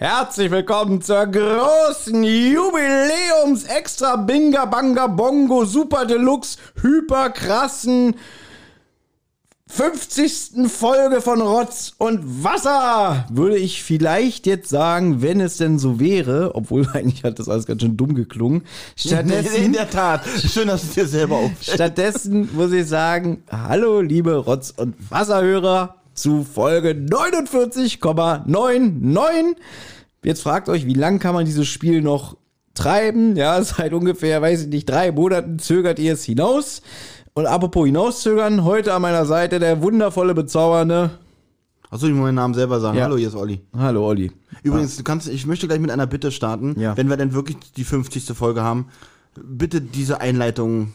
Herzlich willkommen zur großen Jubiläums Extra Binga Banga Bongo Super Deluxe hyperkrassen 50. Folge von Rotz und Wasser, würde ich vielleicht jetzt sagen, wenn es denn so wäre, obwohl eigentlich hat das alles ganz schön dumm geklungen. Stattdessen, In der Tat. Schön, dass es dir selber auffällt. stattdessen muss ich sagen, hallo liebe Rotz und Wasserhörer zu Folge 49,99. Jetzt fragt euch, wie lang kann man dieses Spiel noch treiben? Ja, seit ungefähr, weiß ich nicht, drei Monaten zögert ihr es hinaus. Und apropos hinauszögern, heute an meiner Seite der wundervolle, bezaubernde. Achso, ich muss meinen Namen selber sagen. Ja. Hallo, hier ist Olli. Hallo Olli. Übrigens, du kannst, ich möchte gleich mit einer Bitte starten. Ja. Wenn wir denn wirklich die 50. Folge haben, bitte diese Einleitung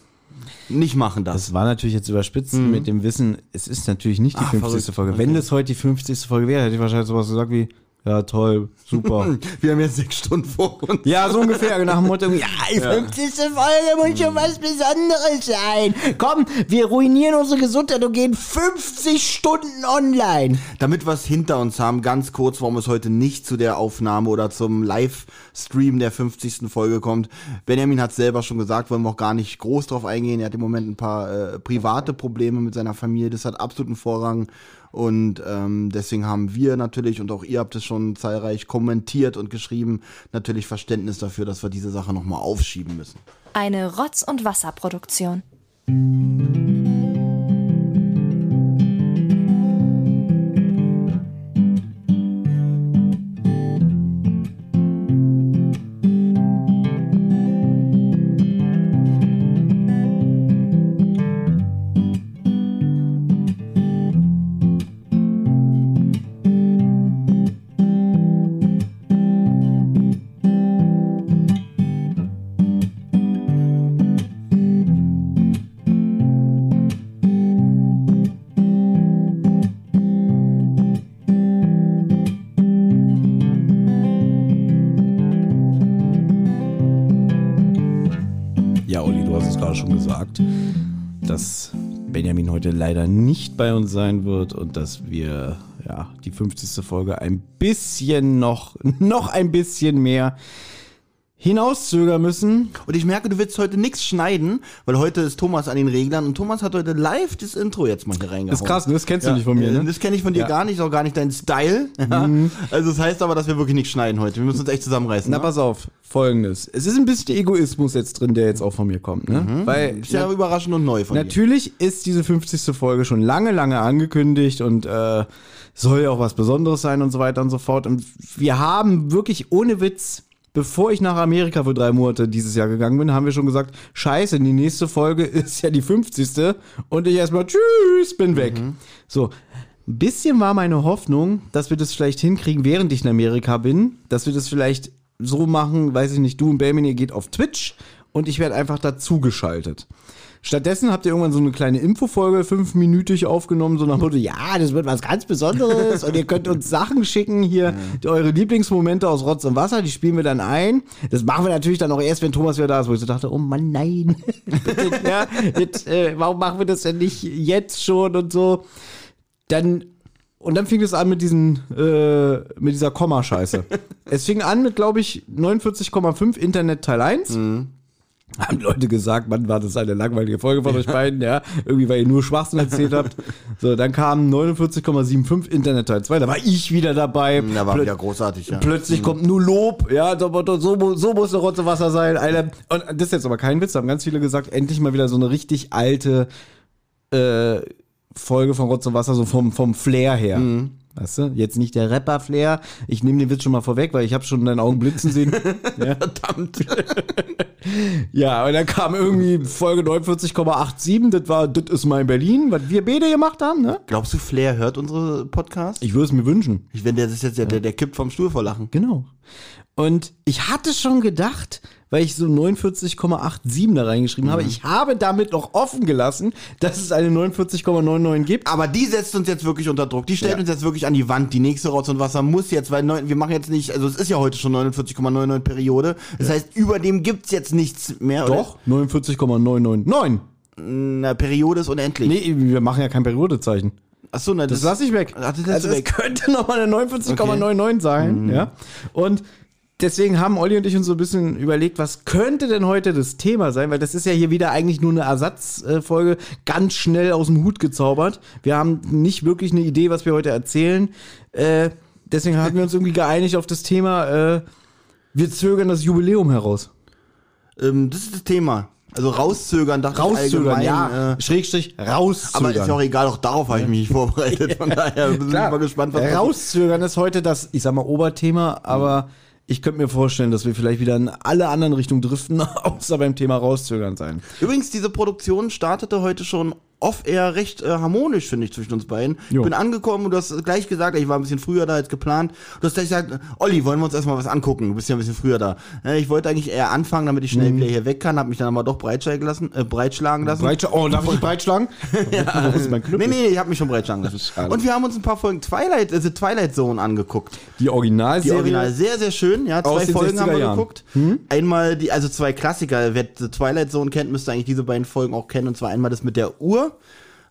nicht machen das. Das war natürlich jetzt überspitzt mit dem Wissen, es ist natürlich nicht die Ah, 50. verrückt. Folge. Wenn das heute die 50. Folge wäre, hätte ich wahrscheinlich sowas gesagt wie, ja toll, super. Wir haben jetzt sechs Stunden vor uns. Ja, so ungefähr, nach dem Motto, ja, die 50. Folge muss schon was Besonderes sein. Komm, wir ruinieren unsere Gesundheit und gehen 50 Stunden online. Damit wir es hinter uns haben, ganz kurz, warum es heute nicht zu der Aufnahme oder zum Livestream der 50. Folge kommt. Benjamin hat selber schon gesagt, wollen wir auch gar nicht groß drauf eingehen. Er hat im Moment ein paar äh, private Probleme mit seiner Familie. Das hat absoluten Vorrang. Und ähm, deswegen haben wir natürlich, und auch ihr habt es schon zahlreich kommentiert und geschrieben, natürlich Verständnis dafür, dass wir diese Sache nochmal aufschieben müssen. Eine Rotz- und Wasserproduktion. Leider nicht bei uns sein wird und dass wir ja die 50. Folge ein bisschen noch, noch ein bisschen mehr hinauszögern müssen. Und ich merke, du willst heute nichts schneiden, weil heute ist Thomas an den Reglern und Thomas hat heute live das Intro jetzt mal hier reingehauen. Das ist krass, ne? das kennst du nicht von mir, äh, ne? Das kenne ich von dir Ja. Mhm. gar nicht, ist auch gar nicht dein Style. Ja. Also das heißt aber, dass wir wirklich nicht schneiden heute. Wir müssen uns echt zusammenreißen. Na, ne? pass auf, folgendes. Es ist ein bisschen Egoismus jetzt drin, der jetzt auch von mir kommt, ne? Weil Ist ja überraschend und neu von dir. Natürlich ist diese 50. Folge schon lange, lange angekündigt und äh, soll ja auch was Besonderes sein und so weiter und so fort. Und wir haben wirklich ohne Witz, bevor ich nach Amerika für drei Monate dieses Jahr gegangen bin, haben wir schon gesagt, scheiße, die nächste Folge ist ja die 50. Und ich erstmal tschüss, bin weg. So. Ein bisschen war meine Hoffnung, dass wir das vielleicht hinkriegen, während ich in Amerika bin, dass wir das vielleicht so machen, weiß ich nicht, du und Benjamin, ihr geht auf Twitch und ich werde einfach dazugeschaltet. Stattdessen habt ihr irgendwann so eine kleine Infofolge fünfminütig aufgenommen, so nach Motto, ja, das wird was ganz Besonderes und ihr könnt uns Sachen schicken hier, die, eure Lieblingsmomente aus Rotz und Wasser, die spielen wir dann ein. Das machen wir natürlich dann auch erst, wenn Thomas wieder da ist, wo ich so dachte, oh Mann, nein. Ja, jetzt, äh, warum machen wir das denn nicht jetzt schon und so? Dann und dann fing es an mit diesen, äh, mit dieser Komma-Scheiße. es fing an mit, glaube ich, 49,5 Internet Teil 1. Haben Leute gesagt, Mann, war das eine langweilige Folge von euch beiden, ja. Irgendwie, weil ihr nur Schwachsinn erzählt habt. So, dann kam 49,75 Internet Teil 2, da war ich wieder dabei. Ja, war Plö- wieder großartig, ja. Plötzlich kommt nur Lob, ja, so, so, so muss eine Rotze Wasser sein. Alter. Und das ist jetzt aber kein Witz, da haben ganz viele gesagt, endlich mal wieder so eine richtig alte äh, Folge von Rotz und Wasser, so vom, vom Flair her. Weißt du? Jetzt nicht der Rapper-Flair. Ich nehme den Witz schon mal vorweg, weil ich habe schon in deinen Augen blitzen sehen. ja. Verdammt. ja, und dann kam irgendwie Folge 49,87. Das war Das ist mein Berlin, was wir beide gemacht haben, ne? Glaubst du, Flair hört unsere Podcasts? Ich würde es mir wünschen. Ich, wenn der das ist jetzt der, der, der kippt vom Stuhl vor Lachen. Genau. Und ich hatte schon gedacht, weil ich so 49,87 da reingeschrieben habe, ich habe damit noch offen gelassen, dass es eine 49,99 gibt. Aber die setzt uns jetzt wirklich unter Druck. Die stellt Ja. uns jetzt wirklich an die Wand. Die nächste Rotz und Wasser muss jetzt, weil neun, wir machen jetzt nicht, also es ist ja heute schon 49,99 Periode. Das heißt, über dem gibt's jetzt nichts mehr. Doch, 49,999. Oder? Na, Periode ist unendlich. Nee, wir machen ja kein Periodezeichen. Achso, na, Das lasse ich weg. Ach, das also du es weg. könnte nochmal eine 49,99 sein, ja. Und deswegen haben Olli und ich uns so ein bisschen überlegt, was könnte denn heute das Thema sein, weil das ist ja hier wieder eigentlich nur eine Ersatzfolge, ganz schnell aus dem Hut gezaubert. Wir haben nicht wirklich eine Idee, was wir heute erzählen. Äh, deswegen haben wir uns irgendwie geeinigt auf das Thema, äh, wir zögern das Jubiläum heraus. Ähm, das ist das Thema. Also rauszögern, dachte Rauszögern, ich allgemein. ja. Äh, Schrägstrich, rauszögern. aber ist ja auch egal, auch darauf habe ich mich nicht vorbereitet. Von daher bin ich mal gespannt, was. Rauszögern ist heute das, ich sag mal, Oberthema, aber ich könnte mir vorstellen, dass wir vielleicht wieder in alle anderen Richtungen driften, außer beim Thema Rauszögern sein. Übrigens, diese Produktion startete heute schon off-air recht äh, harmonisch, finde ich, zwischen uns beiden. Jo. Ich bin angekommen und du hast gleich gesagt, ich war ein bisschen früher da als geplant. Du hast gleich gesagt, Olli, wollen wir uns erstmal was angucken? Du bist ja ein bisschen früher da. Äh, ich wollte eigentlich eher anfangen, damit ich schnell Mhm. wieder hier weg kann, habe mich dann aber doch breitschlagen lassen, äh, breitschlagen lassen. Breitsch oh, darf ich breitschlagen? ja, Wo ist mein Knüppel? Nee, nee, ich habe mich schon breitschlagen lassen. Und wir haben uns ein paar Folgen Twilight, also Twilight Zone angeguckt. Die Die Originalserie. Original sehr, sehr schön. Ja, zwei Folgen haben 60er wir Jahren. geguckt. Einmal die, also zwei Klassiker. Wer The Twilight Zone kennt, müsste eigentlich diese beiden Folgen auch kennen. Und zwar einmal das mit der Uhr.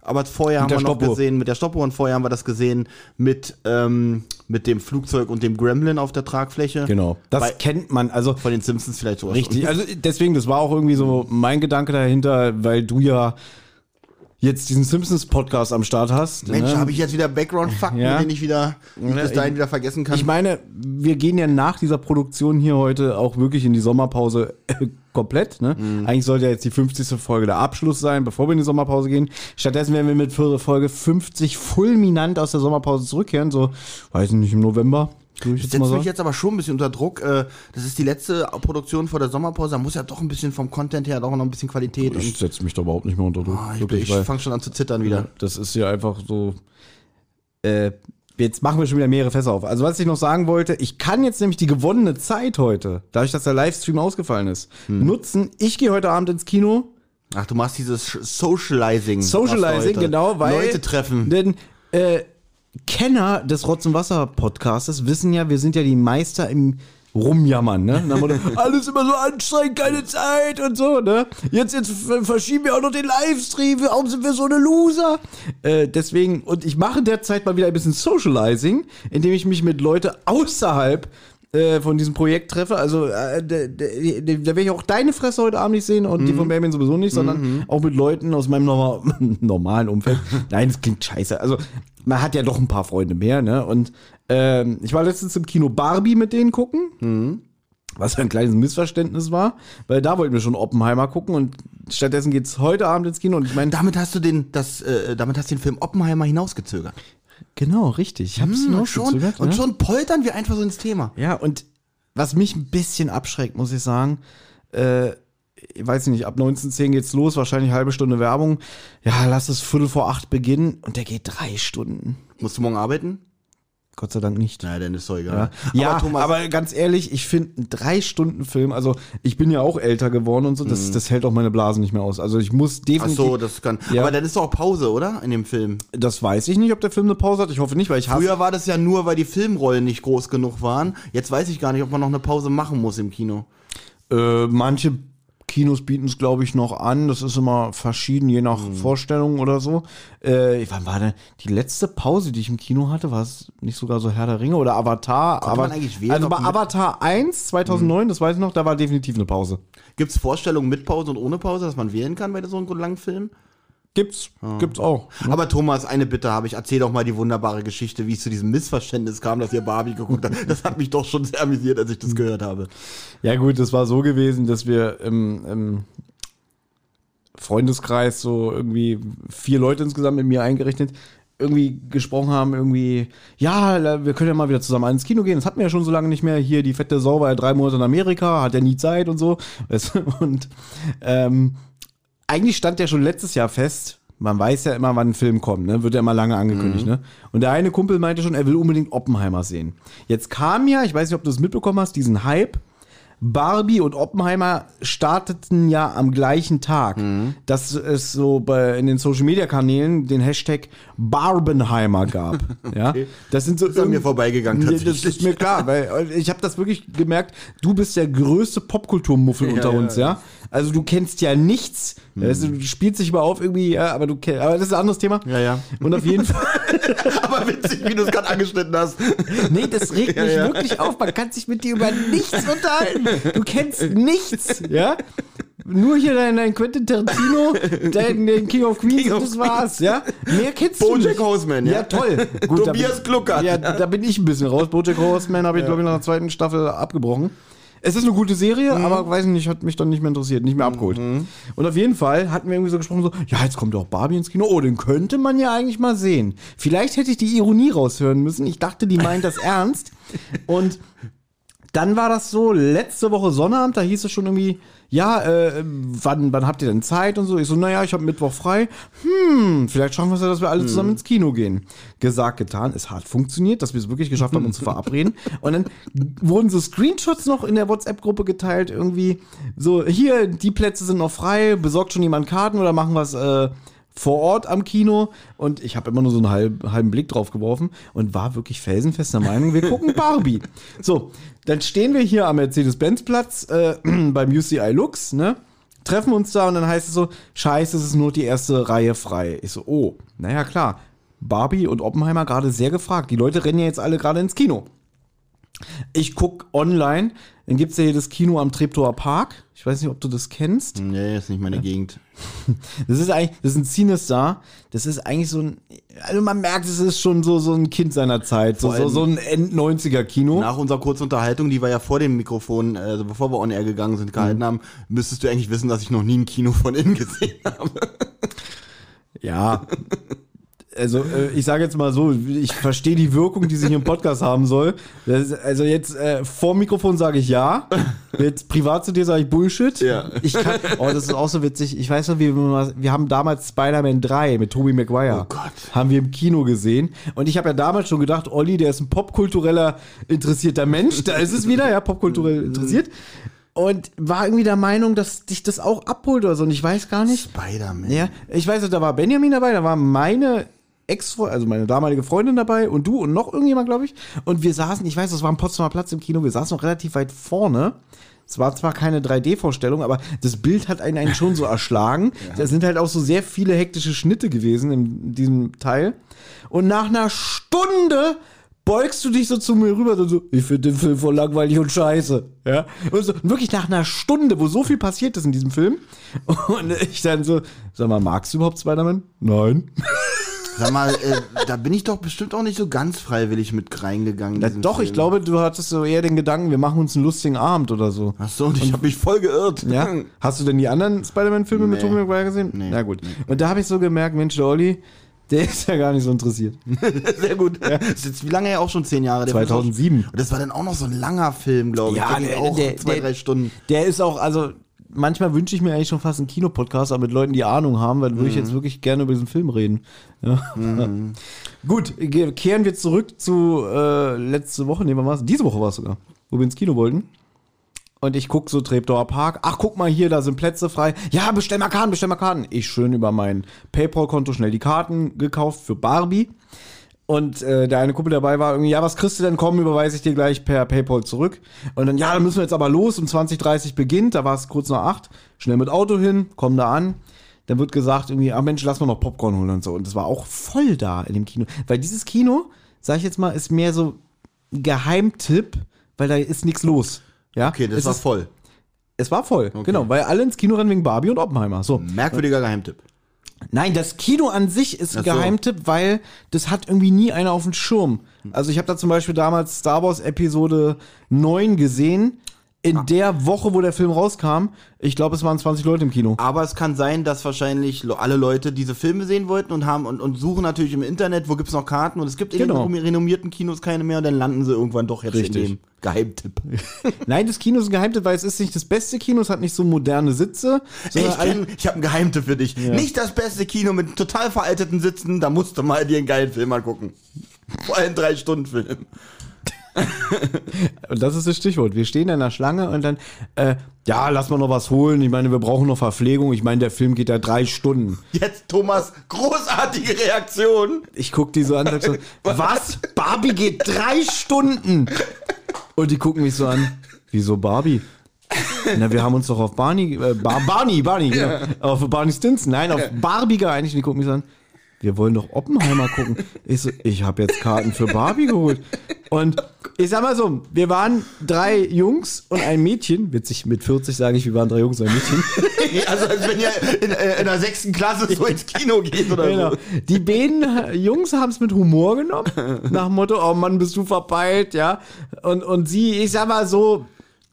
Aber vorher haben wir noch Stoppuhr. gesehen mit der Stoppuhr und vorher haben wir das gesehen mit, ähm, mit dem Flugzeug und dem Gremlin auf der Tragfläche. Genau. Das Bei- kennt man. Also Von den Simpsons vielleicht sogar richtig. Also deswegen, das war auch irgendwie so mein Gedanke dahinter, weil du ja jetzt diesen Simpsons-Podcast am Start hast. Mensch, ne? habe ich jetzt wieder Background-Fakten, Ja. den ich wieder die ich bis dahin wieder vergessen kann. Ich meine, wir gehen ja nach dieser Produktion hier heute auch wirklich in die Sommerpause äh, komplett. Ne? Mhm. Eigentlich sollte ja jetzt die 50. Folge der Abschluss sein, bevor wir in die Sommerpause gehen. Stattdessen werden wir mit Folge 50 fulminant aus der Sommerpause zurückkehren. So, weiß ich nicht, im November. Würde ich Das jetzt setzt mich jetzt aber schon ein bisschen unter Druck. Äh, Das ist die letzte Produktion vor der Sommerpause. Da muss ja doch ein bisschen vom Content her doch noch ein bisschen Qualität. Ich setze mich da überhaupt nicht mehr unter Druck. Ah, ich wirklich, ich fange schon an zu zittern wieder. das ist ja einfach so. Äh, jetzt machen wir schon wieder mehrere Fässer auf. Also was ich noch sagen wollte, ich kann jetzt nämlich die gewonnene Zeit heute, dadurch, dass der Livestream ausgefallen ist, Hm. nutzen. Ich gehe heute Abend ins Kino. Ach, du machst dieses Socializing. Socializing, genau, weil Leute treffen. Denn äh, Kenner des Rotz und Wasser Podcastes wissen ja, wir sind ja die Meister im Rumjammern, ne? Motto, Alles immer so anstrengend, keine Zeit und so, ne? Jetzt, jetzt ver- verschieben wir auch noch den Livestream, warum sind wir so eine Loser? Äh, deswegen, und ich mache derzeit mal wieder ein bisschen Socializing, indem ich mich mit Leute außerhalb äh, von diesem Projekt treffe. Also äh, da, da, da werde ich auch deine Fresse heute Abend nicht sehen und die von Benjamin sowieso nicht, sondern auch mit Leuten aus meinem norma normalen Umfeld. Nein, das klingt scheiße. Also man hat ja doch ein paar Freunde mehr, ne? Und ähm, ich war letztens im Kino Barbie mit denen gucken. Was ein kleines Missverständnis war, weil da wollten wir schon Oppenheimer gucken und stattdessen geht's heute Abend ins Kino und ich meine, Damit hast du den, das, äh, damit hast du den Film Oppenheimer hinausgezögert. genau, richtig. Ich hab's Hm, und schon, hinausgezögert, und ne? schon poltern wir einfach so ins Thema. Ja, und was mich ein bisschen abschreckt, muss ich sagen, äh, ich weiß nicht, ab 19.10 geht's los, wahrscheinlich halbe Stunde Werbung. Ja, lass es Viertel vor acht beginnen und der geht drei Stunden. Musst du morgen arbeiten? Gott sei Dank nicht. Na, dann ist doch Ja, egal. ja aber, Thomas, ganz ehrlich, ich finde einen Drei-Stunden-Film, also ich bin ja auch älter geworden und so, das, das hält auch meine Blase nicht mehr aus. Also ich muss ach definitiv. so, das kann. Ja. Aber dann ist doch auch Pause, oder? In dem Film. das weiß ich nicht, ob der Film eine Pause hat. Ich hoffe nicht, weil ich hasse. Früher war das ja nur, weil die Filmrollen nicht groß genug waren. Jetzt weiß ich gar nicht, ob man noch eine Pause machen muss im Kino. Äh, manche Kinos bieten es, glaube ich, noch an. Das ist immer verschieden, je nach Mhm. Vorstellung oder so. Äh, wann war denn die letzte Pause, die ich im Kino hatte? War es nicht sogar so Herr der Ringe oder Avatar? Konnte eigentlich wählen, also bei Avatar 1, 2009, das weiß ich noch, da war definitiv eine Pause. Gibt es Vorstellungen mit Pause und ohne Pause, dass man wählen kann bei so einem langen Film? Gibt's, gibt's auch. Aber Thomas, eine Bitte habe ich. Erzähl doch mal die wunderbare Geschichte, wie es zu diesem Missverständnis kam, dass ihr Barbie geguckt habt. Das hat mich doch schon sehr amüsiert, als ich das gehört habe. Ja gut, es war so gewesen, dass wir im, im Freundeskreis so irgendwie vier Leute insgesamt mit mir eingerechnet irgendwie gesprochen haben, irgendwie, ja, wir können ja mal wieder zusammen ins Kino gehen. Das hatten wir ja schon so lange nicht mehr. Hier, die fette Sau war ja drei Monate in Amerika, hat ja nie Zeit und so. Und ähm, eigentlich stand ja schon letztes Jahr fest, man weiß ja immer, wann ein Film kommt, ne? Wird ja immer lange angekündigt, ne? Und der eine Kumpel meinte schon, er will unbedingt Oppenheimer sehen. Jetzt kam ja, ich weiß nicht, ob du es mitbekommen hast, diesen Hype. Barbie und Oppenheimer starteten ja am gleichen Tag. Dass es so bei, in den Social Media Kanälen den Hashtag Barbenheimer gab. ja, das sind so Ist an mir vorbeigegangen, Nee, Das tatsächlich. ist mir klar, weil ich habe das wirklich gemerkt. Du bist der größte Popkulturmuffel unter ja, uns, ja. Also du kennst ja nichts. Also, du spielst dich mal auf irgendwie, ja, aber du kennst, aber das ist ein anderes Thema. Ja, ja. Und auf jeden Fall, Aber witzig, wie du es gerade angeschnitten hast. nee, das regt mich ja. wirklich auf. Man kann sich mit dir über nichts unterhalten. Du kennst nichts, ja? Nur hier dein, dein Quentin Tarantino, dein, dein King of Queens King und of das war's, ja? Mehr kennst du Bojack. Horseman, ja. Ja, toll. Gut, Tobias Kluckert. Ja, da bin ich ein bisschen raus. Bojack Horseman habe ich, glaube ich, nach der zweiten Staffel abgebrochen. Es ist eine gute Serie, Mhm. aber weiß nicht, hat mich dann nicht mehr interessiert, nicht mehr abgeholt. Und auf jeden Fall hatten wir irgendwie so gesprochen, so, ja, jetzt kommt auch Barbie ins Kino. Oh, den könnte man ja eigentlich mal sehen. Vielleicht hätte ich die Ironie raushören müssen. Ich dachte, die meint das ernst. Und dann war das so, letzte Woche Sonnabend, da hieß es schon irgendwie, ja, äh, wann, wann habt ihr denn Zeit und so? Ich so, naja, ich habe Mittwoch frei. Hm, vielleicht schaffen wir es ja, dass wir alle zusammen ins Kino gehen. Gesagt, getan, es hat funktioniert, dass wir es wirklich geschafft haben, uns zu verabreden. Und dann wurden so Screenshots noch in der WhatsApp-Gruppe geteilt, irgendwie so, hier, die Plätze sind noch frei, besorgt schon jemand Karten oder machen wir es äh, vor Ort am Kino und ich habe immer nur so einen halb, halben Blick drauf geworfen und war wirklich felsenfester Meinung, wir gucken Barbie. So, dann stehen wir hier am Mercedes-Benz-Platz äh, beim UCI Lux, ne? Treffen uns da und dann heißt es so, scheiße, es ist nur die erste Reihe frei. Ich so, oh, naja, klar. Barbie und Oppenheimer gerade sehr gefragt. Die Leute rennen ja jetzt alle gerade ins Kino. Ich guck online, dann gibt's ja hier das Kino am Treptower Park. Ich weiß nicht, ob du das kennst. Nee, ist nicht meine Gegend. Das ist eigentlich, das ist ein Cinestar. Das ist eigentlich so ein, also man merkt, es ist schon so, so ein Kind seiner Zeit. So, so, so ein End-90er-Kino. Nach unserer kurzen Unterhaltung, die wir ja vor dem Mikrofon, also bevor wir on air gegangen sind, gehalten haben, müsstest du eigentlich wissen, dass ich noch nie ein Kino von innen gesehen habe. Ja. Also, äh, ich sage jetzt mal so, ich verstehe die Wirkung, die sich im Podcast haben soll. Ist, also jetzt äh, vor Mikrofon sage ich ja. Jetzt privat zu dir sage ich Bullshit. Ja. Ich kann, oh, das ist auch so witzig. Ich weiß noch, wie wir, wir haben damals Spider-Man 3 mit Tobey Maguire. Oh Gott. Haben wir im Kino gesehen. Und ich habe ja damals schon gedacht, Olli, der ist ein popkultureller interessierter Mensch. Da ist es wieder, ja, popkulturell interessiert. Und war irgendwie der Meinung, dass dich das auch abholt oder so. Und ich weiß gar nicht. Spider-Man. Ja, ich weiß, da war Benjamin dabei, da war meine ex also meine damalige Freundin dabei und du und noch irgendjemand, glaube ich. Und wir saßen, ich weiß, das war am Potsdamer Platz im Kino, wir saßen noch relativ weit vorne. Es war zwar keine 3D-Vorstellung, aber das Bild hat einen, einen schon so erschlagen. Da sind halt auch so sehr viele hektische Schnitte gewesen in diesem Teil. Und nach einer Stunde beugst du dich so zu mir rüber und so, ich finde den Film voll langweilig und scheiße. Ja? Und, so, wirklich nach einer Stunde, wo so viel passiert ist in diesem Film. Und ich dann so, sag mal, magst du überhaupt Spider-Man? Nein. Sag mal, äh, da bin ich doch bestimmt auch nicht so ganz freiwillig mit reingegangen. in Ja, doch, ich Film. glaube, du hattest so eher den Gedanken, wir machen uns einen lustigen Abend oder so. Ach so, und ich habe mich voll geirrt. Ja? Hast du denn die anderen Spider-Man-Filme mit Nee. Tobey Maguire gesehen? Nee. Na gut. Und da habe ich so gemerkt, Mensch, der Olli, der ist ja gar nicht so interessiert. Sehr gut. Das ist wie lange ja auch schon zehn Jahre? Der Film ist auch- 2007. Und das war dann auch noch so ein langer Film, glaube ich. Ja, der der- auch der- zwei, drei Stunden. Der ist auch, also manchmal wünsche ich mir eigentlich schon fast einen Kinopodcast, aber mit Leuten, die Ahnung haben, weil würde ich jetzt wirklich gerne über diesen Film reden. Ja. Gut, ge- kehren wir zurück zu äh, letzte Woche, nee, wann war's? Diese Woche war es sogar, wo wir ins Kino wollten. Und ich guck so Treptower Park. Ach, guck mal hier, da sind Plätze frei. Ja, bestell mal Karten, bestell mal Karten. Ich schön über mein PayPal-Konto schnell die Karten gekauft für Barbie. Und äh, der eine Kumpel dabei war irgendwie, ja, was kriegst du denn? Komm, überweise ich dir gleich per PayPal zurück. Und dann, ja, dann müssen wir jetzt aber los. Um 20.30 beginnt, da war es kurz nach acht. Schnell mit Auto hin, kommen da an. Dann wird gesagt irgendwie, ah Mensch, lass mal noch Popcorn holen und so. Und das war auch voll da in dem Kino. Weil dieses Kino, sag ich jetzt mal, ist mehr so ein Geheimtipp, weil da ist nichts los. Ja, Okay, das es war ist, voll. Es war voll, genau, weil alle ins Kino rennen wegen Barbie und Oppenheimer. So. Merkwürdiger Geheimtipp. Nein, das Kino an sich ist ein so. Geheimtipp, weil das hat irgendwie nie einer auf dem Schirm. Also ich habe da zum Beispiel damals Star Wars Episode 9 gesehen. In Ah. der Woche, wo der Film rauskam, ich glaube, es waren 20 Leute im Kino. Aber es kann sein, dass wahrscheinlich alle Leute diese Filme sehen wollten und haben und, und suchen natürlich im Internet, wo gibt's noch Karten und es gibt in Genau. den renommierten Kinos keine mehr und dann landen sie irgendwann doch jetzt Richtig. in dem Geheimtipp. Nein, das Kino ist ein Geheimtipp, weil es ist nicht das beste Kino, es hat nicht so moderne Sitze. Ey, ich, kenn, ich habe einen Geheimtipp für dich. Nicht das beste Kino mit total veralteten Sitzen, da musst du mal dir einen geilen Film angucken. Vor allem drei Stunden Film. Und das ist das Stichwort. Wir stehen in der Schlange und dann, äh, ja, lass mal noch was holen. Ich meine, wir brauchen noch Verpflegung. Ich meine, der Film geht ja drei Stunden. Jetzt Thomas, großartige Reaktion. Ich guck die so an und sag so, was? Barbie geht drei Stunden? Und die gucken mich so an, wieso Barbie? Na, wir haben uns doch auf Barney, äh, Bar, Barney, Barney, genau, auf Barney Stinson, nein, auf Barbie geeinigt. Und die gucken mich so an, wir wollen doch Oppenheimer gucken. Ich so, ich habe jetzt Karten für Barbie geholt. Und ich sag mal so, wir waren drei Jungs und ein Mädchen. Witzig, mit 40 sage ich, wir waren drei Jungs und ein Mädchen. Also als wenn ihr in, äh, in der sechsten Klasse so ins Kino geht oder Genau. so. Die beiden Jungs haben es mit Humor genommen. Nach dem Motto, oh Mann, bist du verpeilt, ja. Und, und sie, ich sag mal so,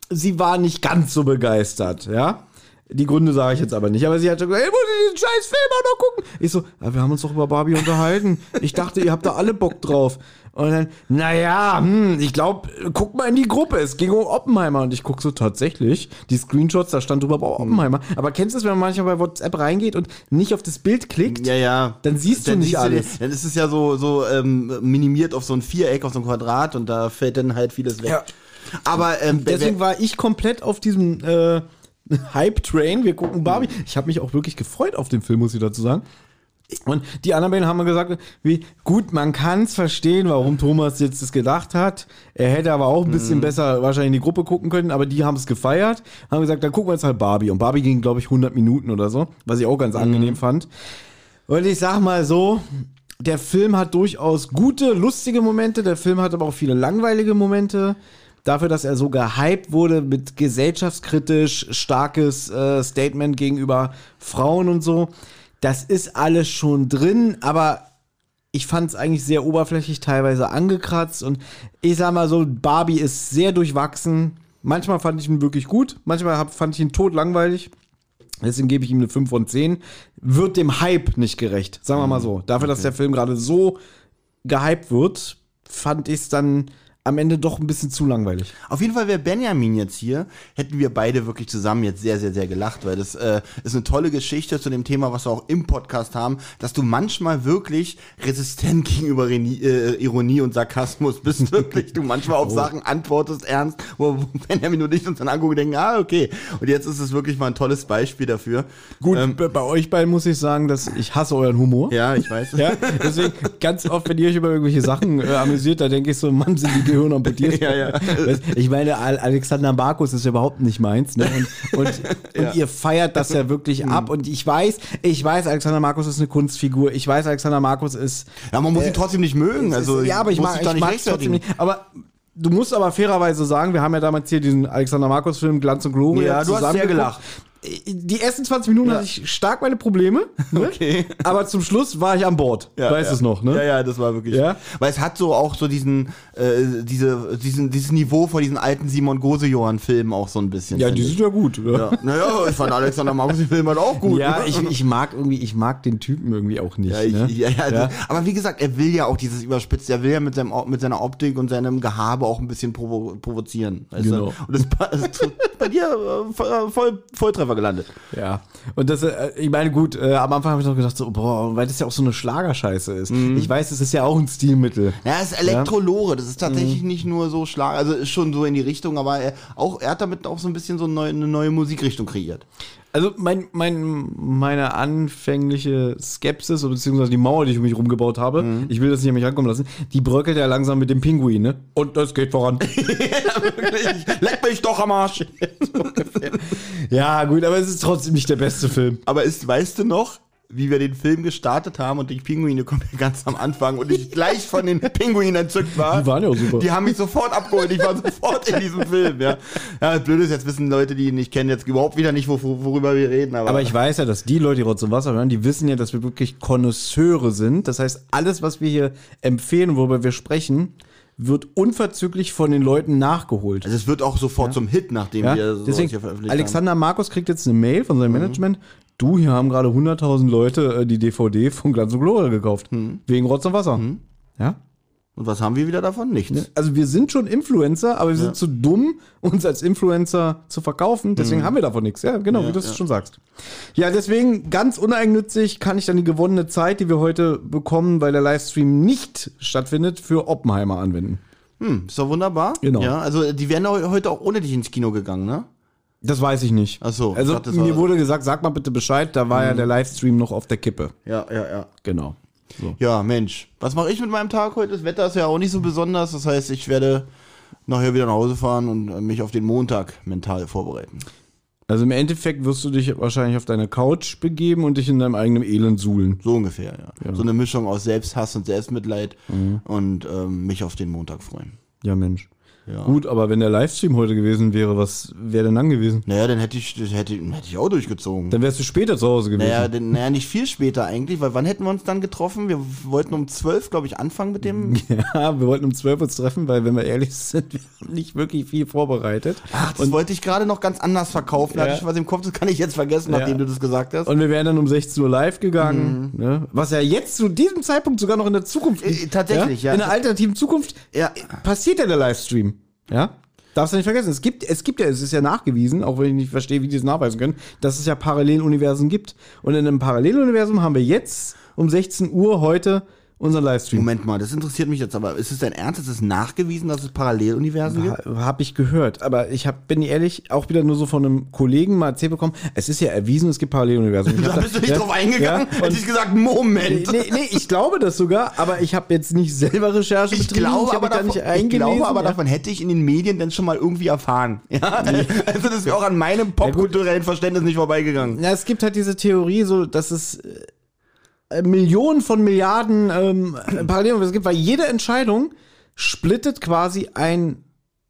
sie war nicht ganz so begeistert, ja. Die Gründe sage ich jetzt aber nicht. Aber sie hat schon gesagt, ich muss diesen scheiß Film auch noch gucken. Ich so, ja, wir haben uns doch über Barbie unterhalten. Ich dachte, ihr habt da alle Bock drauf. Und dann, naja, hm, ich glaube, guck mal in die Gruppe. Es ging um Oppenheimer. Und ich guck so tatsächlich, die Screenshots, da stand drüber oh, Oppenheimer. Aber kennst du es, wenn man manchmal bei WhatsApp reingeht und nicht auf das Bild klickt? Ja, ja. Dann siehst du nicht siehst alles. dann ist es ja so, so ähm, minimiert auf so ein Viereck, auf so ein Quadrat und da fällt dann halt vieles weg. Ja. Aber ähm, Deswegen war ich komplett auf diesem äh, Hype-Train. Wir gucken Barbie. Ich habe mich auch wirklich gefreut auf den Film, muss ich dazu sagen. Und die anderen beiden haben mir gesagt, wie gut, man kann es verstehen, warum Thomas jetzt das gedacht hat. Er hätte aber auch ein bisschen besser wahrscheinlich in die Gruppe gucken können, aber die haben es gefeiert. Haben gesagt, dann gucken wir jetzt halt Barbie. Und Barbie ging, glaube ich, 100 Minuten oder so, was ich auch ganz angenehm fand. Und ich sag mal so, der Film hat durchaus gute, lustige Momente. Der Film hat aber auch viele langweilige Momente. Dafür, dass er so gehypt wurde mit gesellschaftskritisch starkes äh, Statement gegenüber Frauen und so. Das ist alles schon drin, aber ich fand es eigentlich sehr oberflächlich, teilweise angekratzt. Und ich sag mal so, Barbie ist sehr durchwachsen. Manchmal fand ich ihn wirklich gut, manchmal hab, fand ich ihn tot langweilig. Deswegen gebe ich ihm eine 5 von 10. Wird dem Hype nicht gerecht, sagen wir mal so. Dafür, dass der Film gerade so gehypt wird, fand ich es dann am Ende doch ein bisschen zu langweilig. Auf jeden Fall wäre Benjamin jetzt hier, hätten wir beide wirklich zusammen jetzt sehr, sehr, sehr gelacht, weil das äh, ist eine tolle Geschichte zu dem Thema, was wir auch im Podcast haben, dass du manchmal wirklich resistent gegenüber Reni äh, Ironie und Sarkasmus bist, wirklich. Du manchmal auf Sachen antwortest ernst, wo Benjamin und ich uns dann angucken und denken, ah, okay. Und jetzt ist es wirklich mal ein tolles Beispiel dafür. Gut, Ähm, bei bei euch beiden muss ich sagen, dass ich hasse euren Humor. ja, ich weiß. Ja, deswegen ganz oft, wenn ihr euch über irgendwelche Sachen äh, amüsiert, da denke ich so, Mann, sind die Gehirne amputiert. Ja, ja. Ich meine, Al- Alexander Markus ist überhaupt nicht meins, ne? Und, und, und ihr feiert das ja wirklich ab. Und ich weiß, ich weiß, Alexander Markus ist eine Kunstfigur. Ich weiß, Alexander Markus ist. Ja, man muss ihn trotzdem nicht mögen. Also, ja, aber ich mag, ich mag es trotzdem nicht. Aber du musst aber fairerweise sagen, wir haben ja damals hier diesen Alexander Markus-Film Glanz und Gloria. Ja, du hast sehr gelacht. Die ersten 20 Minuten hatte ich stark meine Probleme. Ne? Okay. Aber zum Schluss war ich an Bord. weißt ja. es noch, ne? Ja, ja, das war wirklich. Ja? Weil es hat so auch so diesen, äh, diese, diesen, dieses Niveau von diesen alten Simon Gose-Johann-Filmen auch so ein bisschen. Ja, die sind ja gut. Oder? Ja. Naja, ich fand Alexander Markus den Film halt auch gut. Ja, ne? ich, ich mag irgendwie, ich mag den Typen irgendwie auch nicht. Ja, ich, ne? ja, ja, Ja. Aber wie gesagt, er will ja auch dieses Überspitzt, er will ja mit, seinem, mit seiner Optik und seinem Gehabe auch ein bisschen provo provozieren. Weißt Genau. du? Und das das bei dir äh, voll, voll, Volltreffer gelandet. Ja. Und das, äh, ich meine, gut, äh, am Anfang habe ich noch gedacht, so, boah, weil das ja auch so eine Schlagerscheiße ist. Mhm. Ich weiß, es ist ja auch ein Stilmittel. Ja, es ist Elektrolore, das ist tatsächlich nicht nur so Schlag, also ist schon so in die Richtung, aber er, auch, er hat damit auch so ein bisschen so eine neue, eine neue Musikrichtung kreiert. Also mein, mein, meine anfängliche Skepsis, oder beziehungsweise die Mauer, die ich um mich rumgebaut habe, Mhm. ich will das nicht an mich rankommen lassen, die bröckelt ja langsam mit dem Pinguin, ne? Und das geht voran. Leck mich doch am Arsch. ja, gut, aber es ist trotzdem nicht der beste Film. Aber ist, weißt du noch, wie wir den Film gestartet haben und die Pinguine kommen ja ganz am Anfang und ich gleich von den Pinguinen entzückt war. Die waren ja auch super. Die haben mich sofort abgeholt. Ich war sofort in diesem Film, ja. Ja, blöd ist, jetzt wissen Leute, die ihn nicht kennen, jetzt überhaupt wieder nicht, wo, worüber wir reden. Aber, Aber ich weiß ja, dass die Leute, die Rotz und Wasser hören, die wissen ja, dass wir wirklich Konnoisseure sind. Das heißt, alles, was wir hier empfehlen, worüber wir sprechen, wird unverzüglich von den Leuten nachgeholt. also es wird auch sofort zum Hit, nachdem Ja? wir sowas Deswegen, hier veröffentlicht Alexander Markus kriegt jetzt eine Mail von Mhm. seinem Management. Du, hier haben gerade 100.000 Leute äh, die DVD von Glanz und Gloria gekauft. Mhm. Wegen Rotz und Wasser. Ja? Und was haben wir wieder davon? Nichts. Also wir sind schon Influencer, aber wir sind zu dumm, uns als Influencer zu verkaufen. Deswegen haben wir davon nichts. Ja, genau, wie du es schon sagst. Ja, deswegen ganz uneigennützig kann ich dann die gewonnene Zeit, die wir heute bekommen, weil der Livestream nicht stattfindet, für Oppenheimer anwenden. Hm, ist doch wunderbar. Genau. Ja, also die wären heute auch ohne dich ins Kino gegangen, ne? Das weiß ich nicht. Ach so, Also mir wurde gesagt, sag mal bitte Bescheid, da war ja der Livestream noch auf der Kippe. Ja, ja, ja. Genau. So. Ja, Mensch. Was mache ich mit meinem Tag heute? Das Wetter ist ja auch nicht so besonders. Das heißt, ich werde nachher wieder nach Hause fahren und äh, mich auf den Montag mental vorbereiten. Also im Endeffekt wirst du dich wahrscheinlich auf deine Couch begeben und dich in deinem eigenen Elend suhlen. So ungefähr, ja. So eine Mischung aus Selbsthass und Selbstmitleid und ähm, mich auf den Montag freuen. Ja, Mensch. Ja. Gut, aber wenn der Livestream heute gewesen wäre, was wäre denn dann gewesen? Naja, dann hätte ich, hätte, hätte ich auch durchgezogen. Dann wärst du später zu Hause gewesen. Naja, denn, naja, nicht viel später eigentlich, weil wann hätten wir uns dann getroffen? Wir wollten um 12, glaube ich, anfangen mit dem. Ja, wir wollten um 12 uns treffen, weil, wenn wir ehrlich sind, wir haben nicht wirklich viel vorbereitet. Ach, das wollte ich gerade noch ganz anders verkaufen. Da Ja. hatte ich was im Kopf, das kann ich jetzt vergessen, nachdem du das gesagt hast. Und wir wären dann um 16 Uhr live gegangen, ne? was ja jetzt zu diesem Zeitpunkt sogar noch in der Zukunft Äh, tatsächlich, ja. In der alternativen Zukunft Ja. passiert ja der Livestream. Ja? Darfst du nicht vergessen. Es gibt, es gibt ja, es ist ja nachgewiesen, auch wenn ich nicht verstehe, wie die es nachweisen können, dass es ja Paralleluniversen gibt. Und in einem Paralleluniversum haben wir jetzt um 16 Uhr heute unseren Livestream. Moment mal, das interessiert mich jetzt aber. Ist es dein Ernst? Ist es nachgewiesen, dass es Paralleluniversen gibt? Ha, hab ich gehört, aber ich hab, bin ehrlich auch wieder nur so von einem Kollegen mal erzählt bekommen, es ist ja erwiesen, es gibt Paralleluniversen. Ich Da bist du nicht ja, drauf eingegangen? ja, Hätte ich gesagt, Moment. Nee, nee, ich glaube das sogar, aber ich habe jetzt nicht selber Recherche Ich betrieben. glaube, hab aber davon, nicht ich glaube aber ja. davon hätte ich in den Medien dann schon mal irgendwie erfahren. Ja? Also das wäre auch an meinem popkulturellen Verständnis nicht vorbeigegangen. Ja, es gibt halt diese Theorie, so dass es äh, Millionen von Milliarden ähm, Paralleluniversen gibt, weil jede Entscheidung splittet quasi ein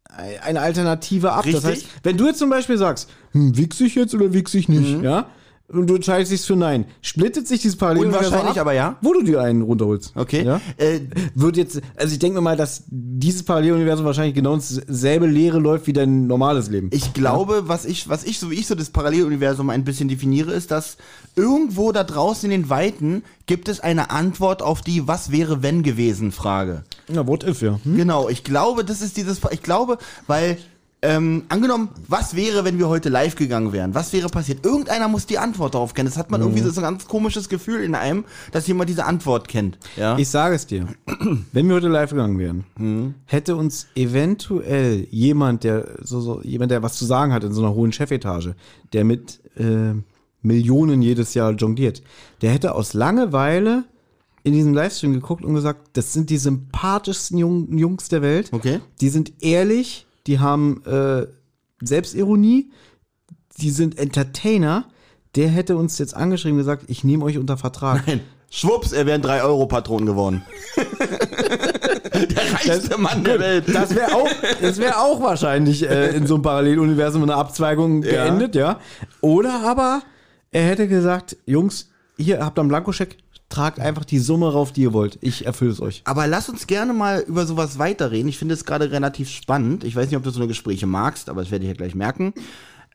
ein- eine Alternative ab. Das Richtig. heißt, wenn du jetzt zum Beispiel sagst, hm, wichs ich jetzt oder wichs ich nicht, Mhm. ja, und du entscheidest dich für Nein, splittet sich dieses Paralleluniversum Unwahrscheinlich, ab, aber ja. wo du dir einen runterholst. Okay. Ja? Äh, Wird jetzt, also ich denke mir mal, dass dieses Paralleluniversum wahrscheinlich genau ins selbe Leere läuft wie dein normales Leben. Ich glaube, was ich, was ich, so wie ich so das Paralleluniversum ein bisschen definiere, ist, dass irgendwo da draußen in den Weiten gibt es eine Antwort auf die Was wäre wenn gewesen Frage. Na, what if, ja. Hm? Genau, ich glaube, das ist dieses, ich glaube, weil, ähm, angenommen, was wäre, wenn wir heute live gegangen wären? Was wäre passiert? Irgendeiner muss die Antwort darauf kennen. Das hat man irgendwie so ein ganz komisches Gefühl in einem, dass jemand diese Antwort kennt. Ja. Ich sage es dir, wenn wir heute live gegangen wären, hätte uns eventuell jemand, der so, so jemand, der was zu sagen hat in so einer hohen Chefetage, der mit äh, Millionen jedes Jahr jongliert, der hätte aus Langeweile in diesem Livestream geguckt und gesagt, das sind die sympathischsten Jung, Jungs der Welt. Okay. Die sind ehrlich, die haben äh, Selbstironie, die sind Entertainer. Der hätte uns jetzt angeschrieben und gesagt, ich nehme euch unter Vertrag. Nein. Schwupps, er wäre ein 3-Euro-Patron geworden. der reichste Mann der Welt. Das wäre auch, das wäre auch wahrscheinlich äh, in so einem Paralleluniversum eine Abzweigung Ja. geendet, ja. Oder aber er hätte gesagt, Jungs, hier habt ihr einen Blankoscheck, tragt einfach die Summe rauf, die ihr wollt. Ich erfülle es euch. Aber lass uns gerne mal über sowas weiterreden. Ich finde es gerade relativ spannend. Ich weiß nicht, ob du so eine Gespräche magst, aber das werde ich ja gleich merken.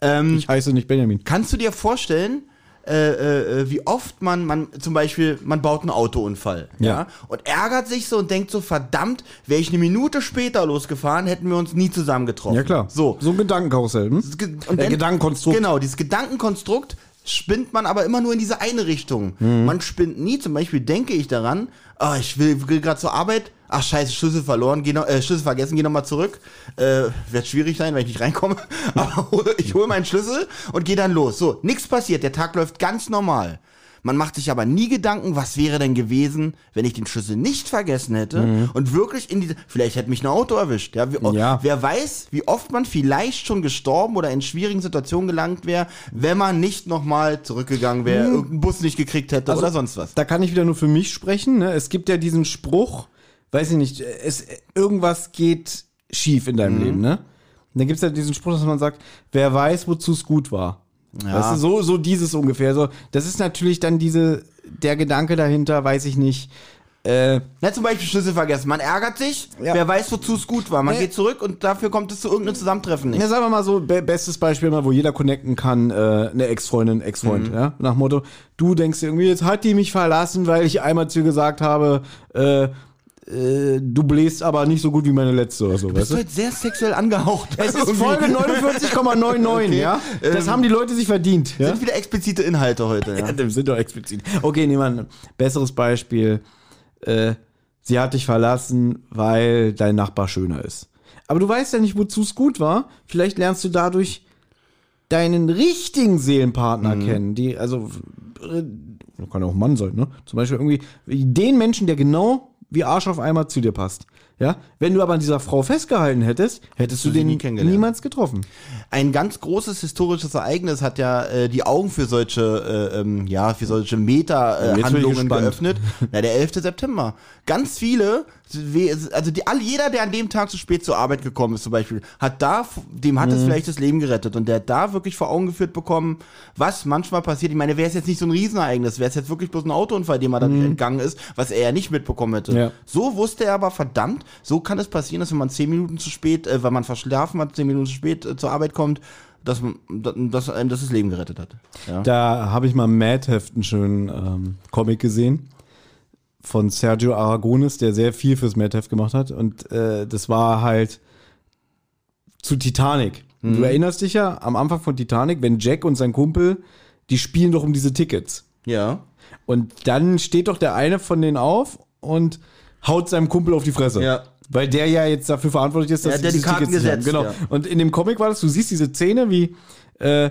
Ähm, Ich heiße nicht Benjamin. Kannst du dir vorstellen, äh, äh, wie oft man, man zum Beispiel, man baut einen Autounfall, ja. Ja. und ärgert sich so und denkt so, verdammt, wäre ich eine Minute später losgefahren, hätten wir uns nie zusammen getroffen. Ja klar. So. So ein Gedankenkarussell. Hm? Äh, dann- Gedankenkonstrukt. Genau, dieses Gedankenkonstrukt spinnt man aber immer nur in diese eine Richtung. Mhm. Man spinnt nie, zum Beispiel denke ich daran, ah, ich will, will gerade zur Arbeit, ach scheiße, Schlüssel verloren, geh noch, äh, Schlüssel vergessen, geh nochmal zurück. Äh, wird schwierig sein, wenn ich nicht reinkomme. Aber ich hole meinen Schlüssel und gehe dann los. So, nichts passiert, der Tag läuft ganz normal. Man macht sich aber nie Gedanken, was wäre denn gewesen, wenn ich den Schlüssel nicht vergessen hätte und wirklich in diese, vielleicht hätte mich ein Auto erwischt. Ja, wie, Ja. Wer weiß, wie oft man vielleicht schon gestorben oder in schwierigen Situationen gelangt wäre, wenn man nicht nochmal zurückgegangen wäre, irgendeinen Bus nicht gekriegt hätte Also, oder sonst was. Da kann ich wieder nur für mich sprechen. Ne? Es gibt ja diesen Spruch, weiß ich nicht, es, irgendwas geht schief in Mhm. deinem Leben, ne? Und dann gibt es ja diesen Spruch, dass man sagt, wer weiß, wozu es gut war. Weißt du, so, so dieses ungefähr. So, das ist natürlich dann diese, der Gedanke dahinter, weiß ich nicht. Äh, Na, zum Beispiel Schlüssel vergessen. Man ärgert sich, Ja. wer weiß, wozu es gut war. Man Nee. geht zurück und dafür kommt es zu irgendeinem Zusammentreffen nicht. Ja, sagen wir mal so, be bestes Beispiel mal, wo jeder connecten kann, äh, eine Ex-Freundin, Ex-Freund, ja. Nach Motto, du denkst irgendwie, jetzt hat die mich verlassen, weil ich einmal zu ihr gesagt habe, äh, äh, du bläst aber nicht so gut wie meine letzte oder so, Bist weißt du du? heute sehr sexuell angehaucht? Es ist. Folge 49,99, Okay. ja. Das Ähm, haben die Leute sich verdient, ja. Sind wieder explizite Inhalte heute, ja. Ja, sind doch explizit. Okay, nehmen wir ein besseres Beispiel. Äh, sie hat dich verlassen, weil dein Nachbar schöner ist. Aber du weißt ja nicht, wozu es gut war. Vielleicht lernst du dadurch deinen richtigen Seelenpartner kennen. Die, also, äh, kann ja auch Mann sein, ne? Zum Beispiel irgendwie den Menschen, der genau wie Arsch auf einmal zu dir passt. Ja, wenn du aber an dieser Frau festgehalten hättest, hättest du du den nie kennengelernt. niemals getroffen. Ein ganz großes historisches Ereignis hat ja äh, die Augen für solche, äh, ähm, ja, für solche Meta-Handlungen gespannt. geöffnet. Na, der 11. September. Ganz viele, also die, all, jeder, der an dem Tag zu spät zur Arbeit gekommen ist zum Beispiel, hat da, dem hat es Mhm. vielleicht das Leben gerettet und der hat da wirklich vor Augen geführt bekommen, was manchmal passiert. Ich meine, wäre es jetzt nicht so ein Riesenereignis, wäre es jetzt wirklich bloß ein Autounfall, dem er dann entgangen ist, was er ja nicht mitbekommen hätte. Mhm. Ja. So wusste er aber, verdammt, so kann es passieren, dass wenn man zehn Minuten zu spät, äh, weil man verschlafen hat, zehn Minuten zu spät äh, zur Arbeit kommt, dass, man- dass einem das Leben gerettet hat. Ja. Da habe ich mal Mad Heft einen schönen ähm, Comic gesehen von Sergio Aragones, der sehr viel fürs Mad Heft gemacht hat. Und äh, das war halt zu Titanic. Du erinnerst dich ja am Anfang von Titanic, wenn Jack und sein Kumpel, die spielen doch um diese Tickets. ja. Und dann steht doch der eine von denen auf und haut seinem Kumpel auf die Fresse. Ja. Weil der ja jetzt dafür verantwortlich ist, dass Ja, sie der die Karten Tickets nicht haben. gesetzt, Genau. ja. Und in dem Comic war das, du siehst diese Szene, wie äh,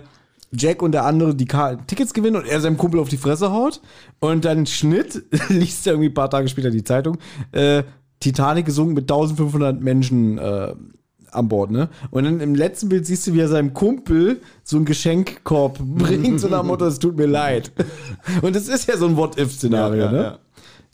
Jack und der andere die Tickets gewinnen und er seinem Kumpel auf die Fresse haut. Und dann Schnitt, liest er irgendwie ein paar Tage später die Zeitung, äh, Titanic gesunken mit 1500 Menschen äh, an Bord, ne? Und dann im letzten Bild siehst du, wie er seinem Kumpel so einen Geschenkkorb bringt, so nach Motto, es tut mir leid. Und das ist ja so ein What-If-Szenario, Ja, ja, ne? ja.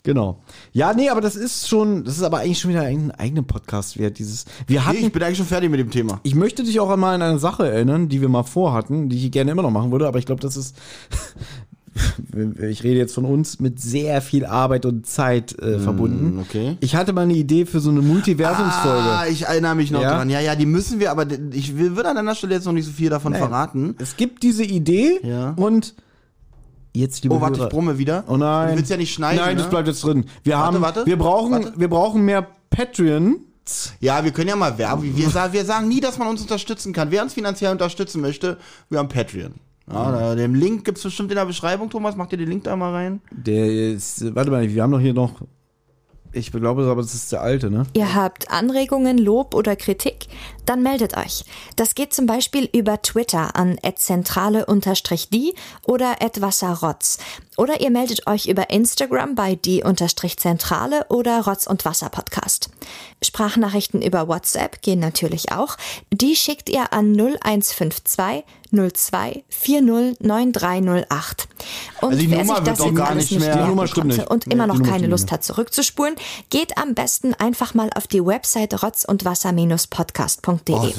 Genau. Ja, nee, aber das ist schon, das ist aber eigentlich schon wieder ein eigener Podcast wert, dieses. Wir Nee, hatten, ich bin eigentlich schon fertig mit dem Thema. ich möchte dich auch einmal an eine Sache erinnern, die wir mal vorhatten, die ich gerne immer noch machen würde, aber ich glaube, das ist, ich rede jetzt von uns, mit sehr viel Arbeit und Zeit äh, verbunden. okay. Ich hatte mal eine Idee für so eine Multiversumsfolge. Ah, ich erinnere mich noch Ja? dran. Ja, ja, die müssen wir, aber ich würde an deiner Stelle jetzt noch nicht so viel davon verraten. Es gibt diese Idee Ja. und jetzt liebe Oh, warte, ich Hörer- brumme wieder. Oh nein. Du willst ja nicht schneiden. Nein, ne? das bleibt jetzt drin. Wir Warte, haben, warte. wir brauchen, Warte. wir brauchen mehr Patreon. Ja, wir können ja mal werben. Wir, wir sagen nie, dass man uns unterstützen kann. Wer uns finanziell unterstützen möchte, wir haben Patreon. Ja, da, den Link gibt's bestimmt in der Beschreibung, Thomas. Mach dir den Link da mal rein. Der ist, warte mal, wir haben doch hier noch, ich glaube, aber das ist der alte, ne? Ihr habt Anregungen, Lob oder Kritik? Dann meldet euch. Das geht zum Beispiel über Twitter an @zentrale_die oder @wasserrotz. Oder ihr meldet euch über Instagram bei die_zentrale oder Rotz und Wasser Podcast. Sprachnachrichten über WhatsApp gehen natürlich auch. Die schickt ihr an 0152 02 40 9308. Und Also wer Nummer sich das jetzt gar alles nicht mehr- merken konnte nicht. und immer noch keine Lust hat zurückzuspulen, geht am besten einfach mal auf die Website rotz und wasser-podcast.de. Oh.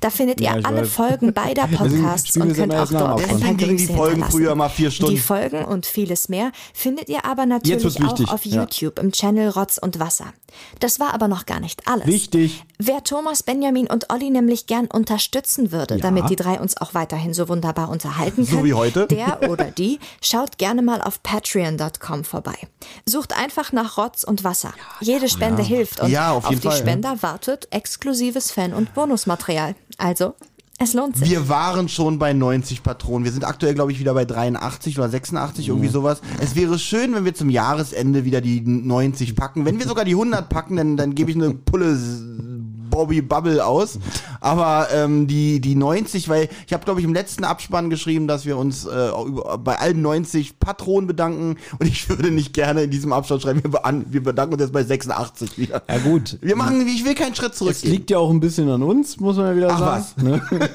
Da findet ihr Ja, alle weiß. Folgen beider Podcasts spielen und könnt auch dort ein paar gingen die Grüße Folgen früher mal vier Stunden. Die Folgen und vieles mehr findet ihr aber natürlich auch auf Ja. YouTube im Channel Rotz und Wasser. Das war aber noch gar nicht alles. Wichtig. Wer Thomas, Benjamin und Olli nämlich gern unterstützen würde, damit die drei uns auch weiterhin so wunderbar unterhalten So können, wie heute. der oder die schaut gerne mal auf patreon.com vorbei. Sucht einfach nach Rotz und Wasser. Jede Spende hilft und Ja, auf jeden die Fall, ja. Spender wartet exklusives Fan- und Bonusmaterial. Also, es lohnt sich. Wir waren schon bei 90 Patronen. Wir sind aktuell, glaube ich, wieder bei 83 oder 86, irgendwie sowas. Es wäre schön, wenn wir zum Jahresende wieder die 90 packen. Wenn wir sogar die 100 packen, dann, dann gebe ich eine Pulle Bobby Bubble aus. Aber ähm, die, die 90, weil ich habe, glaube ich, im letzten Abspann geschrieben, dass wir uns äh, bei allen 90 Patronen bedanken. Und ich würde nicht gerne in diesem Abspann schreiben, wir, be- wir bedanken uns jetzt bei 86 wieder. Ja gut. Wir machen, ich will keinen Schritt zurück. Es liegt ja auch ein bisschen an uns, muss man ja wieder Ach, sagen. Ne?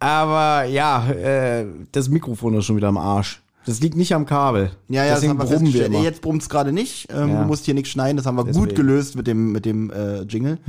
Aber ja, äh, das Mikrofon ist schon wieder am Arsch. Das liegt nicht am Kabel. Ja, ja, Deswegen das haben wir wir immer. Jetzt brummt es gerade nicht. Ähm, Ja. Du musst hier nichts schneiden. Das haben wir gut Deswegen. gelöst mit dem, mit dem äh, Jingle.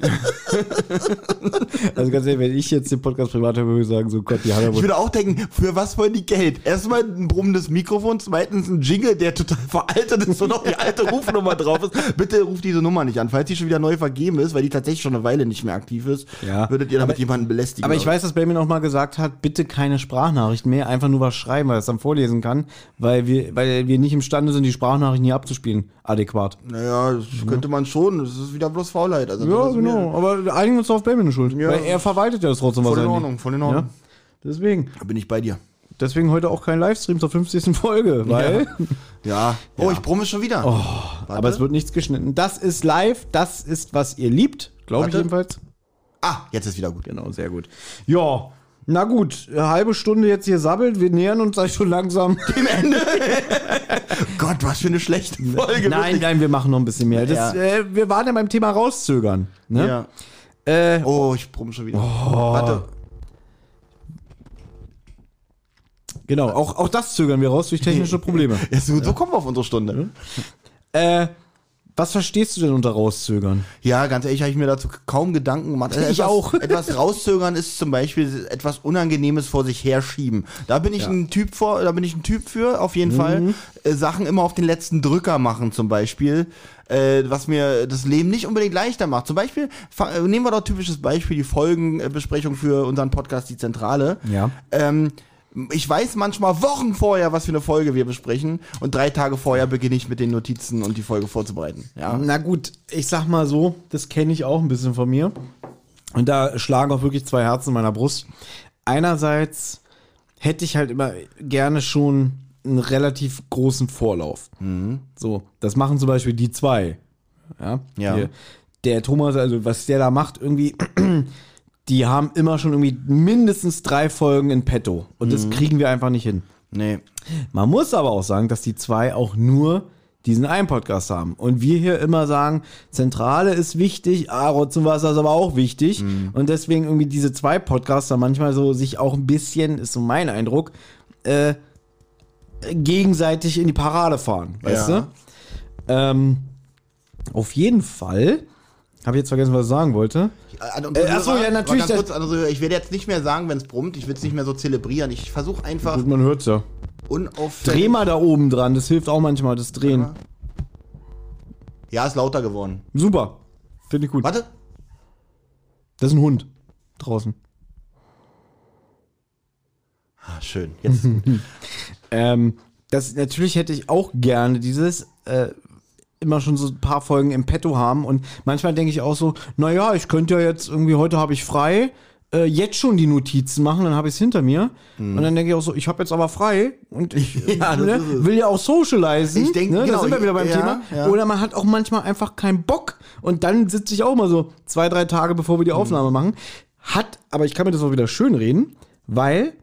Also ganz ehrlich, wenn ich jetzt den Podcast privat höre, würde ich sagen, so Gott, die haben Ich würde auch denken, für was wollen die Geld? Erstmal ein brummendes Mikrofon, zweitens ein Jingle, der total veraltet ist und noch die alte Rufnummer drauf ist. Bitte ruft diese Nummer nicht an. Falls die schon wieder neu vergeben ist, weil die tatsächlich schon eine Weile nicht mehr aktiv ist, Ja. würdet ihr damit Aber- jemanden belästigen. Aber ich weiß, dass Benjamin auch mal gesagt hat, bitte keine Sprachnachrichten mehr, einfach nur was schreiben, weil er es dann vorlesen kann, weil wir, weil wir nicht imstande sind, die Sprachnachrichten hier abzuspielen, adäquat. Naja, das könnte man schon. Das ist wieder bloß Faulheit. Also, Ja, mir genau. Aber einigen uns auf Benjamin schuld. Ja. Weil er verwaltet ja das trotzdem Voll was in er Ordnung, voll in Ordnung. Ja? Deswegen. Da bin ich bei dir. Deswegen heute auch kein Livestream zur 50. Folge, weil. Ja. Oh, ich brumme schon wieder. Oh, Aber es wird nichts geschnitten. Das ist live, das ist, was ihr liebt, glaube ich jedenfalls. Ah, jetzt ist wieder gut. Genau, sehr gut. Ja, Na gut, eine halbe Stunde jetzt hier sabbelt, wir nähern uns gleich schon langsam. Im Ende. Gott, was für eine schlechte Folge. Nein, wirklich. nein, wir machen noch ein bisschen mehr. Das, Ja. äh, wir waren ja beim Thema rauszögern. Ne? Ja. Äh, Oh, ich brumm schon wieder. Warte. genau, auch, auch das zögern wir raus durch technische Probleme. Ja, so, so kommen wir auf unsere Stunde. äh, was verstehst du denn unter rauszögern? Ja, ganz ehrlich, habe ich mir dazu kaum Gedanken gemacht. Also Ich etwas, auch. Etwas rauszögern ist zum Beispiel etwas Unangenehmes vor sich herschieben. Da bin ich ein Typ vor, da bin ich ein Typ für, auf jeden Fall. Äh, Sachen immer auf den letzten Drücker machen, zum Beispiel. Äh, was mir das Leben nicht unbedingt leichter macht. Zum Beispiel, äh, nehmen wir doch typisches Beispiel, die Folgenbesprechung für unseren Podcast Die Zentrale. Ja. Ähm, ich weiß manchmal Wochen vorher, was für eine Folge wir besprechen und drei Tage vorher beginne ich mit den Notizen und die Folge vorzubereiten. Ja. Na gut, ich sag mal so, das kenne ich auch ein bisschen von mir. Und da schlagen auch wirklich zwei Herzen in meiner Brust. Einerseits hätte ich halt immer gerne schon einen relativ großen Vorlauf. So, das machen zum Beispiel die zwei. Ja. Ja. Hier, der Thomas, also was der da macht, irgendwie, die haben immer schon irgendwie mindestens drei Folgen in petto. Und das kriegen wir einfach nicht hin. Nee. Man muss aber auch sagen, dass die zwei auch nur diesen einen Podcast haben. Und wir hier immer sagen, Zentrale ist wichtig, ah, Rotz und Wasser ist aber auch wichtig. Und deswegen irgendwie diese zwei Podcaster manchmal so sich auch ein bisschen, ist so mein Eindruck, äh, gegenseitig in die Parade fahren, weißt Ja. du? Ähm, auf jeden Fall, habe ich jetzt vergessen, was ich sagen wollte. Äh, ach so, Hörer, ja, natürlich, kurz, also ich werde jetzt nicht mehr sagen, wenn es brummt. Ich will es nicht mehr so zelebrieren. Ich versuche einfach Gut, man hört's ja. unauffällig. Dreh mal da oben dran, das hilft auch manchmal, das Drehen. Ja, ist lauter geworden. Super. Finde ich gut. Warte. Das ist ein Hund draußen. Ah, schön. Jetzt. Ähm, das natürlich hätte ich auch gerne dieses äh, immer schon so ein paar Folgen im Petto haben und manchmal denke ich auch so, naja, ich könnte ja jetzt irgendwie heute habe ich frei, äh, jetzt schon die Notizen machen, dann habe ich es hinter mir und dann denke ich auch so, ich habe jetzt aber frei und ich Ja, ne, will ja auch socialisen. Ich denk, ne, genau, da sind wir wieder beim ja, Thema. ja. Oder man hat auch manchmal einfach keinen Bock und dann sitze ich auch mal so zwei, drei Tage, bevor wir die Aufnahme machen. Hat, aber ich kann mir das auch wieder schön reden, weil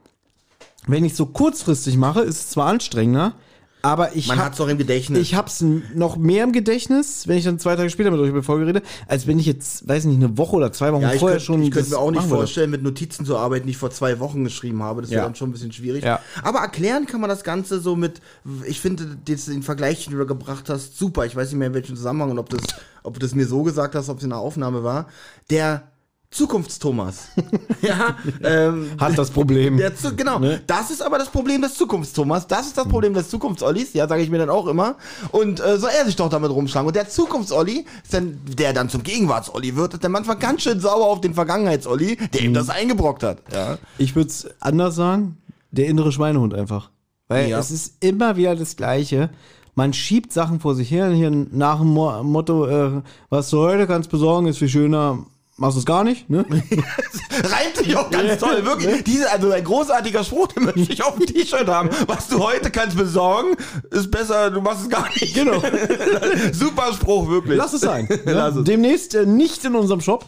wenn ich so kurzfristig mache, ist es zwar anstrengender, aber ich Man hab- hat es doch im Gedächtnis. ich hab's noch mehr im Gedächtnis, wenn ich dann zwei Tage später mit euch über Folge rede, als wenn ich jetzt, weiß nicht, eine Woche oder zwei Wochen ja, vorher könnte schon. ich könnte mir auch nicht würde. vorstellen, mit Notizen zu arbeiten, die ich vor zwei Wochen geschrieben habe. Das wäre Ja. dann schon ein bisschen schwierig. Ja. Aber erklären kann man das Ganze so mit, ich finde den Vergleich, den du da gebracht hast, super. Ich weiß nicht mehr in welchem Zusammenhang und ob, das, ob du das mir so gesagt hast, ob es in der Aufnahme war. Der Zukunftsthomas. ja, ähm, Hat das Problem. Der zu, genau. Ne? Das ist aber das Problem des Zukunftsthomas. Das ist das Problem des Zukunftsollis, ja, sage ich mir dann auch immer. Und äh, soll er sich doch damit rumschlagen. Und der Zukunftsolli, ist dann, der dann zum Gegenwartsolli wird, ist dann manchmal ganz schön sauer auf den Vergangenheitsolli, der Mhm. ihm das eingebrockt hat. Ja. Ich würde es anders sagen, der innere Schweinehund einfach. Weil Ja. es ist immer wieder das Gleiche. Man schiebt Sachen vor sich her, hier nach dem Mo Motto, äh, was du heute kannst besorgen, ist viel schöner, machst du es gar nicht, ne? Reimt sich auch ganz toll, wirklich. Diese, also ein großartiger Spruch, den möchte ich auf dem T-Shirt haben. Was du heute kannst besorgen, ist besser, du machst es gar nicht. Genau. Super Spruch, wirklich. Lass es sein. Lass ja, es. demnächst äh, nicht in unserem Shop.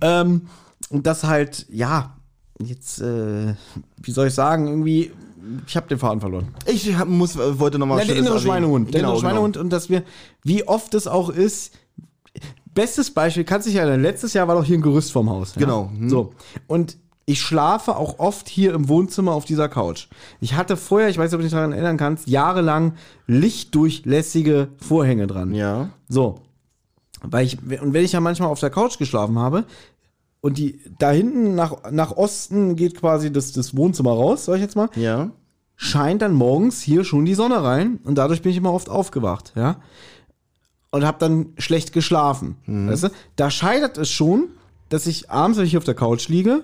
Ähm, und das halt, ja, jetzt, äh, wie soll ich sagen, irgendwie, ich habe den Faden verloren. Ich hab, muss, wollte nochmal Ja, der innere Schweinehund. Der innere Schweinehund und dass wir, wie oft es auch ist, bestes Beispiel, kannst du dich erinnern, letztes Jahr war doch hier ein Gerüst vorm Haus. Ja? Genau. Hm. So. Und ich schlafe auch oft hier im Wohnzimmer auf dieser Couch. Ich hatte vorher, ich weiß nicht, ob du dich daran erinnern kannst, jahrelang lichtdurchlässige Vorhänge dran. Ja. So. Weil ich, und wenn ich ja manchmal auf der Couch geschlafen habe, und die, da hinten nach, nach Osten geht quasi das, das Wohnzimmer raus, sag ich jetzt mal, Ja. scheint dann morgens hier schon die Sonne rein und dadurch bin ich immer oft aufgewacht, ja. Und habe dann schlecht geschlafen. Weißt du? Da scheitert es schon, dass ich abends, wenn ich hier auf der Couch liege,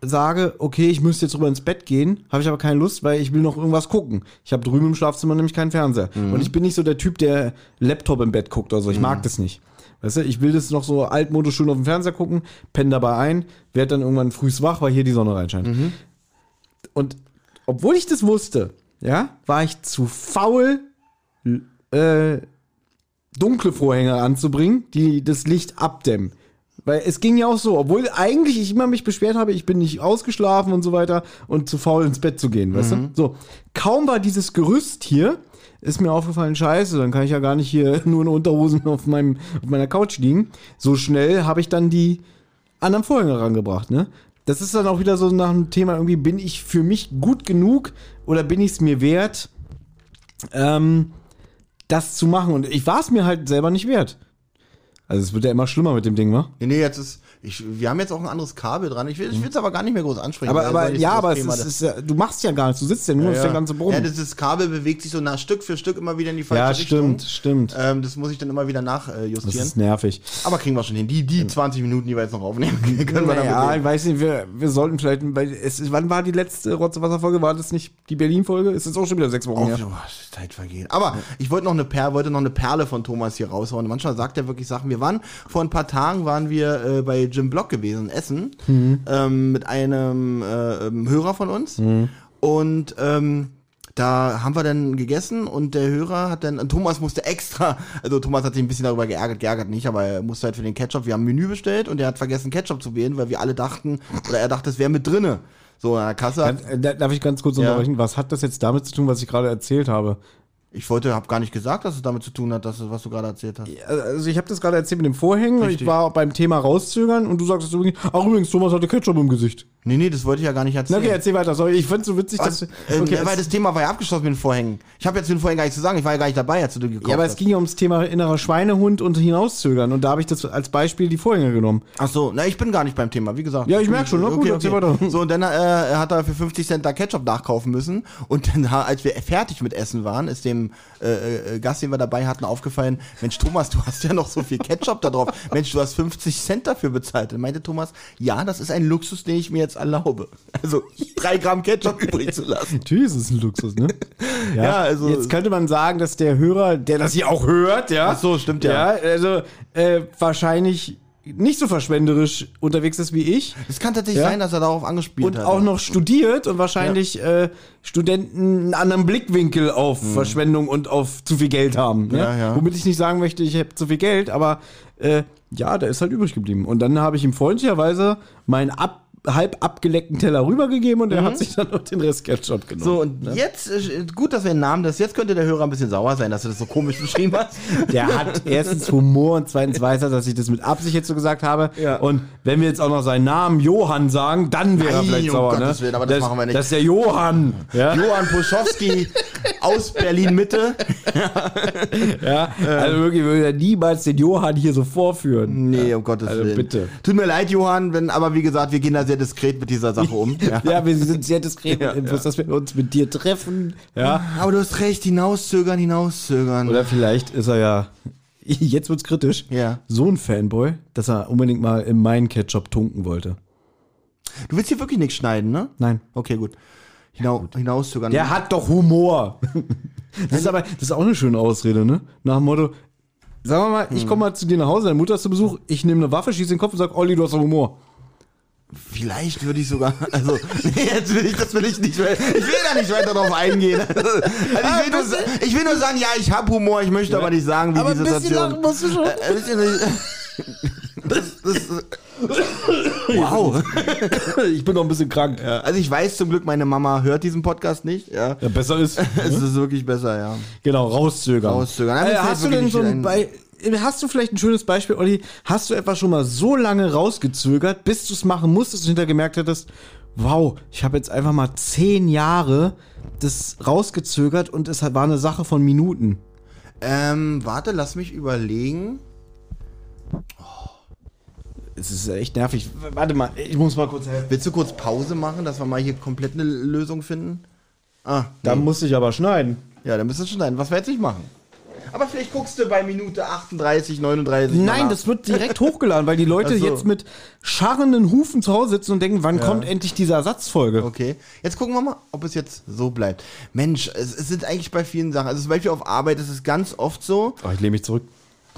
sage, okay, ich müsste jetzt rüber ins Bett gehen, habe ich aber keine Lust, weil ich will noch irgendwas gucken. Ich habe drüben im Schlafzimmer nämlich keinen Fernseher. Und ich bin nicht so der Typ, der Laptop im Bett guckt oder so. Ich mag das nicht. Weißt du, ich will das noch so altmodisch schön auf dem Fernseher gucken, penne dabei ein, werde dann irgendwann frühs wach, weil hier die Sonne reinscheint. Und obwohl ich das wusste, ja, war ich zu faul, äh, dunkle Vorhänge anzubringen, die das Licht abdämmen. Weil es ging ja auch so, obwohl eigentlich ich immer mich beschwert habe, ich bin nicht ausgeschlafen und so weiter und zu faul ins Bett zu gehen, weißt Mhm. du? So, kaum war dieses Gerüst hier, ist mir aufgefallen, scheiße, dann kann ich ja gar nicht hier nur in Unterhosen auf, meinem, auf meiner Couch liegen. So schnell habe ich dann die anderen Vorhänge rangebracht, ne? Das ist dann auch wieder so nach dem Thema, irgendwie bin ich für mich gut genug oder bin ich es mir wert, ähm, das zu machen. Und ich war es mir halt selber nicht wert. Also es wird ja immer schlimmer mit dem Ding, wa? Nee, nee, jetzt ist. Ich, wir haben jetzt auch ein anderes Kabel dran. Ich will es aber gar nicht mehr groß ansprechen. Aber, aber ja, das aber es ist, ist ja, du machst ja gar nichts, du sitzt ja nur, das ist der ganze Boden. Ja, das, das Kabel bewegt sich so nach Stück für Stück immer wieder in die falsche Ja, Richtung. stimmt, stimmt. Ähm, das muss ich dann immer wieder Das nachjustieren. ist nervig. aber kriegen wir schon hin. Die, die 20 Minuten, die wir jetzt noch aufnehmen, können wir damit Ja, ich weiß nicht, wir, wir sollten vielleicht, weil es, wann war die letzte Rotze-Wasser-Folge? War das nicht die Berlin-Folge? Ist jetzt auch schon wieder sechs Wochen Oh, her. oh, Zeit vergehen. Aber ich wollte noch eine Perle, wollte noch eine Perle von Thomas hier raushauen. Manchmal sagt er wirklich Sachen. Wir waren vor ein paar Tagen waren wir äh, bei Jim Block gewesen in Essen ähm, mit einem äh, ähm, Hörer von uns und ähm, da haben wir dann gegessen und der Hörer hat dann, Thomas musste extra, also Thomas hat sich ein bisschen darüber geärgert, geärgert nicht, aber er musste halt für den Ketchup, wir haben ein Menü bestellt und er hat vergessen Ketchup zu wählen, weil wir alle dachten, oder er dachte, es wäre mit drinne. So an der Kasse. Kann, äh, da- darf ich ganz kurz Ja. unterbrechen? Was hat das jetzt damit zu tun, was ich gerade erzählt habe? Ich wollte, habe gar nicht gesagt, dass es damit zu tun hat, dass, es- was du gerade erzählt hast. Also ich habe das gerade erzählt mit dem Vorhängen und ich Richtig. war beim Thema rauszögern und du sagst übrigens, ach übrigens, Thomas hatte Ketchup im Gesicht. Nee, nee, das wollte ich ja gar nicht Na, erzählen. okay, erzähl weiter. Sorry, ich find's so witzig, Was? dass... Ähm, Okay, weil es- das Thema war ja abgeschlossen mit den Vorhängen. Ich habe jetzt mit den Vorhängen gar nichts zu sagen. Ich war ja gar nicht dabei, als du die gekauft ja, aber es hast. ging ja ums Thema innerer Schweinehund und hinauszögern und da habe ich das als Beispiel die Vorhänge genommen. Ach so, na, ich bin gar nicht beim Thema, wie gesagt. Ja, ich merk schon, na gut, okay, erzähl okay. weiter. So, und dann äh, hat er für 50 Cent da Ketchup nachkaufen müssen. Und dann, als wir fertig mit Essen waren, ist dem äh, äh, Gast, den wir dabei hatten, aufgefallen, Mensch, Thomas, du hast ja noch so viel Ketchup da drauf. Mensch, du hast 50 Cent dafür bezahlt. Dann meinte Thomas, ja, das ist ein Luxus, den ich mir jetzt erlaube. Also, drei Gramm Ketchup übrig zu lassen. Natürlich ist es ein Luxus, ne? Ja, Ja, also- Jetzt könnte man sagen, dass der Hörer, der das hier auch hört, ja. Ach so, stimmt ja. Ja, also äh, wahrscheinlich nicht so verschwenderisch unterwegs ist wie ich. Es kann tatsächlich Ja. sein, dass er darauf angespielt Und hat. auch noch studiert und wahrscheinlich äh, Studenten einen anderen Blickwinkel auf Verschwendung und auf zu viel Geld haben. Ne? Mhm. Ja, ja. Womit ich nicht sagen möchte, ich habe zu viel Geld, aber äh, ja, der ist halt übrig geblieben. Und dann habe ich ihm freundlicherweise meinen ab, halb abgeleckten Teller rübergegeben und er hat sich dann noch den Rest Ketchup genommen. Mhm. So, und jetzt, äh, gut, dass wir den Namen das, jetzt könnte der Hörer ein bisschen sauer sein, dass du das so komisch beschrieben hast. Der hat erstens Humor und zweitens weiß er, dass ich das mit Absicht jetzt so gesagt habe. Ja. Und wenn wir jetzt auch noch seinen Namen Johann sagen, dann wäre er vielleicht um sauer. Gottes ne? Willen, aber das machen wir nicht. Das ist der Johann. Ja, Johann Puschowski aus Berlin-Mitte. ja. Also wirklich, wir würden ja niemals den Johann hier so vorführen. Nee, um Gottes Also Willen. bitte. Tut mir leid, Johann, wenn, aber wie gesagt, wir gehen da sehr diskret mit dieser Sache um. Ja. Ja, wir sind sehr diskret Ja, mit Infos, dass wir uns mit dir treffen. Ja. Aber du hast recht, hinauszögern, hinauszögern. Oder vielleicht ist er ja, jetzt wird's kritisch, Ja. so ein Fanboy, dass er unbedingt mal in meinen Ketchup tunken wollte. Du willst hier wirklich nichts schneiden, ne? Nein. Okay, gut. Hinau, hinauszögern. Der hat doch Humor. Das ist aber, das ist auch eine schöne Ausrede, ne? Nach dem Motto, sagen wir mal, ich komme mal zu dir nach Hause, deine Mutter ist zu Besuch, ich nehme eine Waffe, schieße den Kopf und sag, Olli, du hast doch Humor. Vielleicht würde ich sogar, also, nee, jetzt will ich, das will ich nicht, ich will da nicht weiter drauf eingehen. Also, also ich, will nur, ich will nur sagen, ja, ich habe Humor, ich möchte aber nicht sagen, wie Aber die ein bisschen Situation. lachen musst du schon. Äh, ein bisschen nicht. Das, das, wow. Ich bin noch ein bisschen krank. Ja, also ich weiß zum Glück, meine Mama hört diesen Podcast nicht. Ja. Ja, besser ist. Es ist wirklich besser, ja. Genau, rauszögern. Rauszögern. Äh, hast du denn so ein- Bei Hast du vielleicht ein schönes Beispiel, Olli? Hast du etwa schon mal so lange rausgezögert, bis du es machen musstest und hinterher gemerkt hattest, wow, ich habe jetzt einfach mal zehn Jahre das rausgezögert und es war eine Sache von Minuten. Ähm, warte, lass mich überlegen. Es ist echt nervig. Warte mal, ich muss mal kurz helfen. Willst du kurz Pause machen, dass wir mal hier komplett eine Lösung finden? Ah, Da nee. muss ich aber schneiden. Ja, dann müssen wir schneiden. Was wir jetzt nicht machen. Aber vielleicht guckst du bei Minute 38, 39. mal Nein, das wird direkt hochgeladen, weil die Leute so. jetzt mit scharrenden Hufen zu Hause sitzen und denken, wann kommt endlich diese Ersatzfolge? Okay, jetzt gucken wir mal, ob es jetzt so bleibt. Mensch, es, es sind eigentlich bei vielen Sachen, also zum Beispiel auf Arbeit ist es ganz oft so, Oh, ich lehne mich zurück.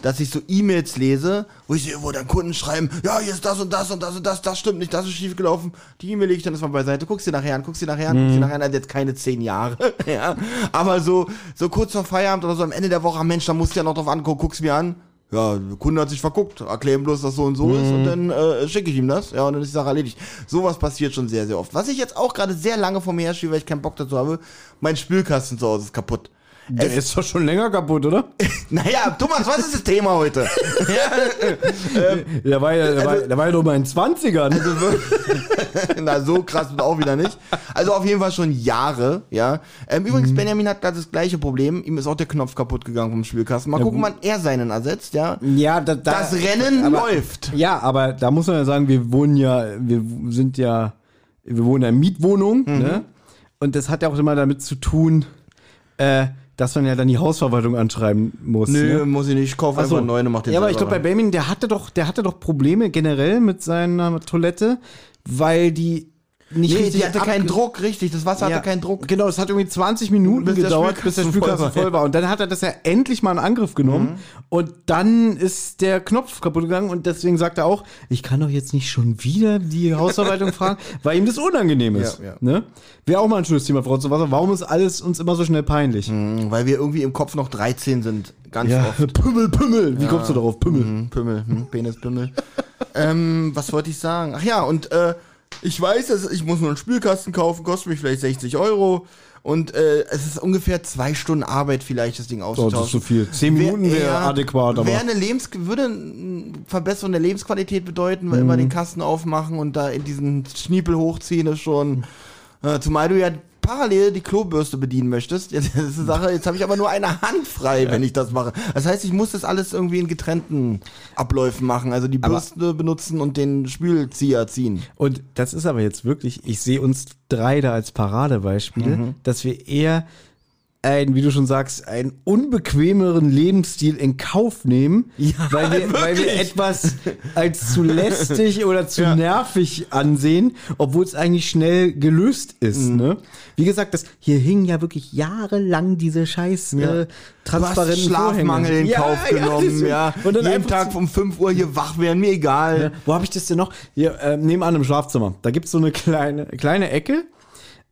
Dass ich so E-Mails lese, wo ich sehe, wo dann Kunden schreiben, ja, hier ist das und das und das und das, das stimmt nicht, das ist schief gelaufen. Die E-Mail lege ich dann erstmal beiseite, guckst dir nachher an, guckst dir nachher an, guckst dir nachher an, also jetzt keine zehn Jahre, ja. Aber so, so kurz vor Feierabend oder so am Ende der Woche, Mensch, da musst du ja noch drauf angucken, guckst mir an. ja, der Kunde hat sich verguckt, erklär ihm bloß, dass so und so ist und dann äh, schicke ich ihm das, ja, und dann ist die Sache erledigt. Sowas passiert schon sehr, sehr oft. Was ich jetzt auch gerade sehr lange vor mir herschiebe, weil ich keinen Bock dazu habe, mein Spülkasten zu Hause ist kaputt. Der ist doch schon länger kaputt, oder? Naja, Thomas, was ist das Thema heute? Der war ja, der war, der war ja noch mal in 20ern. Also Na, so krass wird auch wieder nicht. Also auf jeden Fall schon Jahre, ja. Ähm, übrigens, Benjamin hat gerade das gleiche Problem. Ihm ist auch der Knopf kaputt gegangen vom Spielkasten. Mal gucken, wann er seinen ersetzt, ja. ja, da, da, Das Rennen aber, läuft. Ja, aber da muss man ja sagen, wir wohnen ja, wir sind ja, wir wohnen ja in Mietwohnung, Mhm. ne? Und das hat ja auch immer damit zu tun, äh, dass man ja dann die Hausverwaltung anschreiben muss. Nö, ne? muss ich nicht. Ich kaufe einfach so. einen neuen und mach den Ja, aber ich glaube, bei. Benjamin, der hatte doch, der hatte doch Probleme generell mit seiner Toilette, weil die nicht Nee, richtig die hatte keinen Druck, richtig. Das Wasser Ja, hatte keinen Druck. Genau, es hat irgendwie 20 Minuten Bis der gedauert, bis der Spülkasten voll war. Und dann hat er das ja endlich mal in Angriff genommen. Mhm. Und dann ist der Knopf kaputt gegangen. Und deswegen sagt er auch, ich kann doch jetzt nicht schon wieder die Hausverwaltung fragen, weil ihm das unangenehm ist. Ja, ja. Ne? Wäre auch mal ein schönes Thema, Frau zu Wasser. Warum ist alles uns immer so schnell peinlich? Mhm, Weil wir irgendwie im Kopf noch 13 sind. Ganz Ja, oft. Pümmel, Pümmel. Wie kommst du darauf? Pümmel. Hm, Pimmel, hm, Penispimmel. ähm, was wollte ich sagen? Ach ja, und äh, ich weiß, dass ich muss nur einen Spülkasten kaufen, kostet mich vielleicht 60 Euro. Und äh, es ist ungefähr zwei Stunden Arbeit, vielleicht das Ding Oh, auszutauschen. das ist so viel. Zehn Minuten wäre ja, adäquat, aber. Wäre eine Lebens würde eine Verbesserung der Lebensqualität bedeuten, weil Mhm. immer den Kasten aufmachen und da in diesen Schniepel hochziehen ist schon. Äh, zumal du ja parallel die Klobürste bedienen möchtest. Jetzt, das ist eine Sache, jetzt habe ich aber nur eine Hand frei, wenn ich das mache. Das heißt, ich muss das alles irgendwie in getrennten Abläufen machen. Also die Bürste benutzen und den Spülzieher ziehen. Und das ist aber jetzt wirklich, ich sehe uns drei da als Paradebeispiele, Mhm. dass wir eher ein, wie du schon sagst, einen unbequemeren Lebensstil in Kauf nehmen, weil, wir, weil wir etwas als zu lästig oder zu Ja. nervig ansehen, obwohl es eigentlich schnell gelöst ist. Mhm. Ne? Wie gesagt, das, hier hingen ja wirklich jahrelang diese scheiß Ja. äh, transparenten Schlafmangel in Vorhänge. Kauf genommen, ja. Und dann Jeden Tag um 5 Uhr hier wach werden, mir egal. ja. Wo habe ich das denn noch? Hier, äh, nebenan im Schlafzimmer. Da gibt's so eine kleine, kleine Ecke.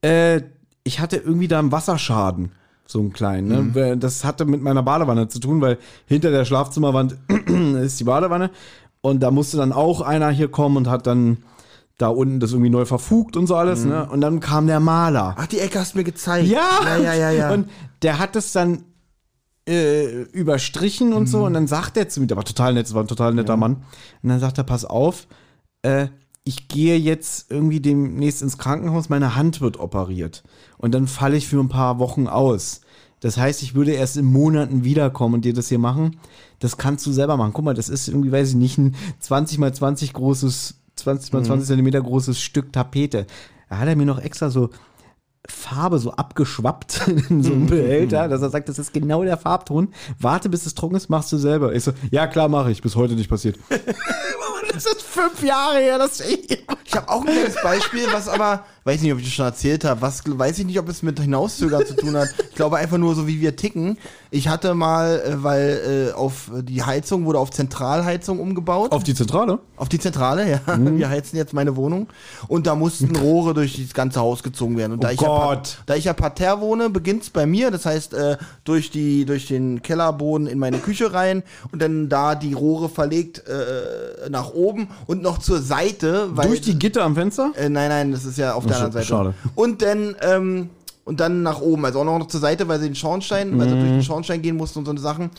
Äh, ich hatte irgendwie da einen Wasserschaden. So einen kleinen. Ne? Mhm. Das hatte mit meiner Badewanne zu tun, weil hinter der Schlafzimmerwand ist die Badewanne. Und da musste dann auch einer hier kommen und hat dann da unten das irgendwie neu verfugt und so alles. Mhm. Ne? Und dann kam der Maler. Ach, die Ecke hast du mir gezeigt. Ja, ja, ja, ja. ja. Und der hat es dann äh, überstrichen und Mhm. so. Und dann sagt er zu mir, der war total nett, das war ein total netter Mann. Und dann sagt er, pass auf, äh, ich gehe jetzt irgendwie demnächst ins Krankenhaus, meine Hand wird operiert. Und dann falle ich für ein paar Wochen aus. Das heißt, ich würde erst in Monaten wiederkommen und dir das hier machen. Das kannst du selber machen. Guck mal, das ist irgendwie, weiß ich nicht, ein 20 mal 20 großes, 20 mal 20 Zentimeter großes Stück Tapete. Da hat er mir noch extra so Farbe so abgeschwappt in so einem Behälter, dass er sagt, das ist genau der Farbton. Warte, bis es trocken ist, machst du selber. Ich so, ja klar, mache ich. Bis heute nicht passiert. das ist fünf Jahre her, das Ich habe auch ein kleines Beispiel, was aber, weiß nicht, ob ich das schon erzählt habe, was weiß ich nicht, ob es mit Hinauszögern zu tun hat. Ich glaube einfach nur so, wie wir ticken. Ich hatte mal, äh, weil äh, auf die Heizung wurde auf Zentralheizung umgebaut. Auf die Zentrale? Auf die Zentrale, ja. Mhm. Wir heizen jetzt meine Wohnung. Und da mussten Rohre durch das ganze Haus gezogen werden. Und da, Oh ich ja, Gott. da ich ja Parterre wohne, beginnt's bei mir. Das heißt, äh, durch, die, durch den Kellerboden in meine Küche rein und dann da die Rohre verlegt äh, nach oben und noch zur Seite. Weil, Durch die Gitter am Fenster? äh, nein, nein, das ist ja auf der anderen Seite. schade. Und dann, ähm, und dann nach oben, also auch noch zur Seite, weil sie den Schornstein, weil sie Mhm. durch den Schornstein gehen mussten und so eine Sachen.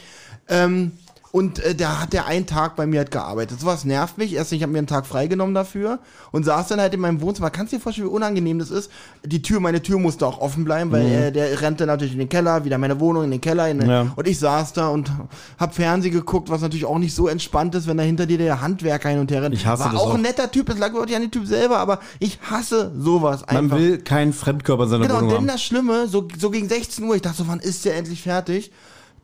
Ähm, und äh, da hat der einen Tag bei mir halt gearbeitet. Sowas nervt mich. Erst ich habe mir einen Tag freigenommen dafür und saß dann halt in meinem Wohnzimmer. Kannst du dir vorstellen, wie unangenehm das ist? Die Tür, meine Tür musste auch offen bleiben, weil äh, der rannte natürlich in den Keller, wieder meine Wohnung in den Keller. In den, Mhm. Ja. Und ich saß da und hab Fernsehen geguckt, was natürlich auch nicht so entspannt ist, wenn da hinter dir der Handwerker hin und her rennt. Ich hasse War das auch auch. ein netter Typ, das lag wirklich an den Typ selber, aber ich hasse sowas einfach. Man will keinen Fremdkörper in seiner Genau, und Wohnung dann haben. das Schlimme, so, so gegen 16 Uhr, ich dachte so, wann ist der endlich fertig?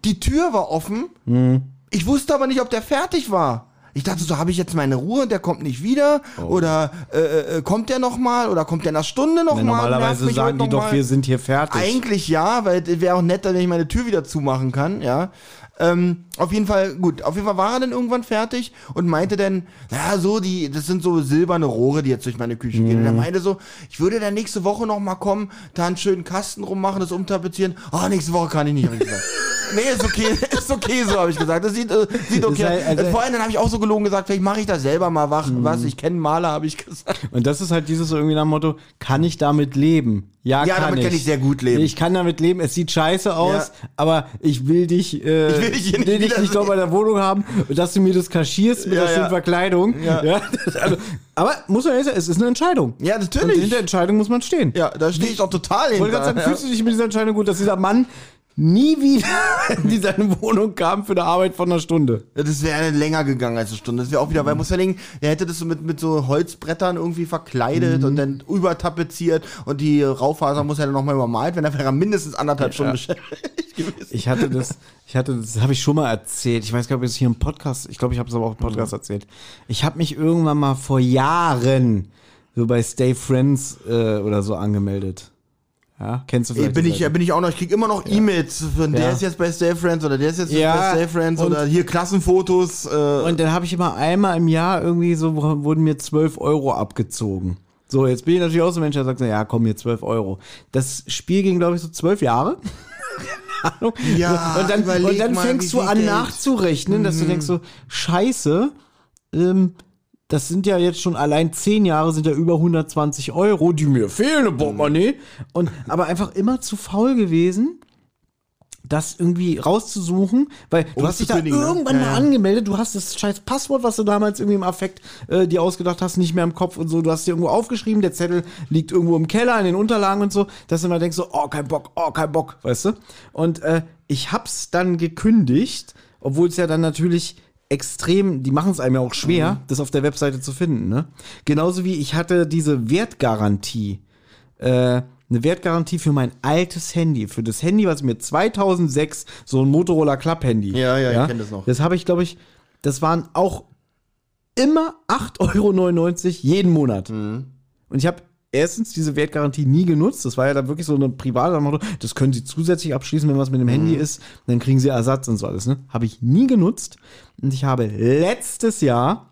Die Tür war offen. Mhm. Ich wusste aber nicht, ob der fertig war. Ich dachte so, habe ich jetzt meine Ruhe und der kommt nicht wieder? Oh. Oder äh, äh, kommt der noch mal? Oder kommt der nach Stunde noch Ja, mal? normalerweise sagen die doch, wir sind hier fertig. Eigentlich ja, weil es wäre auch netter, wenn ich meine Tür wieder zumachen kann, ja. Ähm, auf jeden Fall, gut, auf jeden Fall war er dann irgendwann fertig und meinte dann, ja, so, die, das sind so silberne Rohre, die jetzt durch meine Küche gehen. Und er meinte so, ich würde dann nächste Woche noch mal kommen, da einen schönen Kasten rummachen, das umtapezieren. Oh, nächste Woche kann ich nicht. Nee, ist okay, ist okay so, habe ich gesagt. Das sieht, äh, sieht okay. halt- also- Vorhin dann habe ich auch so gelogen gesagt, vielleicht mache ich da selber mal wach, was, ich kenne Maler, habe ich gesagt. Und das ist halt dieses irgendwie nach dem Motto, kann ich damit leben? Ja, Ja, kann damit ich. kann ich sehr gut leben. Ich kann damit leben, es sieht scheiße aus, Ja. aber ich will dich, äh, Ich will dich hier nicht will dich nicht wiedersehen. noch bei der Wohnung haben, dass du mir das kaschierst mit Ja, der schönen ja. Verkleidung. Ja. das, also, aber muss man jetzt sagen, es ist eine Entscheidung. Ja, Und natürlich. in der Entscheidung muss man stehen. Ja, da stehe ich doch total Ich wollte gerade sagen, hinter. fühlst du dich mit dieser Entscheidung gut, dass dieser Mann nie wieder in seine Wohnung kam für eine Arbeit von einer Stunde? Ja, Das wäre länger gegangen als eine Stunde. Das wäre auch wieder, weil muss ja denken, er hätte das so mit, mit so Holzbrettern irgendwie verkleidet Mhm. und dann übertapeziert und die Raufaser muss ja dann nochmal übermalt werden. Da wäre er mindestens anderthalb Stunden beschäftigt gewesen. Ich hatte das, ich hatte das, habe ich schon mal erzählt. Ich weiß gar nicht, ob ich es hier im Podcast, ich glaube, ich habe es aber auch im Podcast erzählt. Ich habe mich irgendwann mal vor Jahren so bei Stay Friends äh, oder so angemeldet. Ja, kennst du Ey, vielleicht? bin ich, ja, bin ich auch noch, ich krieg immer noch E-Mails von der Ja. ist jetzt bei Stay Friends oder der ist jetzt Ja, bei Stay Friends und- oder hier Klassenfotos. Äh, Und dann habe ich immer einmal im Jahr irgendwie so, wurden mir 12 Euro abgezogen. So, jetzt bin ich natürlich auch so ein Mensch, der sagt, ja, komm, mir 12 Euro. Das Spiel ging, glaube ich, so zwölf Jahre. Keine Ahnung. Ja, und dann, und dann mal, fängst du an Geld. Mhm. nachzurechnen, dass du denkst so, scheiße, ähm, das sind ja jetzt schon allein 10 Jahre, sind ja über 120 Euro, die mir fehlen im Portemonnaie. Und, aber einfach immer zu faul gewesen, das irgendwie rauszusuchen, weil du hast dich da ne? irgendwann Ja, mal ja. angemeldet, du hast das scheiß Passwort, was du damals irgendwie im Affekt äh, dir ausgedacht hast, nicht mehr im Kopf und so, du hast dir irgendwo aufgeschrieben, der Zettel liegt irgendwo im Keller in den Unterlagen und so, dass du immer denkst so, oh, kein Bock, oh, kein Bock, weißt du? Und äh, ich hab's dann gekündigt, obwohl es ja dann natürlich extrem, die machen es einem ja auch schwer, Mhm. das auf der Webseite zu finden, ne? Genauso wie ich hatte diese Wertgarantie äh, eine Wertgarantie für mein altes Handy, für das Handy, was mir 2006 so ein Motorola Club Handy. Ja, ja, ich kenn das noch. Das habe ich, glaube ich, das waren auch immer 8,99 Euro jeden Monat. Mhm. Und ich habe erstens diese Wertgarantie nie genutzt. Das war ja dann wirklich so eine private Motto, das können Sie zusätzlich abschließen, wenn was mit dem Mhm. Handy ist, dann kriegen Sie Ersatz und so alles. Ne? Habe ich nie genutzt. Und ich habe letztes Jahr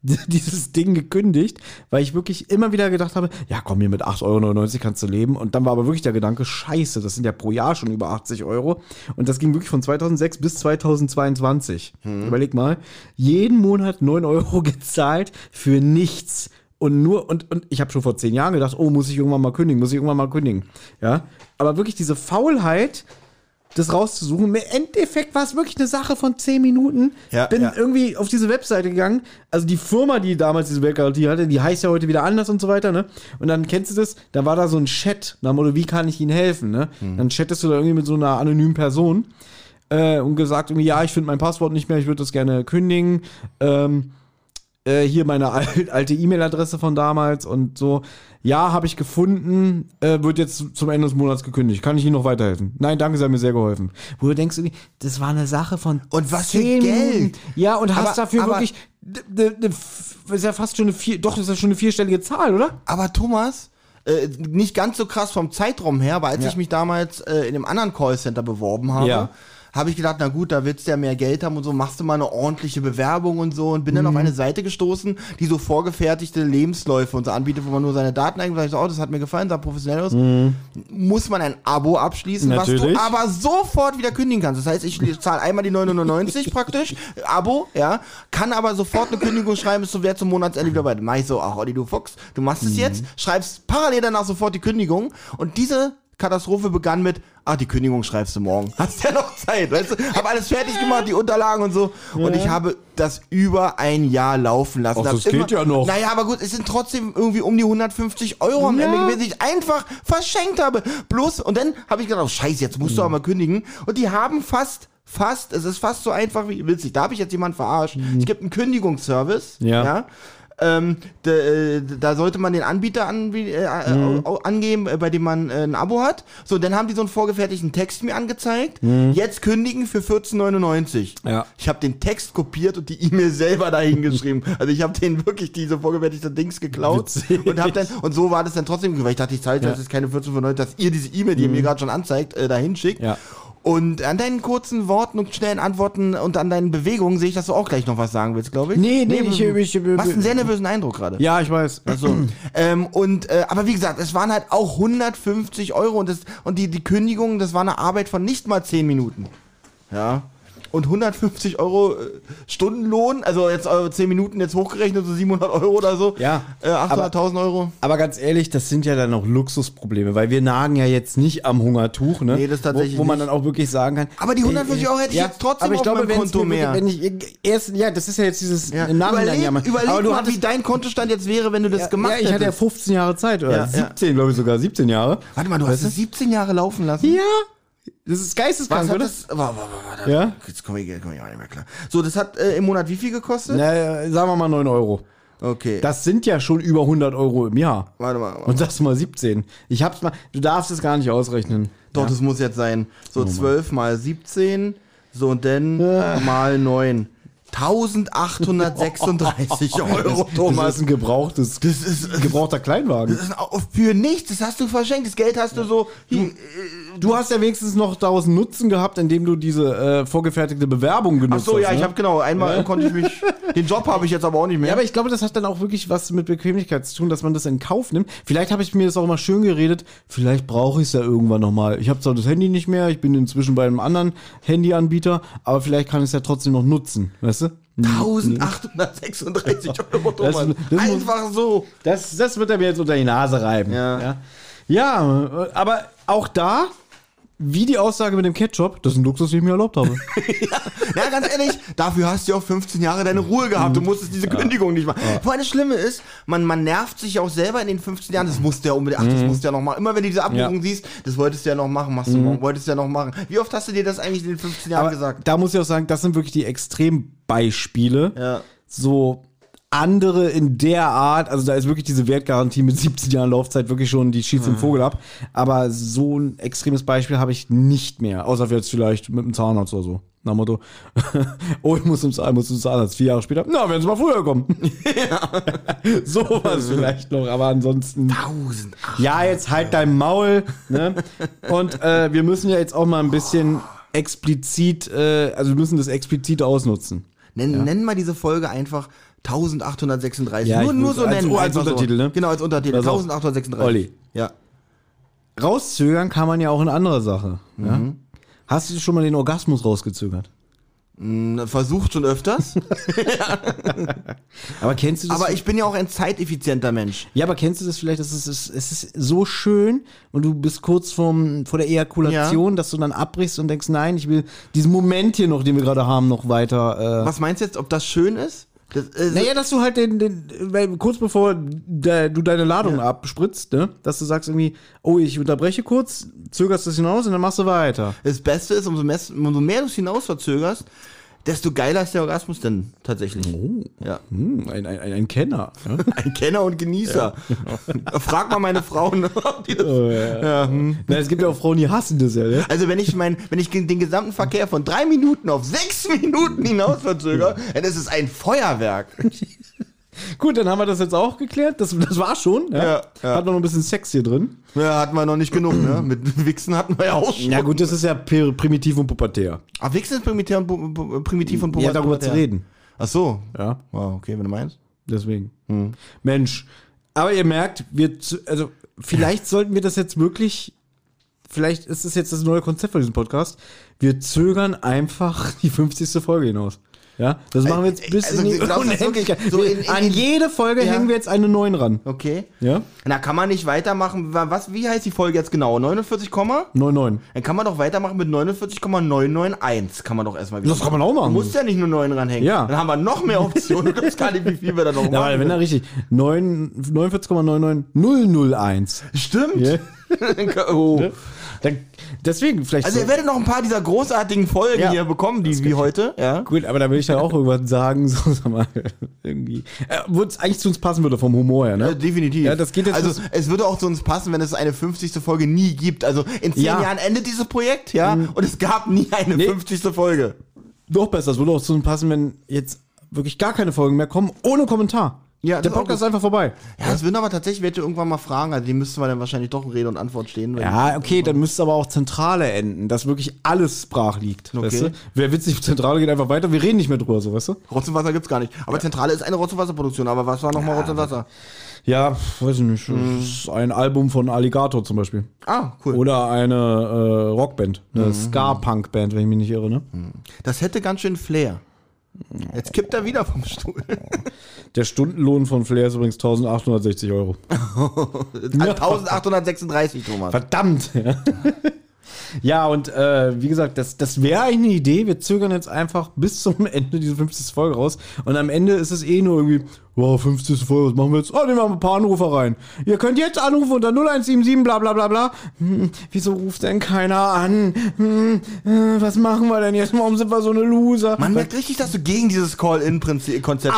dieses Ding gekündigt, weil ich wirklich immer wieder gedacht habe, ja komm, hier mit 8,99 Euro kannst du leben. Und dann war aber wirklich der Gedanke, scheiße, das sind ja pro Jahr schon über 80 Euro. Und das ging wirklich von 2006 bis 2022. Überleg mal, jeden Monat 9 Euro gezahlt für nichts. Und nur, und, und ich habe schon vor zehn Jahren gedacht, oh, muss ich irgendwann mal kündigen, muss ich irgendwann mal kündigen. Ja. Aber wirklich diese Faulheit, das rauszusuchen. Im Endeffekt war es wirklich eine Sache von 10 Minuten. Ja, Bin ja. irgendwie auf diese Webseite gegangen. Also die Firma, die damals diese Weltgarantie hatte, die heißt ja heute wieder anders und so weiter, ne? Und dann kennst du das, da war da so ein Chat, nach dem Motto, wie kann ich Ihnen helfen, ne? Dann chattest du da irgendwie mit so einer anonymen Person äh, und gesagt irgendwie, ja, ich finde mein Passwort nicht mehr, ich würde das gerne kündigen. Ähm, äh, hier meine al alte E-Mail-Adresse von damals und so. Ja, habe ich gefunden, äh, wird jetzt zum Ende des Monats gekündigt. Kann ich Ihnen noch weiterhelfen? Nein, danke, Sie haben mir sehr geholfen. Wo du denkst, das war eine Sache von Und was für 10 Geld? Ja, und hast Aber- dafür aber- wirklich, ist ja fast schon eine vier, doch, ist ja schon eine vierstellige Zahl, oder? Aber Thomas, äh, nicht ganz so krass vom Zeitraum her, aber als Ja. ich mich damals äh, in einem anderen Callcenter beworben habe, Ja. Habe ich gedacht, na gut, da willst du ja mehr Geld haben und so, machst du mal eine ordentliche Bewerbung und so und bin dann auf Mhm. eine Seite gestoßen, die so vorgefertigte Lebensläufe und so anbietet, wo man nur seine Daten eingibt. Ich so, oh, das hat mir gefallen, sah professionell aus. Muss man ein Abo abschließen, was Mhm. Natürlich. du aber sofort wieder kündigen kannst. Das heißt, ich zahle einmal die 9,99 praktisch, Abo, ja, kann aber sofort eine Kündigung schreiben, bis zum Wert zum Monatsende wieder bei. Mach ich so, ach Olli, du Fuchs, du machst Mhm. es jetzt, schreibst parallel danach sofort die Kündigung und diese Katastrophe begann mit, ah, die Kündigung schreibst du morgen. Hast ja noch Zeit, weißt du? Hab alles fertig gemacht, die Unterlagen und so. Und ich habe das über ein Jahr laufen lassen. Ach, das geht ja noch. Naja, aber gut, es sind trotzdem irgendwie um die 150 Euro am Ja. Ende gewesen, die ich einfach verschenkt habe. Bloß, und dann habe ich gedacht, oh scheiße, jetzt musst du aber mal kündigen. Und die haben fast, fast, es ist fast so einfach wie witzig. Da habe ich jetzt jemanden verarscht. Es gibt einen Kündigungsservice. Ja. ja ähm, da, äh, da sollte man den Anbieter an, äh, äh, au- angeben, äh, bei dem man äh, ein Abo hat. So, dann haben die so einen vorgefertigten Text mir angezeigt. Jetzt kündigen für 14,99. Ja. Ich habe den Text kopiert und die E-Mail selber dahin geschrieben. Also ich habe denen wirklich diese vorgefertigte Dings geklaut Witzig. und habe dann und so war das dann trotzdem, weil ich dachte, ich zahle Ja. das ist keine 14,99, dass ihr diese E-Mail, die ihr mir gerade schon anzeigt, äh, dahin schickt. Ja. Und an deinen kurzen Worten und schnellen Antworten und an deinen Bewegungen sehe ich, dass du auch gleich noch was sagen willst, glaube ich. Nee, nee, ich- ich- ich- machst einen sehr nervösen Eindruck gerade. Ja, ich weiß. Also, ähm, und, äh, aber wie gesagt, es waren halt auch 150 Euro und, das, und die, die Kündigung, das war eine Arbeit von nicht mal 10 Minuten. Ja. Und 150 Euro äh, Stundenlohn, also jetzt äh, 10 Minuten jetzt hochgerechnet, so 700 Euro oder so. Ja, Äh, 800.000 Euro. Aber ganz ehrlich, das sind ja dann noch Luxusprobleme, weil wir nagen ja jetzt nicht am Hungertuch, ne? Nee, das tatsächlich wo, wo man dann auch wirklich sagen kann. Aber die 150 Euro hätte ich jetzt trotzdem aber ich auf glaube, meinem Konto mehr. Wenn ich erst, ja, das ist ja jetzt dieses Ja. Nachhinein Überleg, jammern. überleg aber du mal, hattest, wie dein Kontostand jetzt wäre, wenn du das ja, gemacht ja, ich hatte ja hättest. 15 Jahre Zeit oder Ja, ja. 17, glaube ich sogar, 17 Jahre. Warte mal, du hast es 17 Jahre laufen lassen? Ja, das ist geisteskrank, oder? das? Warte, warte, warte. Ja? Jetzt komme ich, komm ich auch nicht mehr klar. So, das hat äh, im Monat wie viel gekostet? Na, sagen wir mal 9 Euro. Okay. Das sind ja schon über 100 Euro im Jahr. warte mal. Warte. Und das mal 17. Ich hab's mal, du darfst es gar nicht ausrechnen. Doch, das muss jetzt sein. So 12 mal 17, so und dann mal 9. 1836 Euro, Das Thomas. ist ein gebrauchtes, das ist ein gebrauchter Kleinwagen. Das ist für nichts, das hast du verschenkt. Das Geld hast du so. Hier, Du hast ja wenigstens noch daraus Nutzen gehabt, indem du diese äh, vorgefertigte Bewerbung ach genutzt so, hast. ja, ich ne? habe genau. Einmal konnte ich mich. Den Job habe ich jetzt aber auch nicht mehr. Ja, aber ich glaube, das hat dann auch wirklich was mit Bequemlichkeit zu tun, dass man das in Kauf nimmt. Vielleicht habe ich mir das auch mal schön geredet. Vielleicht brauche ich es ja irgendwann nochmal. Ich habe zwar das Handy nicht mehr, ich bin inzwischen bei einem anderen Handyanbieter, aber vielleicht kann ich es ja trotzdem noch nutzen, weißt du? 1836 Euro, Thomas. Einfach so. Das, das wird er mir jetzt unter die Nase reiben. Ja. ja. Ja, aber auch da, wie die Aussage mit dem Ketchup, das ist ein Luxus, den ich mir erlaubt habe. Ja, ganz ehrlich, dafür hast du ja auch 15 Jahre deine Ruhe gehabt. Mhm. Du musstest diese Kündigung nicht machen. Vor allem das Schlimme ist, man, man nervt sich auch selber in den 15 Jahren. Das musst du ja unbedingt, ach, das musst du ja noch machen. Immer wenn du diese Abbuchung Mhm. Ja. Mhm. siehst, das wolltest du ja noch machen, machst du, wolltest du ja noch machen. Wie oft hast du dir das eigentlich in den 15 Jahren Aber gesagt? da muss ich auch sagen, das sind wirklich die Extrembeispiele. Ja. So andere in der Art, also da ist wirklich diese Wertgarantie mit 17 Jahren Laufzeit wirklich schon, die schießt den Vogel ab. Aber so ein extremes Beispiel habe ich nicht mehr. Außer jetzt vielleicht mit dem Zahnarzt oder so. Nach dem Motto, oh, ich muss zum Zahnarzt, muss zum Zahnarzt. Vier Jahre später, na, werden Sie mal früher kommen. so was vielleicht noch, aber ansonsten. 1000. Ach, Ja, jetzt halt dein Maul. Ne? Und äh, wir müssen ja jetzt auch mal ein bisschen explizit, äh, also wir müssen das explizit ausnutzen. Nenn, Nenn mal diese Folge einfach 1836. Ja, nur, nur so als- nennen. oh, als Untertitel, so. ne? Genau, als Untertitel. Auf. 1836. Olli. Ja. Rauszögern kann man ja auch in anderer Sache. Ja? Hast du schon mal den Orgasmus rausgezögert? Hm, Versucht schon öfters. Aber kennst du das? aber ich bin ja auch ein zeiteffizienter Mensch. ja, aber kennst du das vielleicht? Das ist, es es ist so schön und du bist kurz vorm, vor der Ejakulation, dass du dann abbrichst und denkst, nein, ich will diesen Moment hier noch, den wir gerade haben, noch weiter. Äh, Was meinst du jetzt, ob das schön ist? Das, äh, Naja, dass du halt den, den weil kurz bevor de, du deine Ladung abspritzt, ne, dass du sagst irgendwie, oh, ich unterbreche kurz, zögerst es hinaus und dann machst du weiter. Das Beste ist, umso mehr, umso mehr du es hinaus verzögerst, desto geiler ist der Orgasmus denn tatsächlich. Ja. Hm, ein, ein, ein, Kenner. Ne? Ein Kenner und Genießer. Frag mal meine Frauen, ob die das. Ja, hm. Na, es gibt ja auch Frauen, die hassen das ja, ne? Also wenn ich mein, wenn ich den gesamten Verkehr von drei Minuten auf sechs Minuten hinaus verzögere, dann ist es ein Feuerwerk. Gut, dann haben wir das jetzt auch geklärt. Das, das war schon. Ja, Ja, ja. Hat noch ein bisschen Sex hier drin. Ja, hatten wir noch nicht genug, ne? Mit Wichsen hatten wir ja auch schon. Ja gut, das ist ja pri- primitiv und pubertär. Aber Wichsen ist primitiv und, pu- pu- primitiv und Ja, darüber zu reden. Ach so. Ja, Wow, okay, wenn du meinst. deswegen. Mensch. Aber ihr merkt, wir, zu- also vielleicht sollten wir das jetzt wirklich, vielleicht ist das jetzt das neue Konzept von diesem Podcast. Wir zögern einfach die 50. Folge hinaus. Ja, das machen wir jetzt bis also, in die? Unendlichkeit. So in- in- An jede Folge Ja. hängen wir jetzt eine 9 ran. Okay. Ja? Na, kann man nicht weitermachen. Wa- Was, wie heißt die Folge jetzt genau? 49, Komma? 9, 9. Dann kann man doch weitermachen mit 49,991. Kann man doch erstmal wieder. Das kann man auch machen. Du musst ja nicht nur 9 ranhängen. Ja. Dann haben wir noch mehr Optionen. Du weißt gar nicht, wie viel wir da noch Ja, weil wenn da machen. richtig 9 49,99001. Stimmt. Ja. oh. Dann, deswegen vielleicht Also so- ihr werdet noch ein paar dieser großartigen Folgen Ja. hier bekommen, die wie heute. Ja. Gut, aber da will ich dann auch irgendwann sagen, so sag mal, irgendwie. Äh, Wo es eigentlich zu uns passen würde vom Humor her, Ja, ne? definitiv. Ja, das geht jetzt also es würde auch zu uns passen, wenn es eine 50. Folge nie gibt. Also in zehn Ja. Mhm. Jahren endet dieses Projekt, ja, und es gab nie eine Nee. 50. Folge. Noch besser, es würde auch zu uns passen, wenn jetzt wirklich gar keine Folgen mehr kommen, ohne Kommentar. Ja, Der Podcast ist einfach vorbei. Ja, das würden aber tatsächlich welche irgendwann mal fragen, also die müssten wir dann wahrscheinlich doch in Rede und Antwort stehen. Ja, okay, dann müsste aber auch Zentrale enden, dass wirklich alles brach liegt. Okay. Weißt du? Wäre witzig, Zentrale geht einfach weiter, wir reden nicht mehr drüber, so, weißt du? Rotz und Wasser gibt's gar nicht. Aber Zentrale ist eine Rotz- und Wasserproduktion, aber was war nochmal Rotz und Wasser? Ja, weiß ich nicht. Das ist ein Album von Alligator zum Beispiel. Ah, cool. Oder eine äh, Rockband, eine Ska-Punk-Band, wenn ich mich nicht irre, ne? Das hätte ganz schön Flair. Jetzt kippt er wieder vom Stuhl. Der Stundenlohn von Flair ist übrigens 1860 Euro. 1836, Thomas. Verdammt! Ja, ja und äh, wie gesagt, das, das wäre eigentlich eine Idee. Wir zögern jetzt einfach bis zum Ende dieser 50. Folge raus. Und am Ende ist es eh nur irgendwie, wow, 50. Folge, was machen wir jetzt? Oh, nehmen wir mal ein paar Anrufer rein. Ihr könnt jetzt anrufen unter 0177, bla bla bla bla. Hm, wieso ruft denn keiner an? Hm, äh, was machen wir denn jetzt? Warum sind wir so eine Loser? Man merkt richtig, dass du gegen dieses Call-In-Konzept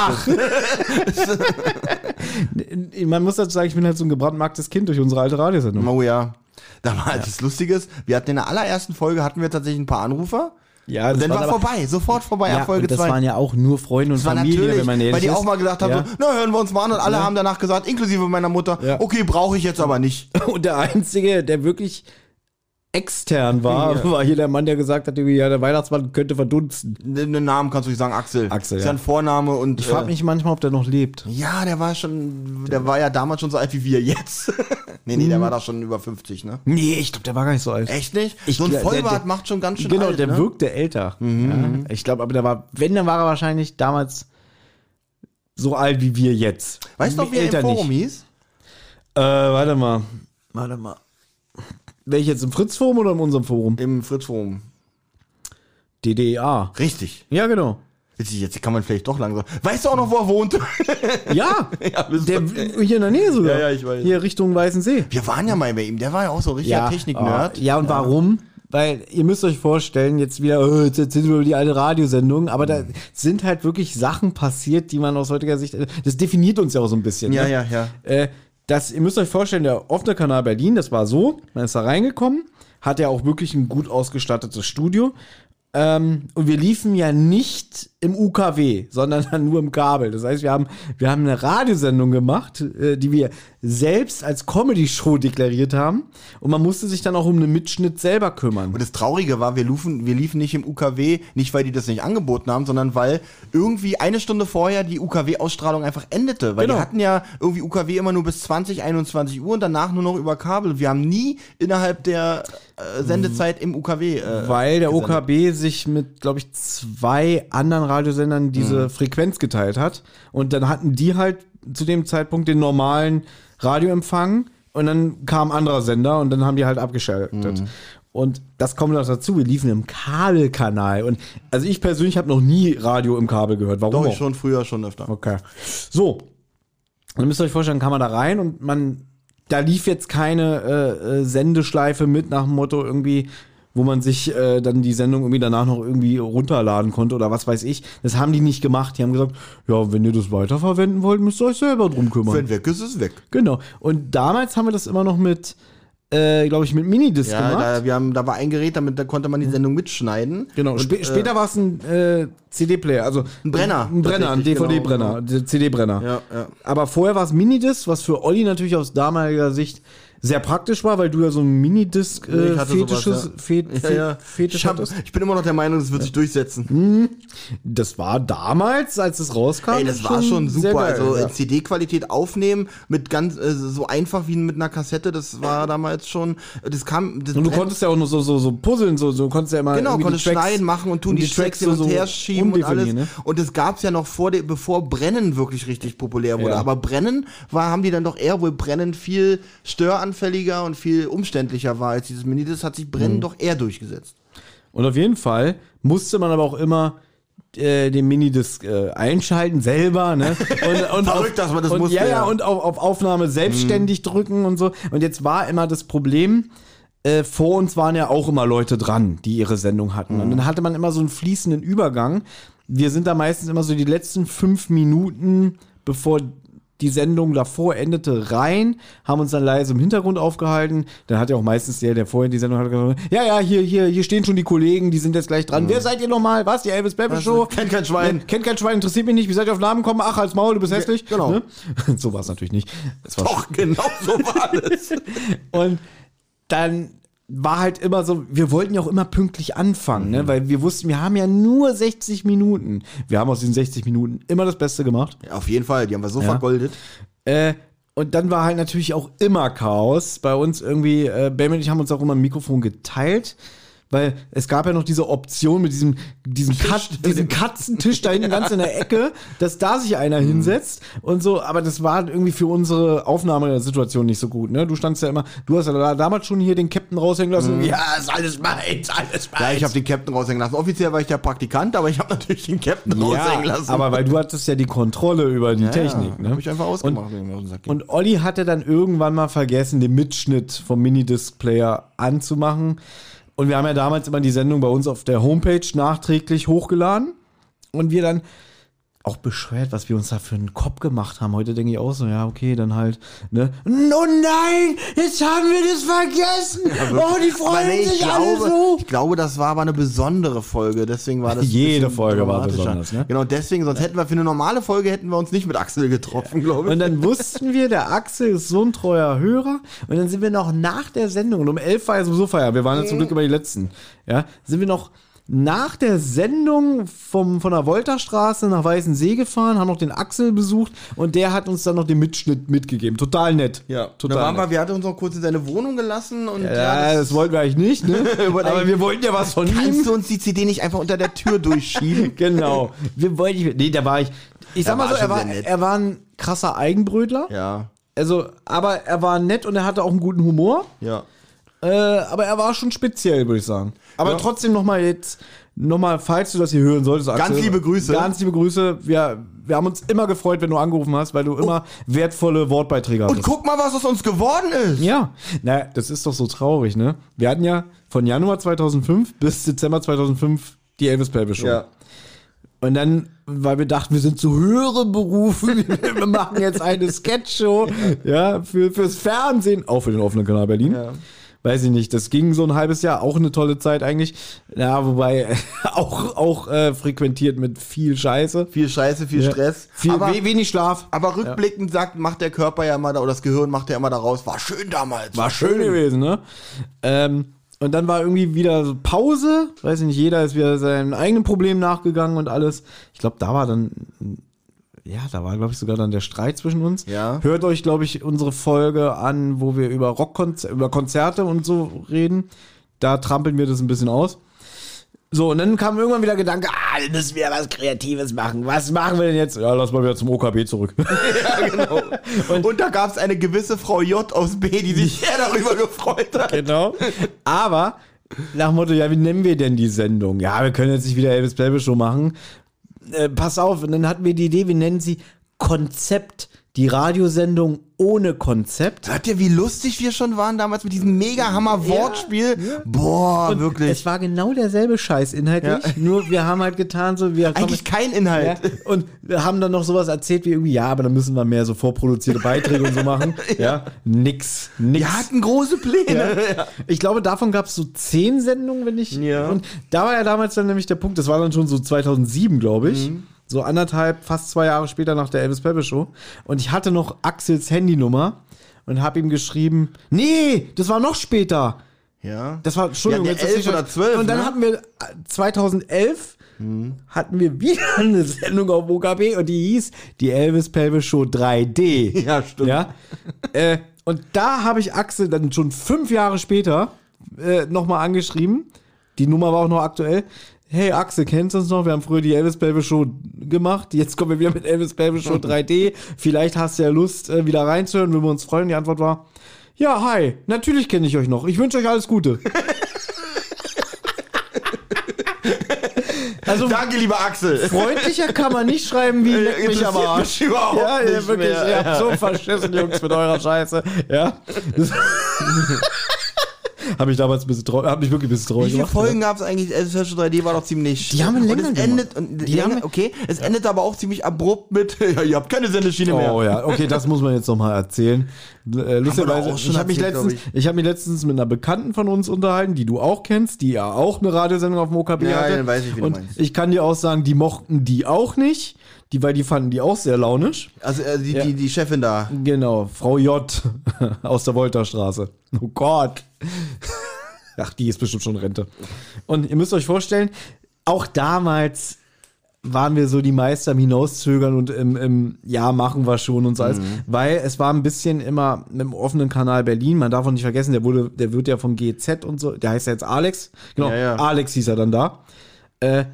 bist. Man muss dazu sagen, ich bin halt so ein gebrandmarktes Kind durch unsere alte Radiosendung. Oh ja. Da war halt das Lustiges. Wir hatten in der allerersten Folge hatten wir tatsächlich ein paar Anrufer. Ja, Und dann war vorbei, sofort vorbei Ja, Folge und das 2. waren ja auch nur Freunde und Das Familie, wenn man ehrlich weil die ist. auch mal gesagt haben, Ja. so, na, hören wir uns mal an und alle haben danach gesagt, inklusive meiner Mutter, Ja. okay, brauche ich jetzt aber nicht. Und der Einzige, der wirklich extern war, war hier der Mann, der gesagt hat, ja, der Weihnachtsmann könnte verdunsten. Den Namen kannst du nicht sagen, Axel. Axel, Ist ja. ja ein Vorname und. Ich frage äh, mich manchmal, ob der noch lebt. Ja, der war schon, der war ja damals schon so alt wie wir jetzt. nee, nee, Mhm. der war da schon über 50, ne? Nee, ich glaube, der war gar nicht so alt. Echt nicht? Ich so ein glaub, der- Vollbart der- macht schon ganz schön Genau, alt, der ne? wirkte älter. Ja, ich glaube, aber der war, wenn, dann war er wahrscheinlich damals so alt wie wir jetzt. Weißt du noch, wie er im Forum nicht. hieß? Äh, warte mal. Warte mal. Welch jetzt im Fritz-Forum oder in unserem Forum? Im Fritz-Forum. DDA. Richtig. Ja, genau. Jetzt, kann man vielleicht doch langsam. Weißt du auch noch, wo er wohnt? Ja, ja, der, hier in der Nähe sogar. Ja, ja, ich weiß. Hier Richtung Weißensee. Wir waren ja mal bei ihm, der war ja auch so richtiger Technik-Nerd. oh, ja, und warum? Weil ihr müsst euch vorstellen, jetzt wieder, oh, jetzt erzählen wir über die alte Radiosendung, aber da sind halt wirklich Sachen passiert, die man aus heutiger Sicht, das definiert uns ja auch so ein bisschen. Ja, ne? ja, ja. Äh, das, ihr müsst euch vorstellen, der offene Kanal Berlin, das war so, man ist da reingekommen, hat ja auch wirklich ein gut ausgestattetes Studio. Ähm, und wir liefen ja nicht im UKW, sondern dann nur im Kabel. Das heißt, wir haben, wir haben eine Radiosendung gemacht, äh, die wir selbst als Comedy-Show deklariert haben. Und man musste sich dann auch um den Mitschnitt selber kümmern. Und das Traurige war, wir liefen, wir liefen nicht im UKW, nicht weil die das nicht angeboten haben, sondern weil irgendwie eine Stunde vorher die UKW-Ausstrahlung einfach endete. Weil Genau. die hatten ja irgendwie UKW immer nur bis 20, 21 Uhr und danach nur noch über Kabel. Wir haben nie innerhalb der äh, Sendezeit im UKW. Äh, Weil der gesendet. OKB sich mit, glaube ich, zwei anderen Radiosendern diese Mhm. Frequenz geteilt hat. Und dann hatten die halt zu dem Zeitpunkt den normalen Radioempfang und dann kam ein anderer Sender und dann haben die halt abgeschaltet. Mhm. Und das kommt noch dazu, wir liefen im Kabelkanal. Und also ich persönlich habe noch nie Radio im Kabel gehört. Warum Doch, auch? ich schon früher schon öfter. Okay. So. Dann müsst ihr euch vorstellen, kam man da rein und man, da lief jetzt keine äh, äh, Sendeschleife mit nach dem Motto irgendwie, wo man sich äh, dann die Sendung irgendwie danach noch irgendwie runterladen konnte oder was weiß ich. Das haben die nicht gemacht. Die haben gesagt, ja, wenn ihr das weiterverwenden wollt, müsst ihr euch selber drum kümmern. Wenn weg ist, ist weg. Genau. Und damals haben wir das immer noch mit, äh, glaube ich, mit Minidisc Ja, gemacht. da, wir haben, da war ein Gerät, damit da konnte man die Sendung mitschneiden. Genau, Und, spä äh, später war es ein äh, CD-Player, also Ein Brenner, Ein Brenner, ein DVD-Brenner, genau, CD-Brenner. Ja, ja. Aber vorher war es Minidisc, was für Olli natürlich aus damaliger Sicht sehr praktisch war, weil du ja so ein Minidisc äh, hatte Fetisches, sowas, ja. Fet, Ja, ja. Fetisch Ich, hab, ich bin immer noch der Meinung, das wird sich durchsetzen. Das war damals, als es rauskam. Ey, das war schon super. geil, also CD-Qualität aufnehmen mit ganz äh, so einfach wie mit einer Kassette, das war damals schon. Das kam. Das Und du konntest ja auch noch so, so, so puzzeln, so, so konntest ja immer. Genau, konntest die Tracks- schneiden, machen und tun die, Tracks hin und her schieben und alles. Ne? Und das gab's ja noch vor, de, bevor Brennen wirklich richtig populär wurde. Aber Brennen war, haben die dann doch eher, wohl Brennen viel störanfälliger und viel umständlicher war als dieses Mini. Das hat sich Brennen Mhm. doch eher durchgesetzt. Und auf jeden Fall musste man aber auch immer äh, den Minidisc äh, einschalten selber, ne? Und, und Verrückt, dass man das und, musste, Ja, ja, und auf, auf Aufnahme selbstständig drücken und so. Und jetzt war immer das Problem, äh, vor uns waren ja auch immer Leute dran, die ihre Sendung hatten. Und dann hatte man immer so einen fließenden Übergang. Wir sind da meistens immer so die letzten fünf Minuten, bevor die Sendung davor endete, rein, haben uns dann leise im Hintergrund aufgehalten. Dann hat ja auch meistens der, der vorher die Sendung hatte, gesagt, ja, ja, hier, hier, hier stehen schon die Kollegen, die sind jetzt gleich dran. Wer seid ihr nochmal? Was? Die Elvis Peppe Show? Kennt kein Schwein. Ne? Kennt kein Schwein, interessiert mich nicht. Wie seid ihr auf Namen gekommen? Ach, als Maul, du bist hässlich. genau. Ne? So war es natürlich nicht. Es war Doch, genau so war das. und dann war halt immer so, wir wollten ja auch immer pünktlich anfangen, ne? weil wir wussten, wir haben ja nur 60 Minuten. Wir haben aus diesen 60 Minuten immer das Beste gemacht. Ja, auf jeden Fall, die haben wir so vergoldet. Äh, und dann war halt natürlich auch immer Chaos. Bei uns irgendwie, äh, Bam und ich haben uns auch immer ein Mikrofon geteilt. Weil es gab ja noch diese Option mit diesem, diesem, Kat diesem Katzentisch da hinten ganz in der Ecke, dass da sich einer hinsetzt und so, aber das war irgendwie für unsere Aufnahmesituation nicht so gut, ne? Du standst ja immer, du hast ja da- damals schon hier den Captain raushängen lassen. Ja, ist alles meins, alles meins. Ja, ich habe den Captain raushängen lassen. Offiziell war ich der Praktikant, aber ich habe natürlich den Captain raushängen lassen. aber weil du hattest ja die Kontrolle über die ja, Technik, ja, ne? Hab ich einfach ausgemacht. ging. Und Olli hatte dann irgendwann mal vergessen, den Mitschnitt vom Minidisc-Player anzumachen. Und wir haben ja damals immer die Sendung bei uns auf der Homepage nachträglich hochgeladen. Und wir dann auch bescheuert, was wir uns da für einen Kopf gemacht haben. Heute denke ich auch so, ja, okay, dann halt, ne? Oh nein, jetzt haben wir das vergessen. oh, die freuen nee, ich sich alle glaube, so. ich glaube, das war aber eine besondere Folge. Deswegen war das Jede Folge war besonders, ne? Genau, deswegen, sonst hätten wir für eine normale Folge hätten wir uns nicht mit Axel getroffen, glaube ich. Und dann wussten wir, der Axel ist so ein treuer Hörer. Und dann sind wir noch nach der Sendung, und um elf war ja sowieso Feier, wir waren ja zum Glück immer die Letzten, ja, sind wir noch nach der Sendung vom, von der Wolterstraße nach Weißensee gefahren, haben noch den Axel besucht und der hat uns dann noch den Mitschnitt mitgegeben. Total nett. Ja, total da waren nett. wir, wir hatten uns noch kurz in seine Wohnung gelassen und ja, das, wollten wir eigentlich nicht, ne? Aber wir wollten ja was von ihm. kannst du uns die CD nicht einfach unter der Tür durchschieben? Genau. Wir wollten, nee, da war ich, ich sag Er mal so, er war, er war ein krasser Eigenbrötler. ja, Also, aber er war nett und er hatte auch einen guten Humor. ja. Äh, aber er war schon speziell, würde ich sagen. Aber Ja. trotzdem nochmal jetzt, nochmal, falls du das hier hören solltest, Axel, Ganz liebe Grüße. Ganz liebe Grüße. Wir, wir haben uns immer gefreut, wenn du angerufen hast, weil du immer wertvolle Wortbeiträge Und hattest. guck mal, was aus uns geworden ist. Ja, na, das ist doch so traurig, ne? Wir hatten ja von Januar 2005 bis Dezember 2005 die Elvis Pelvis Show. Ja. Und dann, weil wir dachten, wir sind zu höheren Berufen, wir machen jetzt eine Sketchshow, ja, für, fürs Fernsehen, auch für den offenen Kanal Berlin. Ja. Weiß ich nicht, das ging so ein halbes Jahr, auch eine tolle Zeit eigentlich. Ja, wobei auch, auch äh, frequentiert mit viel Scheiße. Viel Scheiße, viel Ja. Stress. Viel, aber, we wenig Schlaf. aber rückblickend sagt, macht der Körper ja immer, da- oder das Gehirn macht ja immer daraus, war schön damals. War schön gewesen, ne? Ähm, und dann war irgendwie wieder so Pause. Weiß ich nicht, jeder ist wieder seinem eigenen Problem nachgegangen und alles. Ich glaube, da war dann, ja, da war, glaube ich, sogar dann der Streit zwischen uns. Ja. Hört euch, glaube ich, unsere Folge an, wo wir über Rockkonzerte, über Konzerte und so reden. Da trampeln wir das ein bisschen aus. So, und dann kam irgendwann wieder Gedanke, ah, wir müssen wir was Kreatives machen. Was machen wir denn jetzt? Ja, lass mal wieder zum OKB zurück. Ja, genau. Und, da gab es eine gewisse Frau J aus B, die sich sehr darüber gefreut hat. Genau. Aber nach dem Motto, ja, wie nennen wir denn die Sendung? Ja, wir können jetzt nicht wieder Elvis Pelvis Show machen. Äh, pass auf, und dann hatten wir die Idee, wir nennen sie Konzept. Die Radiosendung ohne Konzept. Hört ihr, wie lustig wir schon waren damals mit diesem mega Hammer Wortspiel? Boah, wirklich. Es war genau derselbe Scheiß inhaltlich, Ja. nur wir haben halt getan, so wir Eigentlich kein Inhalt. Ja, und wir haben dann noch sowas erzählt wie irgendwie, ja, aber dann müssen wir mehr so vorproduzierte Beiträge und so machen. Ja, nix, nix. Wir hatten große Pläne. Ja. Ich glaube, davon gab es so zehn Sendungen, wenn ich. Ja. Und da war ja damals dann nämlich der Punkt, das war dann schon so 2007, glaube ich. Mhm. So anderthalb, fast zwei Jahre später nach der Elvis Peppe Show. Und ich hatte noch Axels Handynummer und habe ihm geschrieben: Nee, das war noch später. Ja. Das war, Entschuldigung, Ja, jetzt der ist 11 nicht- oder 12, Und dann ne? hatten wir äh, 2011 hatten wir wieder eine Sendung auf OKB und die hieß die Elvis Pelvis Show 3D. Ja, stimmt. Ja? äh, und da habe ich Axel dann schon fünf Jahre später äh, nochmal angeschrieben. Die Nummer war auch noch aktuell. Hey Axel, kennst du uns noch? Wir haben früher die Elvis Pelvis Show gemacht. Jetzt kommen wir wieder mit Elvis Pelvis Show 3D. Vielleicht hast du ja Lust, äh, wieder reinzuhören, würden wir uns freuen. Die Antwort war, ja, hi, natürlich kenne ich euch noch. Ich wünsche euch alles Gute. Also Danke, lieber Axel. freundlicher kann man nicht schreiben wie leck mich am Arsch. mich überhaupt ja, ja, nicht wirklich. mehr. Ihr habt so verschissen, Jungs, mit eurer Scheiße. Ja. Das Habe ich damals ein bisschen traurig, hab mich wirklich ein bisschen Wie traurig viele gemacht. Folgen gab es eigentlich? Es Special 3D war doch ziemlich. Die haben und länger es endet, und Die länger, haben- okay, es endet aber auch ziemlich abrupt mit, ja, ihr habt keine Sendeschiene mehr. Oh ja, okay, das muss man jetzt nochmal erzählen. Äh, lustigerweise, ich habe mich, letztens, glaub ich hab mich letztens mit einer Bekannten von uns unterhalten, die du auch kennst, die ja auch eine Radiosendung auf dem OKB Ja, hatte. ja, weiß ich, wie du Und meinst. ich kann dir auch sagen, die mochten die auch nicht, die, weil die fanden die auch sehr launisch. Also äh, die, Ja. die, die Chefin da. Genau, Frau J. aus der Wolterstraße. Oh Gott. Ach, die ist bestimmt schon Rente. Und ihr müsst euch vorstellen, auch damals waren wir so die Meister im Hinauszögern und im, im Ja, machen wir schon und so alles. Weil es war ein bisschen immer mit dem offenen Kanal Berlin, man darf auch nicht vergessen, der wurde, der wird ja vom GZ und so, der heißt ja jetzt Alex. Genau, Ja, ja. Alex hieß er dann da. Äh,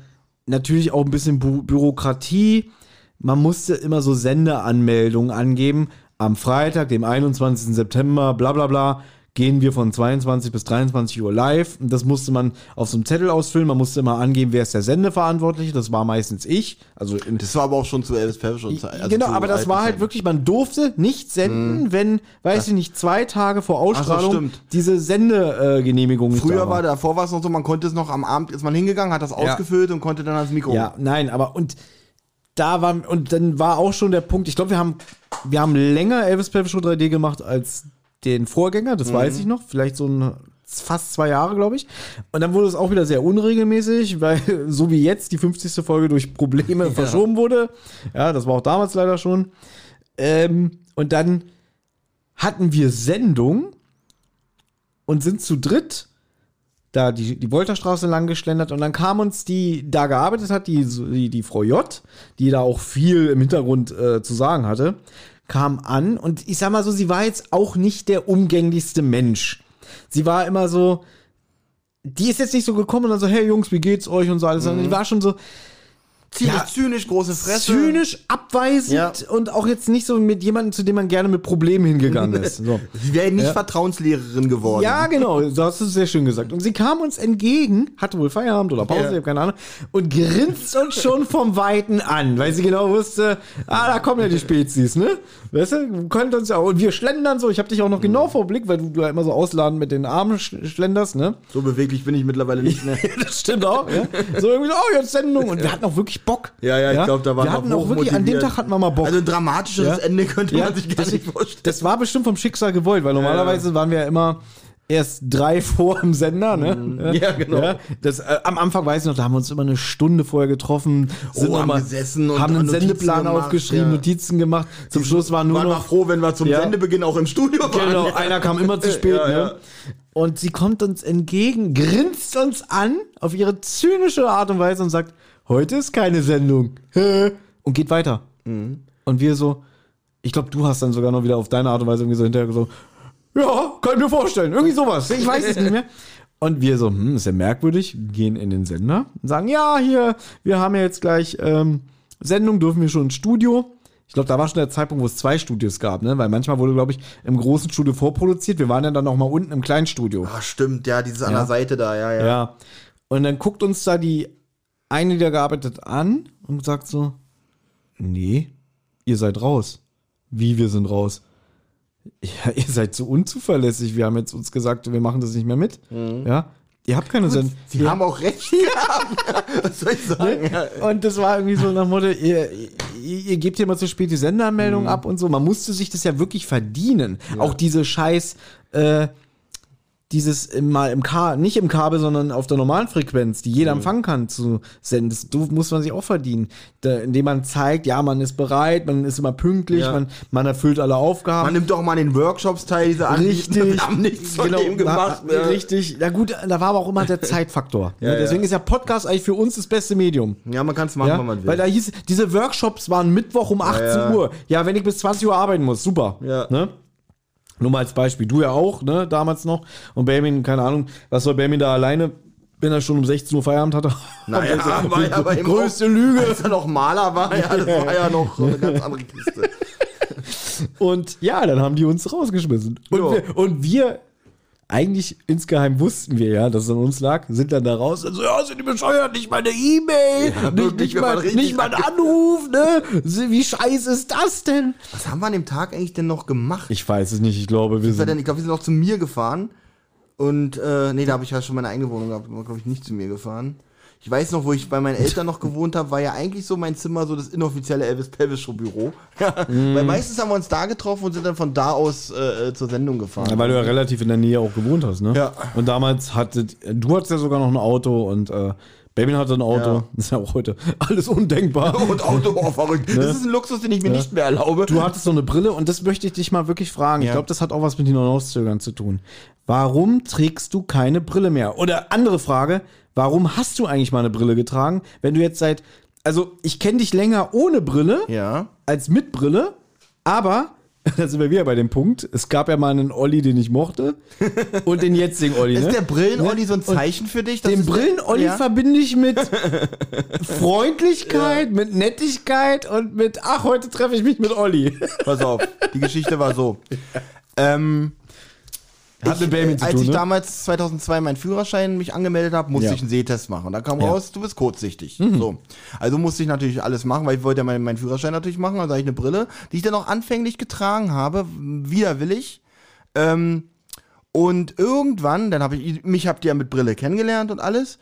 natürlich auch ein bisschen Bü Bürokratie. Man musste immer so Sendeanmeldungen angeben. Am Freitag, dem 21. September, bla bla bla, gehen wir von 22 bis 23 Uhr live. Und das musste man auf so einem Zettel ausfüllen. Man musste immer angeben, wer ist der Sendeverantwortliche. Das war meistens ich. Also Das war aber auch schon zu Elvis Pfeffer schon. also genau, aber das war halt wirklich, man durfte nicht senden, wenn, weiß ich nicht, zwei Tage vor Ausstrahlung stimmt. diese Sendegenehmigung nicht Früher da war, davor war es noch so, man konnte es noch am Abend, ist man hingegangen, hat das ausgefüllt und konnte dann ans Mikro. Ja, nein, aber und da war und dann war auch schon der Punkt, ich glaube, wir haben wir haben länger Elvis Presley Show 3D gemacht als den Vorgänger, das weiß ich noch, vielleicht so ein fast zwei Jahre, glaube ich. Und dann wurde es auch wieder sehr unregelmäßig, weil so wie jetzt die 50. Folge durch Probleme verschoben wurde. Ja, das war auch damals leider schon. Ähm, und dann hatten wir Sendung und sind zu dritt da die, die Wolterstraße lang geschlendert und dann kam uns die, da gearbeitet hat, die, die, die Frau J, die da auch viel im Hintergrund äh, zu sagen hatte, kam an und ich sag mal so, sie war jetzt auch nicht der umgänglichste Mensch. Sie war immer so, die ist jetzt nicht so gekommen und dann so, hey Jungs, wie geht's euch und so alles, sondern die war schon so, Ziemlich Ja. zynisch, große Fresse. zynisch, abweisend Ja. und auch jetzt nicht so mit jemandem, zu dem man gerne mit Problemen hingegangen ist. So. Sie wäre nicht Ja. Vertrauenslehrerin geworden. Ja, genau, du hast es sehr schön gesagt. Und sie kam uns entgegen, hatte wohl Feierabend oder Pause, ich habe keine Ahnung, und grinst uns schon vom Weiten an, weil sie genau wusste, ah, da kommen ja die Spezies, ne? Weißt du, könnt uns ja und wir schlendern so, ich habe dich auch noch genau vor Blick, weil du, du ja immer so ausladend mit den Armen sch schlenderst, ne? So beweglich bin ich mittlerweile nicht mehr. das stimmt auch, ja? So irgendwie so, oh, jetzt Sendung. Und wir hatten auch wirklich Bock. Ja, ja, ich glaube, da waren Wir hatten auch wirklich, an dem Tag hatten wir mal Bock. Also ein dramatischeres Ja. Ende könnte Ja, man sich gar das, nicht vorstellen. das war bestimmt vom Schicksal gewollt, weil normalerweise waren wir ja immer erst drei vor im Sender, ne? Mhm. Ja, genau. das, äh, am Anfang weiß ich noch, da haben wir uns immer eine Stunde vorher getroffen, sind Oh, haben mal- gesessen und haben einen Notizen Sendeplan gemacht, aufgeschrieben, ja. Notizen gemacht. Zum Schluss war nur waren noch froh, wenn wir zum Ja. Sendebeginn auch im Studio waren. Genau, einer kam immer zu spät. Ja, ne? ja. Und sie kommt uns entgegen, grinst uns an auf ihre zynische Art und Weise und sagt, heute ist keine Sendung. Und geht weiter. Mhm. Und wir so, ich glaube, du hast dann sogar noch wieder auf deine Art und Weise irgendwie so hinterher so, ja, kann ich mir vorstellen. Irgendwie sowas. Ich weiß es nicht mehr. Und wir so, hm, ist ja merkwürdig, gehen in den Sender und sagen, ja, hier, wir haben ja jetzt gleich ähm, Sendung, dürfen wir schon ins Studio. Ich glaube, da war schon der Zeitpunkt, wo es zwei Studios gab, ne? Weil manchmal wurde, glaube ich, im großen Studio vorproduziert. Wir waren ja dann auch mal unten im kleinen Studio. Ach, stimmt, ja, dieses an Ja. der Seite da, ja, ja. Ja. Und dann guckt uns da die eine, die da gearbeitet an und sagt so, nee, ihr seid raus. Wie, wir sind raus? Ja, ihr seid so unzuverlässig. Wir haben jetzt uns gesagt, wir machen das nicht mehr mit. Ja. Ihr habt keine Sinn. Sie haben auch recht gehabt. Was soll ich sagen? Ja. Und das war irgendwie so nach dem Motto, ihr, ihr, ihr gebt hier mal zu spät die Sendeanmeldung Mhm. ab und so. Man musste sich das ja wirklich verdienen. Auch diese scheiß, äh, dieses im- mal im Kabel, nicht im Kabel, sondern auf der normalen Frequenz, die Mhm. jeder empfangen kann, zu senden. Das muss man sich auch verdienen. Da, indem man zeigt, ja, man ist bereit, man ist immer pünktlich, Ja. man, man erfüllt alle Aufgaben. Man nimmt doch mal an den Workshops teil, diese. Richtig. Wir haben nichts von dem gemacht. Na, ja. Richtig. Na gut, da war aber auch immer der Zeitfaktor. Ja, Deswegen ist ja Podcast eigentlich für uns das beste Medium. Ja, man kann es machen, wenn man will. weil da hieß, diese Workshops waren Mittwoch um 18 ja. Uhr. Ja, wenn ich bis 20 Uhr arbeiten muss, super. Ja. Ne? Nur mal als Beispiel. Du ja auch, ne, damals noch. Und Benjamin, keine Ahnung, was soll Benjamin da alleine, wenn er schon um 16 Uhr Feierabend hatte? naja, Also, war ja ihm größte Lüge. Als er noch Maler war, ja, das war ja noch eine ganz andere Kiste. Und ja, dann haben die uns rausgeschmissen. Und, wir, und wir, eigentlich insgeheim wussten wir ja, dass es an uns lag, sind dann da raus und so, ja, sind die bescheuert, nicht mal eine E-Mail, nicht, wirklich, nicht, wir mal, nicht mal ein Anruf, ne? Wie scheiße ist das denn? Was haben wir an dem Tag eigentlich denn noch gemacht? Ich weiß es nicht, ich glaube, wir sind denn, ich glaube, wir sind noch zu mir gefahren Und äh, nee, da habe ich ja schon meine eigene Wohnung gehabt, glaube ich nicht zu mir gefahren. Ich weiß noch, wo ich bei meinen Eltern noch gewohnt habe, war ja eigentlich so mein Zimmer so das inoffizielle Elvis Pelvis Show Büro. Weil meistens haben wir uns da getroffen und sind dann von da aus äh, äh, zur Sendung gefahren. Ja, weil du ja relativ in der Nähe auch gewohnt hast, ne? Ja. Und damals hattet, du hattest ja sogar noch ein Auto und äh, Baby hatte ein Auto. Ja. Das ist ja auch heute alles undenkbar. und Auto, oh, verrückt. Das ist ein Luxus, den ich mir nicht mehr erlaube. Du hattest so eine Brille und das möchte ich dich mal wirklich fragen. Ich Ja. glaube, das hat auch was mit Hinauszögern zu tun. Warum trägst du keine Brille mehr? Oder andere Frage, warum hast du eigentlich mal eine Brille getragen, wenn du jetzt seit, also ich kenne dich länger ohne Brille ja. als mit Brille, aber da sind wir wieder bei dem Punkt. Es gab ja mal einen Olli, den ich mochte und den jetzigen Olli. Ist ne? der Brillen-Olli so ein Zeichen für dich? Den Brillen-Olli Ja? verbinde ich mit Freundlichkeit, mit Nettigkeit und mit, ach, heute treffe ich mich mit Olli. Pass auf, die Geschichte war so. Ähm, Hat mit Baby äh, zu als tun, ich ne? damals 2002 meinen Führerschein mich angemeldet habe, musste Ja. ich einen Sehtest machen. Und da kam Ja. Mhm. raus, du bist kurzsichtig. So. Also musste ich natürlich alles machen, weil ich wollte ja meinen, meinen Führerschein natürlich machen. Also habe ich eine Brille, die ich dann auch anfänglich getragen habe, widerwillig. Ähm, und irgendwann, dann habe ich, mich habt ihr ja mit Brille kennengelernt und alles.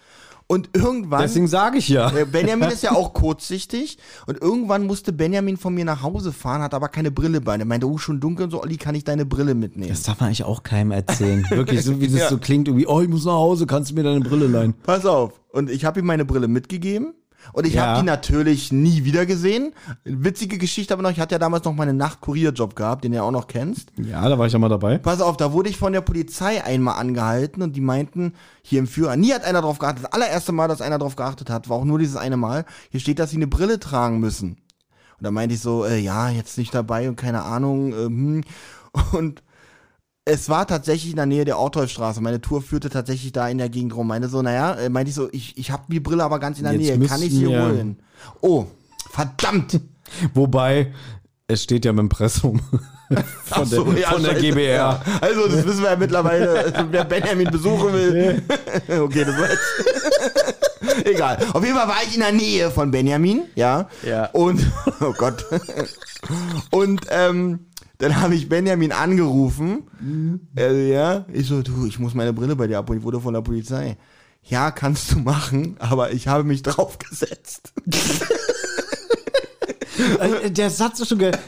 Und irgendwann. Deswegen sage ich ja. Äh, Benjamin ist ja auch kurzsichtig und irgendwann musste Benjamin von mir nach Hause fahren, hat aber keine Brille bei. Er meinte, oh, schon dunkel und so, Olli, kann ich deine Brille mitnehmen? Das darf man eigentlich auch keinem erzählen. Wirklich, so wie das Ja. so klingt, irgendwie, oh, ich muss nach Hause, kannst du mir deine Brille leihen? Pass auf. Und ich habe ihm meine Brille mitgegeben. Und ich Ja. habe die natürlich nie wieder gesehen. Witzige Geschichte aber noch, ich hatte ja damals noch meinen Nachtkurierjob gehabt, den ja auch noch kennst. Ja, da war ich ja mal dabei. Pass auf, da wurde ich von der Polizei einmal angehalten und die meinten, hier im Führer, nie hat einer drauf geachtet. Das allererste Mal, dass einer drauf geachtet hat, war auch nur dieses eine Mal. Hier steht, dass sie eine Brille tragen müssen. Und da meinte ich so, äh, ja, jetzt nicht dabei und keine Ahnung. Äh, hm. Und es war tatsächlich in der Nähe der Ortolfstraße. Meine Tour führte tatsächlich da in der Gegend rum. Meine so, naja, äh, meinte ich so, ich, ich habe die Brille aber ganz in der Jetzt Nähe. Kann ich sie wir- holen? Oh, verdammt! Wobei, es steht ja mit Impressum von, so, der, ja, von der. GBR. Ja. Also, das wissen wir ja mittlerweile. Also, wer Benjamin besuchen will. okay, das war jetzt. Egal. Auf jeden Fall war ich in der Nähe von Benjamin, ja. Ja. Und, oh Gott. Und, ähm, dann habe ich Benjamin angerufen. Äh, ja. Ich so, du, ich muss meine Brille bei dir abholen. Ich wurde von der Polizei. Ja, kannst du machen, aber ich habe mich draufgesetzt. Also, Der Satz ist schon geil.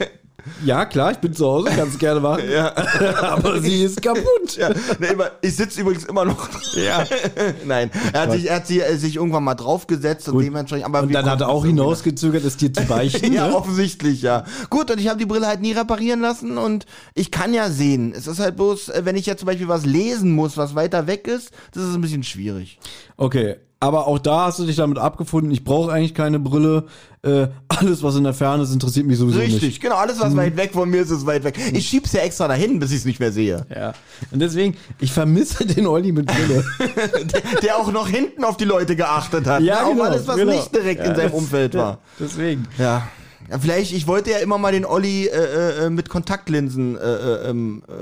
Ja, klar, ich bin zu Hause, kannst gerne machen. Ja. Aber sie ist kaputt. Ja, nee, ich sitze übrigens immer noch. Ja. Nein, er hat, sich, er hat sich, äh, sich irgendwann mal draufgesetzt und dementsprechend. Aber Und dann hat er auch es hinausgezögert, es dir zu beichten. Ja, ne? offensichtlich, ja. Gut, und ich habe die Brille halt nie reparieren lassen und ich kann ja sehen. Es ist halt bloß, äh, wenn ich jetzt zum Beispiel was lesen muss, was weiter weg ist, das ist ein bisschen schwierig. Okay, aber auch da hast du dich damit abgefunden, ich brauche eigentlich keine Brille. Äh, alles, was in der Ferne ist, interessiert mich sowieso Richtig, nicht. genau. Alles, was weit weg von mir ist, ist weit weg. Ich schieb's ja extra dahin, bis ich es nicht mehr sehe. Ja. Und deswegen, ich vermisse den Olli mit Brille. der, der auch noch hinten auf die Leute geachtet hat. Ja, ne? Auf genau, alles, was genau. nicht direkt in Ja, seinem das- Umfeld war. Deswegen. Ja. Vielleicht, ich wollte ja immer mal den Olli äh, äh, mit Kontaktlinsen äh, äh, ähm, äh,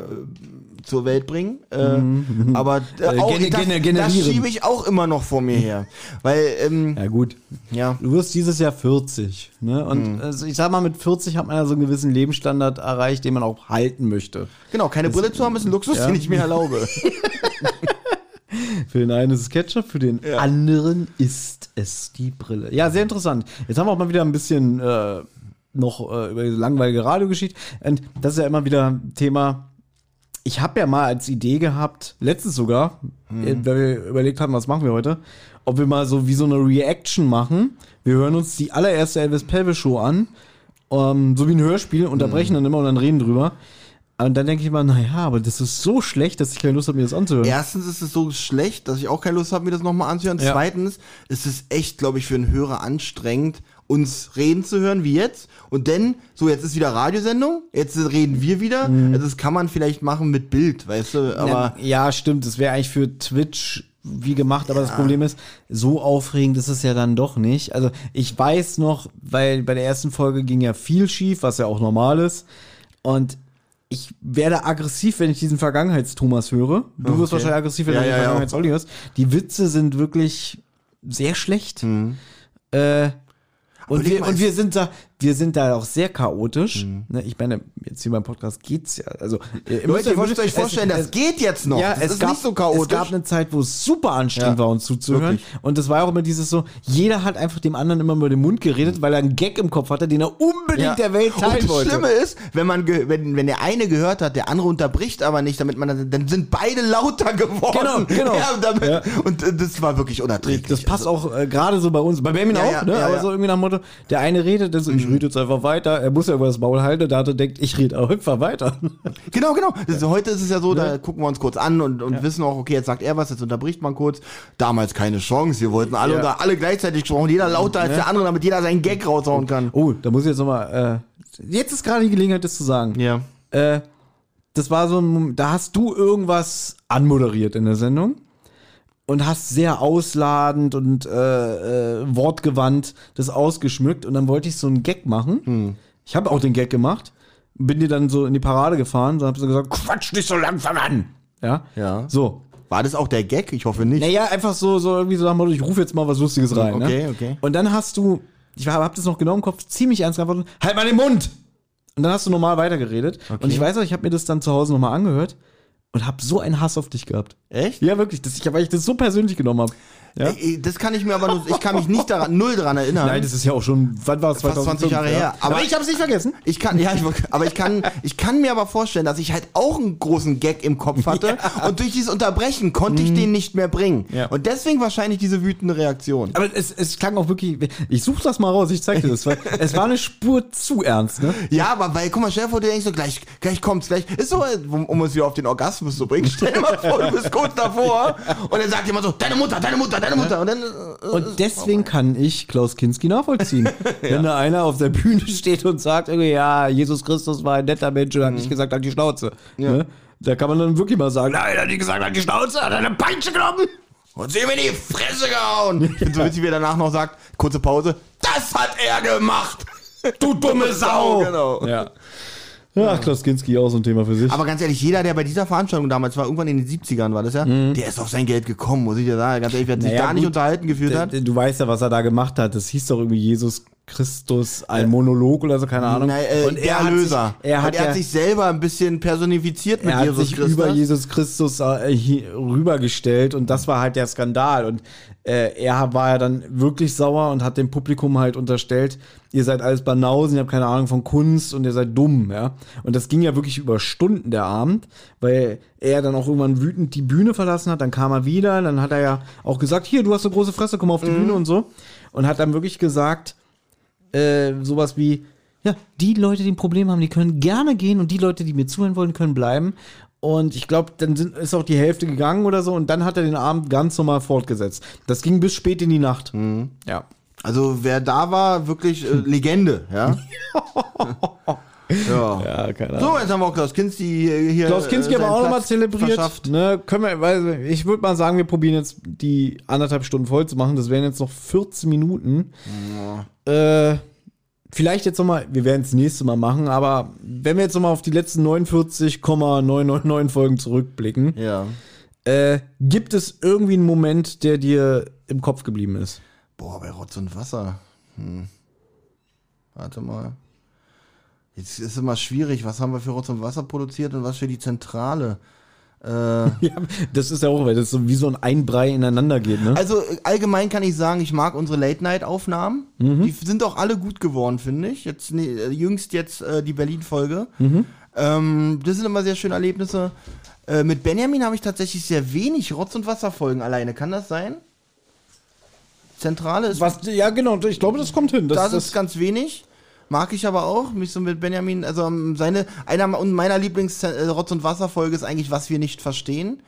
zur Welt bringen. Äh, Aber äh, Äh, auch, gene- das, gene- das schiebe ich auch immer noch vor mir her. Weil, ähm, Ja, gut. ja. Du wirst dieses Jahr 40. Ne? Und also ich sag mal, mit 40 hat man ja so einen gewissen Lebensstandard erreicht, den man auch halten möchte. Genau, keine Brille zu haben ist ein Luxus, Ja. den ich mir erlaube. Für den einen ist es Ketchup, für den Ja. anderen ist es die Brille. Ja, sehr interessant. Jetzt haben wir auch mal wieder ein bisschen äh, noch äh, über diese langweilige Radiogeschichte. Und das ist ja immer wieder Thema. Ich habe ja mal als Idee gehabt, letztens sogar, äh, weil wir überlegt haben, was machen wir heute, ob wir mal so wie so eine Reaction machen. Wir hören uns die allererste Elvis Pelvis Show an, ähm, so wie ein Hörspiel, unterbrechen dann immer und dann reden drüber. Und dann denke ich mal, naja, aber das ist so schlecht, dass ich keine Lust habe, mir das anzuhören. Erstens ist es so schlecht, dass ich auch keine Lust habe, mir das nochmal anzuhören. Ja. Zweitens ist es echt, glaube ich, für einen Hörer anstrengend, uns reden zu hören, wie jetzt. Und dann, so, jetzt ist wieder Radiosendung, jetzt reden wir wieder. Mhm. Also das kann man vielleicht machen mit Bild, weißt du, aber... ja, stimmt. Das wäre eigentlich für Twitch wie gemacht, aber das Problem ist, so aufregend ist es ja dann doch nicht. Also ich weiß noch, weil bei der ersten Folge ging ja viel schief, was ja auch normal ist. Und ich werde aggressiv, wenn ich diesen Vergangenheits-Thomas höre. Du wirst Okay. wahrscheinlich aggressiv, wenn Ja, du den ja, ja. Vergangenheits-Olli hörst. Die Witze sind wirklich sehr schlecht. Äh, und, wir, mal, und wir sind da, wir sind da auch sehr chaotisch. Mhm. Ne, ich meine, jetzt hier beim Podcast geht's ja. Also, ihr müsst Leute, ihr müsst euch vorstellen, es- das geht jetzt noch. Ja, das es ist gab, nicht so chaotisch. Es gab eine Zeit, wo es super anstrengend Ja, war, uns zuzuhören. wirklich. Und das war auch immer dieses so, jeder hat einfach dem anderen immer über den Mund geredet, weil er einen Gag im Kopf hatte, den er unbedingt der Welt Und teilen das wollte. Schlimme ist, wenn man wenn, wenn der eine gehört hat, der andere unterbricht aber nicht, damit man dann, dann sind beide lauter geworden. Genau, genau. Ja, damit, Ja. Und äh, das war wirklich unerträglich. Das passt auch äh, gerade so bei uns, bei Benjamin Ja, auch, ja, ne? ja, aber ja. so irgendwie nach dem Motto, der eine redet, der so, ich rede jetzt einfach weiter, er muss ja über das Maul halten, der andere denkt, ich rede einfach weiter. Genau, genau. Das, heute ist es ja so, da gucken wir uns kurz an und, und wissen auch, okay, jetzt sagt er was, jetzt unterbricht man kurz. Damals keine Chance. Wir wollten alle Ja. oder alle gleichzeitig gesprochen, jeder lauter als der andere, damit jeder seinen Gag raushauen kann. Oh, da muss ich jetzt nochmal, äh, jetzt ist gerade die Gelegenheit, das zu sagen. Ja. Äh, das war so ein, Moment, da hast du irgendwas anmoderiert in der Sendung und hast sehr ausladend und äh, äh, wortgewandt das ausgeschmückt und dann wollte ich so einen Gag machen. Hm. Ich habe auch den Gag gemacht, bin dir dann so in die Parade gefahren, dann hab so gesagt, quatsch nicht so langsam an. Ja. Ja. So. War das auch der Gag? Ich hoffe nicht. Naja, einfach so, so irgendwie so nach Motto, ich rufe jetzt mal was Lustiges rein. Okay, ne? okay. Und dann hast du, ich hab hab das noch genau im Kopf, ziemlich ernst geantwortet, halt mal den Mund! Und dann hast du normal weitergeredet. Und ich weiß auch, ich habe mir das dann zu Hause nochmal angehört und habe so einen Hass auf dich gehabt. Echt? Ja, wirklich, das, ich, weil ich das so persönlich genommen habe. Ja? Ey, Das kann ich mir aber nur, ich kann mich nicht daran, null daran erinnern. Nein, das ist ja auch schon, wann war es? Fast 20 Jahre her. Aber, Aber- ich habe es nicht vergessen. Ich kann, ja, ich, aber ich kann, ich kann mir aber vorstellen, dass ich halt auch einen großen Gag im Kopf hatte und durch dieses Unterbrechen konnte ich den nicht mehr bringen. Ja. Und deswegen wahrscheinlich diese wütende Reaktion. Aber es, es klang auch wirklich, ich such das mal raus, ich zeig dir das. Weil es war eine Spur zu ernst, ne? Ja, aber weil, guck mal, stell vor, du denkst so, gleich, gleich kommt's, gleich. Ist so, um, um uns wieder auf den Orgasmus zu bringen. Stell dir mal vor, du bist kurz davor und dann sagt jemand so, deine Mutter, deine Mutter, deine Mutter. Und dann, äh, Und deswegen kann ich Klaus Kinski nachvollziehen. Wenn da einer auf der Bühne steht und sagt, ja, Jesus Christus war ein netter Mensch und hat nicht gesagt, halt die Schnauze. Ne? Da kann man dann wirklich mal sagen, nein, er hat nicht gesagt, halt die Schnauze, hat eine Peitsche genommen. und sie mir in die Fresse gehauen. Finde so witzig, wie er danach noch sagt, kurze Pause, das hat er gemacht. Du dumme Sau. Genau. Ja. Ja, Klaus Kinski auch so ein Thema für sich. Aber ganz ehrlich, jeder, der bei dieser Veranstaltung damals war, irgendwann in den 70ern war das ja, der ist auf sein Geld gekommen, muss ich dir sagen. Ganz ehrlich, wer sich Mhm. Naja, da nicht gut. unterhalten gefühlt hat. Du weißt ja, was er da gemacht hat. Das hieß doch irgendwie Jesus Christus, ein Monolog oder so, keine Ahnung. Nein, äh, und er Erlöser. Hat sich, er hat, Und er ja, hat sich selber ein bisschen personifiziert mit er hat Jesus sich Christus. über Jesus Christus äh, rübergestellt und das war halt der Skandal. Und äh, er war ja dann wirklich sauer und hat dem Publikum halt unterstellt, ihr seid alles Banausen, ihr habt keine Ahnung von Kunst und ihr seid dumm, ja. Und das ging ja wirklich über Stunden der Abend, weil er dann auch irgendwann wütend die Bühne verlassen hat, dann kam er wieder, dann hat er ja auch gesagt, hier, du hast eine große Fresse, komm auf die Bühne und so. Und hat dann wirklich gesagt, äh, sowas wie, ja, die Leute, die ein Problem haben, die können gerne gehen und die Leute, die mir zuhören wollen, können bleiben. Und ich glaube, dann sind, ist auch die Hälfte gegangen oder so und dann hat er den Abend ganz normal fortgesetzt. Das ging bis spät in die Nacht. Ja. Also wer da war, wirklich äh, Legende, ja. ja. Ja, keine So, jetzt haben wir auch Klaus Kinski hier. Klaus Kinski äh, aber seinen auch nochmal zelebriert. Ne, können wir, weil ich würde mal sagen, wir probieren jetzt die anderthalb Stunden voll zu machen. Das wären jetzt noch 14 Minuten. Äh, vielleicht jetzt nochmal, wir werden es nächste Mal machen, aber wenn wir jetzt nochmal auf die letzten 49,999 Folgen zurückblicken, Ja. äh, gibt es irgendwie einen Moment, der dir im Kopf geblieben ist? Boah, bei Rotz und Wasser. Hm. Warte mal. Jetzt ist immer schwierig, was haben wir für Rotz und Wasser produziert und was für die Zentrale. Äh, Ja, das ist ja auch, weil das so wie so ein Einbrei ineinander geht, ne? Also äh, allgemein kann ich sagen, ich mag unsere Late-Night-Aufnahmen. Die sind auch alle gut geworden, finde ich. Jetzt ne, äh, jüngst jetzt äh, die Berlin-Folge. Ähm, das sind immer sehr schöne Erlebnisse. Äh, mit Benjamin habe ich tatsächlich sehr wenig Rotz- und Wasserfolgen alleine. Kann das sein? Zentrale ist Was, ja, genau, ich glaube, das kommt hin. Das, das, das, ist ganz wenig. Mag ich aber auch. Mich so mit Benjamin, also ähm, seine, einer meiner Lieblings-Rotz- und Wasser-Folge ist eigentlich, was wir nicht verstehen.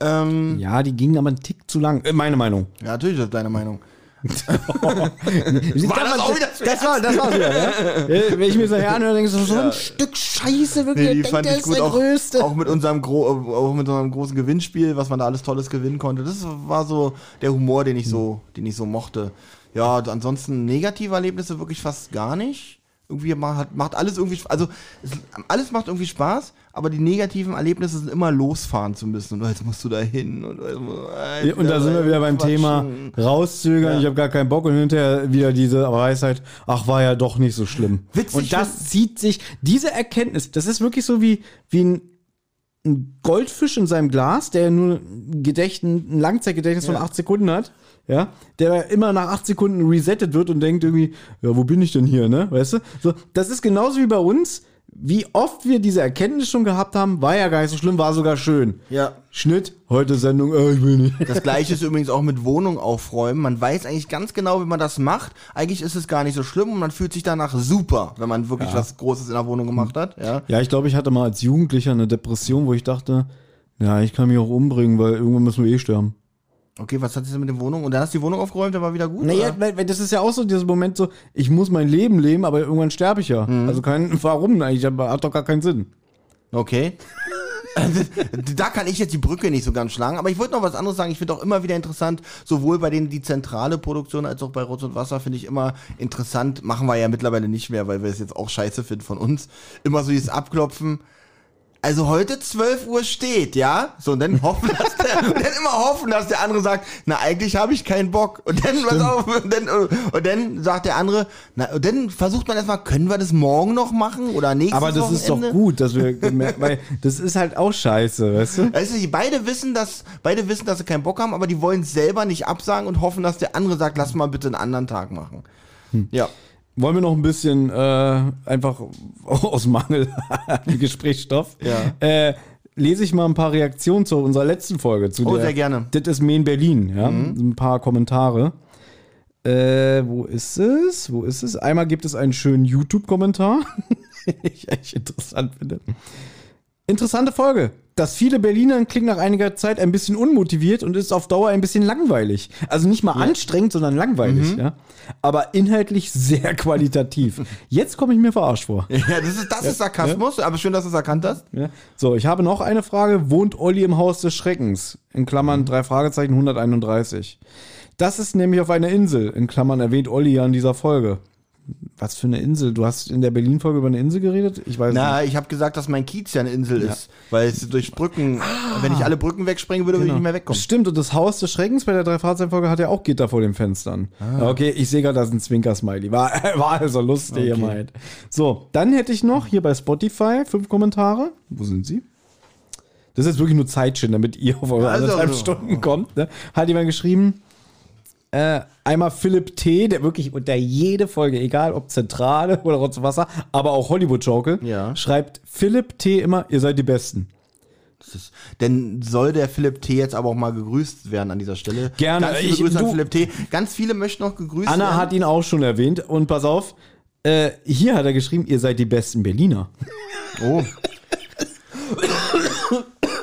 Ähm, ja, die gingen aber einen Tick zu lang. Äh, meine Meinung. ja, natürlich ist das deine Meinung. War das auch wieder das war, das war's wieder, ja? Wenn ich mir so anhöre, denke ich so, so ein Stück Scheiße, wirklich. Nee, die ich denk, fand der ich gut, auch, Größte. auch mit unserem Gro auch mit unserem großen Gewinnspiel, was man da alles Tolles gewinnen konnte. Das war so der Humor, den ich so, den ich so mochte. Ja, ansonsten negative Erlebnisse wirklich fast gar nicht. Irgendwie macht, macht alles irgendwie, also es, alles macht irgendwie Spaß, aber die negativen Erlebnisse sind immer losfahren zu müssen. Und jetzt musst du da hin und, ja, und da sind wir wieder beim Thema rauszögern, ja. ich habe gar keinen Bock und hinterher wieder diese Weisheit, ach, war ja doch nicht so schlimm. Witzig, und das zieht sich, diese Erkenntnis, das ist wirklich so wie, wie ein ein Goldfisch in seinem Glas, der nur ein, Gedächtnis, ein Langzeitgedächtnis ja. von acht Sekunden hat, ja, der immer nach acht Sekunden resettet wird und denkt irgendwie, ja, wo bin ich denn hier, ne? Weißt du? So, das ist genauso wie bei uns. Wie oft wir diese Erkenntnis schon gehabt haben, war ja gar nicht so schlimm, war sogar schön. Ja. Schnitt, heute Sendung, äh, ich will nicht. Das gleiche ist übrigens auch mit Wohnung aufräumen. Man weiß eigentlich ganz genau, wie man das macht. Eigentlich ist es gar nicht so schlimm und man fühlt sich danach super, wenn man wirklich ja. was Großes in der Wohnung gemacht hat. Ja, ja ich glaube, ich hatte mal als Jugendlicher eine Depression, wo ich dachte, ja, ich kann mich auch umbringen, weil irgendwann müssen wir eh sterben. Okay, was hat das mit der Wohnung? Und dann hast du die Wohnung aufgeräumt, dann war wieder gut? Naja, weil das ist ja auch so dieser Moment so, ich muss mein Leben leben, aber irgendwann sterbe ich ja. Mhm. Also kein, warum eigentlich? Hat doch gar keinen Sinn. Okay. da kann ich jetzt die Brücke nicht so ganz schlagen, aber ich wollte noch was anderes sagen. Ich finde auch immer wieder interessant, sowohl bei denen die zentrale Produktion als auch bei Rot und Wasser finde ich immer interessant. Machen wir ja mittlerweile nicht mehr, weil wir es jetzt auch scheiße finden von uns. Immer so dieses Abklopfen also heute 12 Uhr steht, ja? So, und dann hoffen, dass der, und dann immer hoffen, dass der andere sagt, na, eigentlich habe ich keinen Bock. Und dann, was auf, und dann, und dann sagt der andere, na, und dann versucht man erstmal, können wir das morgen noch machen oder nächstes Aber das Wochenende? ist doch gut, dass wir, weil das ist halt auch scheiße, weißt du? Also, beide wissen, dass, beide wissen, dass sie keinen Bock haben, aber die wollen selber nicht absagen und hoffen, dass der andere sagt, lass mal bitte einen anderen Tag machen. Hm. Ja. Wollen wir noch ein bisschen äh, einfach aus Mangel an Gesprächsstoff? Ja. Äh, lese ich mal ein paar Reaktionen zu unserer letzten Folge. Zu oh, der, sehr gerne. Das ist Main Berlin, ja. Mhm. Ein paar Kommentare. Äh, wo ist es? Wo ist es? Einmal gibt es einen schönen YouTube-Kommentar, ich eigentlich interessant finde. Interessante Folge. Das viele Berliner klingt nach einiger Zeit ein bisschen unmotiviert und ist auf Dauer ein bisschen langweilig. Also nicht mal ja. anstrengend, sondern langweilig, mhm. ja. Aber inhaltlich sehr qualitativ. Jetzt komme ich mir verarscht vor. Ja, das ist, das ist Sarkasmus, aber schön, dass du es erkannt hast. So, ich habe noch eine Frage. Wohnt Olli im Haus des Schreckens? In Klammern mhm. drei Fragezeichen 131. Das ist nämlich auf einer Insel, in Klammern erwähnt Olli ja in dieser Folge. Was für eine Insel? Du hast in der Berlin-Folge über eine Insel geredet? Ich weiß Na, nicht. ich habe gesagt, dass mein Kiez ja eine Insel ja. ist, weil es durch Brücken, ah, wenn ich alle Brücken wegsprengen würde, genau. würde ich genau. nicht mehr wegkommen. Stimmt, und das Haus des Schreckens bei der Drei-Fahrzeugen-Folge hat ja auch Gitter vor den Fenstern. Ah. Okay, ich sehe gerade, da ist ein Zwinker-Smiley. War, war also lustig, okay. ihr meint. So, dann hätte ich noch hier bei Spotify fünf Kommentare. Wo sind sie? Das ist jetzt wirklich nur Zeitschind, damit ihr auf eure also, anderthalb Stunden kommt. Ne? Hat jemand geschrieben, äh, einmal Philipp T., der wirklich unter jede Folge, egal ob Zentrale oder Rotz Wasser, aber auch Hollywood Joke, ja. schreibt Philipp T. immer, ihr seid die Besten. Ist, denn soll der Philipp T. jetzt aber auch mal gegrüßt werden an dieser Stelle? Gerne. Ganz viele ich, Grüße du, an Philipp T. Ganz viele möchten noch gegrüßt Anna werden. Anna hat ihn auch schon erwähnt und pass auf, äh, hier hat er geschrieben, ihr seid die besten Berliner. Oh.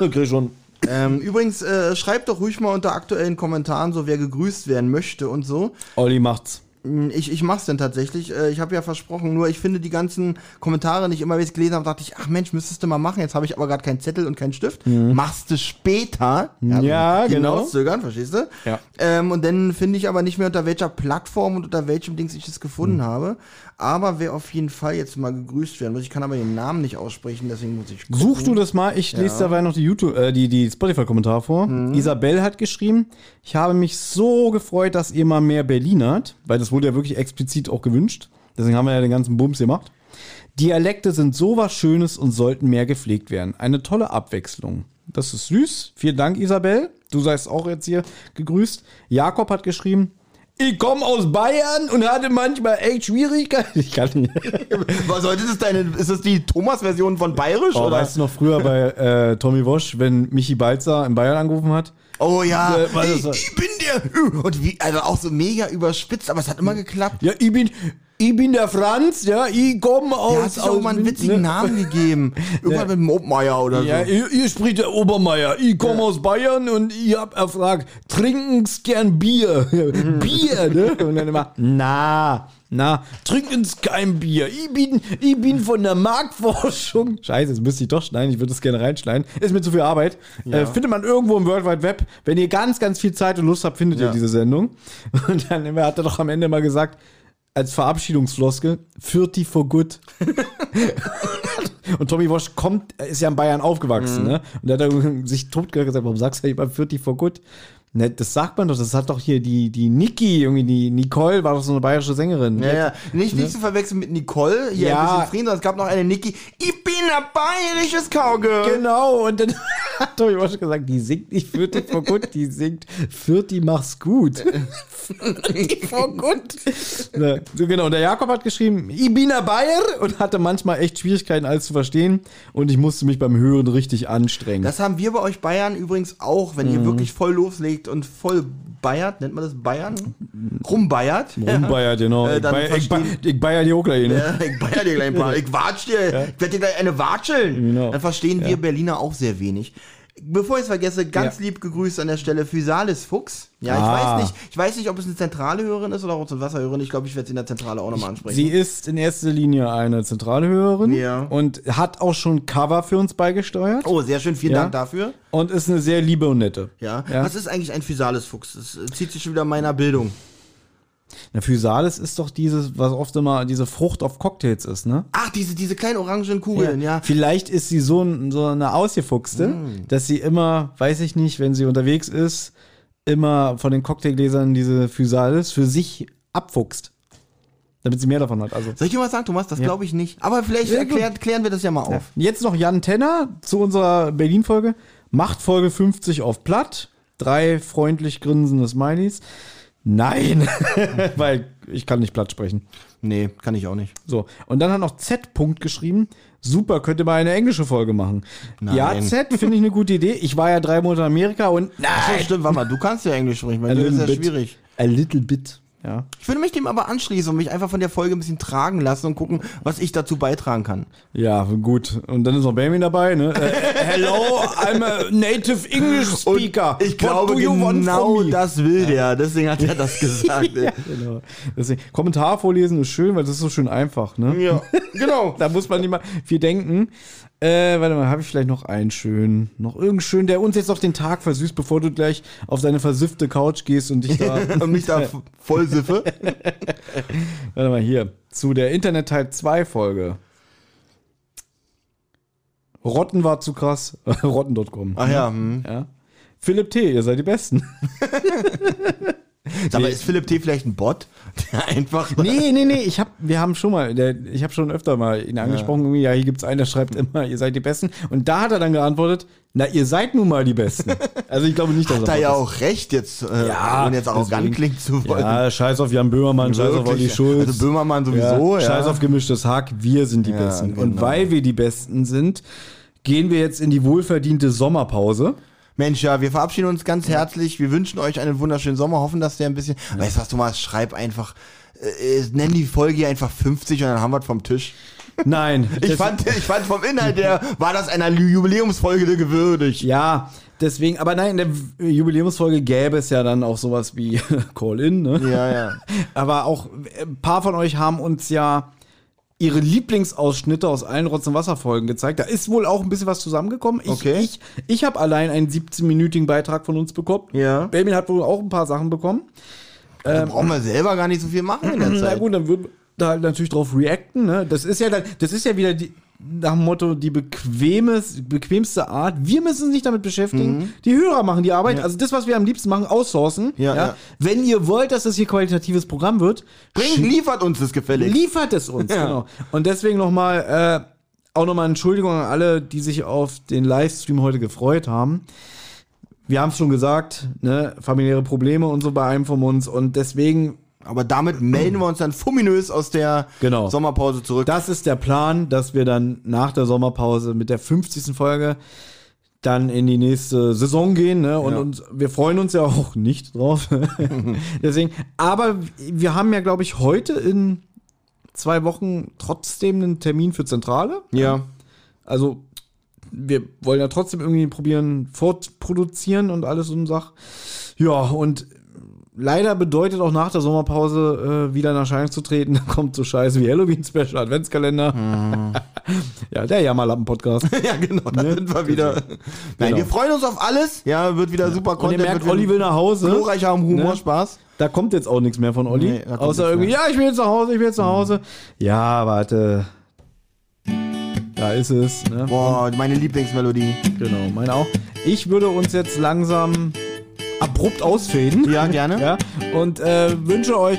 okay, schon ähm, übrigens, äh, schreibt doch ruhig mal unter aktuellen Kommentaren so, wer gegrüßt werden möchte und so. Olli macht's. Hm, ich, ich mach's denn tatsächlich. Äh, ich habe ja versprochen, nur ich finde die ganzen Kommentare nicht immer, wie ich es gelesen habe, dachte ich, ach Mensch, müsstest du mal machen. Jetzt habe ich aber gerade keinen Zettel und keinen Stift. Mhm. Machst du später. Ja, ja genau. Auszögern, verstehst du? Ja. Ähm, und dann finde ich aber nicht mehr unter welcher Plattform und unter welchem Dings ich es gefunden mhm. habe. Aber wer auf jeden Fall jetzt mal gegrüßt werden muss, ich kann aber den Namen nicht aussprechen, deswegen muss ich gucken. Such du das mal, ich ja. lese dabei noch die YouTube, äh, die, die Spotify-Kommentare vor. Mhm. Isabel hat geschrieben, ich habe mich so gefreut, dass ihr mal mehr Berlinert, weil das wurde ja wirklich explizit auch gewünscht. Deswegen haben wir ja den ganzen Bums gemacht. Dialekte sind sowas Schönes und sollten mehr gepflegt werden. Eine tolle Abwechslung. Das ist süß. Vielen Dank, Isabel. Du seist auch jetzt hier gegrüßt. Jakob hat geschrieben, ich komme aus Bayern und hatte manchmal echt Schwierigkeiten. Ich kann nicht. Was heute ist das deine, ist das die Thomas-Version von Bayerisch? Oh, oder? Weißt du noch früher bei äh, Tommy Wosch, wenn Michi Balzer in Bayern angerufen hat? Oh ja, äh, ich, ich, bin der. Und wie, also auch so mega überspitzt, aber es hat immer geklappt. Ja, ich bin, ich bin der Franz, ja, ich komme aus. Der hat sich auch mal einen witzigen ne? Namen gegeben. Irgendwann mit dem Obmeier oder ja, so. Ja, ihr spricht der Obermeier. Ich komme ja. aus Bayern und ich hab erfragt, trinken's gern Bier? Bier, ne? Und dann immer, na, na, trinken's kein Bier. Ich bin, ich bin von der Marktforschung. Scheiße, jetzt müsste ich doch schneiden. Ich würde das gerne reinschneiden. Ist mir zu viel Arbeit. Ja. Äh, findet man irgendwo im World Wide Web. Wenn ihr ganz, ganz viel Zeit und Lust habt, findet ihr diese Sendung. Und dann hat er doch am Ende mal gesagt, als Verabschiedungsfloskel, 40 for good. und Tommy Walsh kommt, ist ja in Bayern aufgewachsen, Mhm. ne? Und der hat sich totgehört gesagt, warum sagst du nicht mal 40 for good? Ne, das sagt man doch, das hat doch hier die, die Niki, irgendwie die Nicole, war doch so eine bayerische Sängerin. Ja, ja. Nicht, nicht zu verwechseln mit Nicole, hier Ja. ein bisschen Frieden, sondern es gab noch eine Niki. Ich bin ein bayerisches Cowgirl. Genau, und dann hat Tommy Walsh gesagt, die singt nicht 40 for good, die singt 40 mach's gut. 40 for good. Ne, so genau, und der Jakob hat geschrieben, ich bin Bayer und hatte manchmal echt Schwierigkeiten, alles zu verstehen und ich musste mich beim Hören richtig anstrengen. Das haben wir bei euch Bayern übrigens auch, wenn ihr wirklich voll loslegt und voll bayert, nennt man das Bayern? Rumbayert. Rumbayert, genau. Äh, ich, bayer, ich, verstehen- ich bayer die auch gleich, ne? Ja, ich bayer dir gleich ein paar. Ich watsch dir. Ich werde dir gleich eine watscheln. Genau. Dann verstehen wir Berliner auch sehr wenig. Bevor ich es vergesse, ganz Ja. lieb gegrüßt an der Stelle Physalis Fuchs. Ja, ich Ah. weiß nicht, ich weiß nicht, ob es eine zentrale Hörerin ist oder auch eine Wasserhörerin. Ich glaube, ich werde sie in der Zentrale auch nochmal ansprechen. Sie ist in erster Linie eine zentrale Hörerin Ja. und hat auch schon Cover für uns beigesteuert oh, sehr schön, vielen Ja. Dank dafür. und ist eine sehr liebe und nette. Ja. Ja. Was ist eigentlich ein Physalis Fuchs? Das äh, zieht sich schon wieder meiner Bildung. Na, Physalis ist doch dieses, was oft immer diese Frucht auf Cocktails ist, ne? Ach, diese, diese kleinen orangen Kugeln, ja. Vielleicht ist sie so, so eine Ausgefuchste, Mm. dass sie immer, weiß ich nicht, wenn sie unterwegs ist, immer von den Cocktailgläsern diese Physalis für sich abfuchst. Damit sie mehr davon hat. Also. Soll ich dir was sagen, Thomas? Das glaube ich nicht. Aber vielleicht gut. erklärt, klären wir das ja mal auf. Jetzt noch Jan Tenner zu unserer Berlin-Folge. Macht Folge 50 auf platt. Drei freundlich grinsende Smileys. Nein, weil ich kann nicht platt sprechen. Nee, kann ich auch nicht. So, und dann hat noch Z. Punkt geschrieben. Super, könnte mal eine englische Folge machen. Ja, Nein. Z finde ich eine gute Idee. Ich war ja drei Monate in Amerika und Ach so, nein, stimmt, warte mal, du kannst ja Englisch sprechen, weil das ist ja bit. schwierig. A little bit. Ja. Ich würde mich dem aber anschließen und mich einfach von der Folge ein bisschen tragen lassen und gucken, was ich dazu beitragen kann. Ja, gut. Und dann ist noch Benjamin dabei, ne? Äh, hello, I'm a native English speaker. ich glaube, What do you want genau das will der. Deswegen hat er das gesagt. Ja, genau. Deswegen, Kommentar vorlesen ist schön, weil das ist so schön einfach, ne? ja, genau. Da muss man nicht mal viel denken. Äh, warte mal, habe ich vielleicht noch einen schönen, noch irgendeinen schönen, der uns jetzt noch den Tag versüßt, bevor du gleich auf deine versiffte Couch gehst und dich da, und mich da voll siffe. warte mal hier, zu der Internet Teil 2 Folge. Rotten war zu krass. Rotten.com. Ach ja, hm. Ja. Philipp T., ihr seid die Besten. Sag mal, ist Philipp T. vielleicht ein Bot? Der einfach. Nee, nee, nee, ich hab, wir haben schon mal, der, ich habe schon öfter mal ihn angesprochen, irgendwie, ja, hier gibt's einen, der schreibt immer, ihr seid die Besten. Und da hat er dann geantwortet, na, ihr seid nun mal die Besten. Also ich glaube nicht, dass Hat er Bot ja ist. auch recht, jetzt, äh, Ja, und jetzt arrogant klingt zu wollen. Ja, scheiß auf Jan Böhmermann, scheiß auf Olli. Schulz. Also Böhmermann sowieso, ja. Scheiß auf gemischtes Hack, wir sind die Ja, Besten. Und genau. weil wir die Besten sind, gehen wir jetzt in die wohlverdiente Sommerpause. Mensch, ja, wir verabschieden uns ganz herzlich. Wir wünschen euch einen wunderschönen Sommer, hoffen, dass der ein bisschen. Weißt du was, Thomas? Schreib einfach. Äh, äh, nenn die Folge hier einfach 50 und dann haben wir es vom Tisch. Nein. Ich fand, ich fand vom Inhalt her, war das einer Jubiläumsfolge gewürdigt. Ja, deswegen, aber nein, in der Jubiläumsfolge gäbe es ja dann auch sowas wie Call-In, ne? Ja, ja. Aber auch ein paar von euch haben uns ja ihre Lieblingsausschnitte aus allen Rotz- und Wasserfolgen gezeigt. Da ist wohl auch ein bisschen was zusammengekommen. Ich, Okay. ich, ich habe allein einen 17-minütigen Beitrag von uns bekommen. Ja. Baby hat wohl auch ein paar Sachen bekommen. Da brauchen wir selber gar nicht so viel machen in der Na Zeit. gut, dann würden wir da halt natürlich drauf reacten. Ne? Das ist ja dann, das ist ja wieder die, nach dem Motto die bequemes, bequemste Art. Wir müssen uns nicht damit beschäftigen. Die Hörer machen die Arbeit. Also das, was wir am liebsten machen, outsourcen. Ja, ja. Wenn ihr wollt, dass das hier qualitatives Programm wird, Bringt, liefert uns das gefällig. liefert es uns. Ja. Genau. Und deswegen nochmal, äh, auch nochmal Entschuldigung an alle, die sich auf den Livestream heute gefreut haben. Wir haben es schon gesagt, ne, familiäre Probleme und so bei einem von uns und deswegen Aber damit melden wir uns dann fuminös aus der Genau. Sommerpause zurück. Das ist der Plan, dass wir dann nach der Sommerpause mit der 50. Folge dann in die nächste Saison gehen. Ne? Und, Ja. und wir freuen uns ja auch nicht drauf. Deswegen, aber wir haben ja, glaube ich, heute in zwei Wochen trotzdem einen Termin für Zentrale. ja. Also wir wollen ja trotzdem irgendwie probieren, fortproduzieren und alles so eine Sache. Ja, und leider bedeutet auch nach der Sommerpause äh, wieder in Erscheinung zu treten. Da kommt so Scheiße wie Halloween Special Adventskalender. Mhm. ja, der Jammerlappen-Podcast. ja, genau, da sind wir wieder. Nein, Genau. wir freuen uns auf alles. Ja, wird wieder super Und ihr Content. merkt, Olli will nach Hause. glorreicher Humor, Ne? Spaß. Da kommt jetzt auch nichts mehr von Olli. Nee, außer irgendwie, ja, ich will jetzt nach Hause, ich will jetzt nach Hause. Ja, warte. Da ist es. Ne? Boah, meine Lieblingsmelodie. Genau, meine auch. Ich würde uns jetzt langsam abrupt ausfäden. Ja, gerne. Ja, und äh, wünsche euch.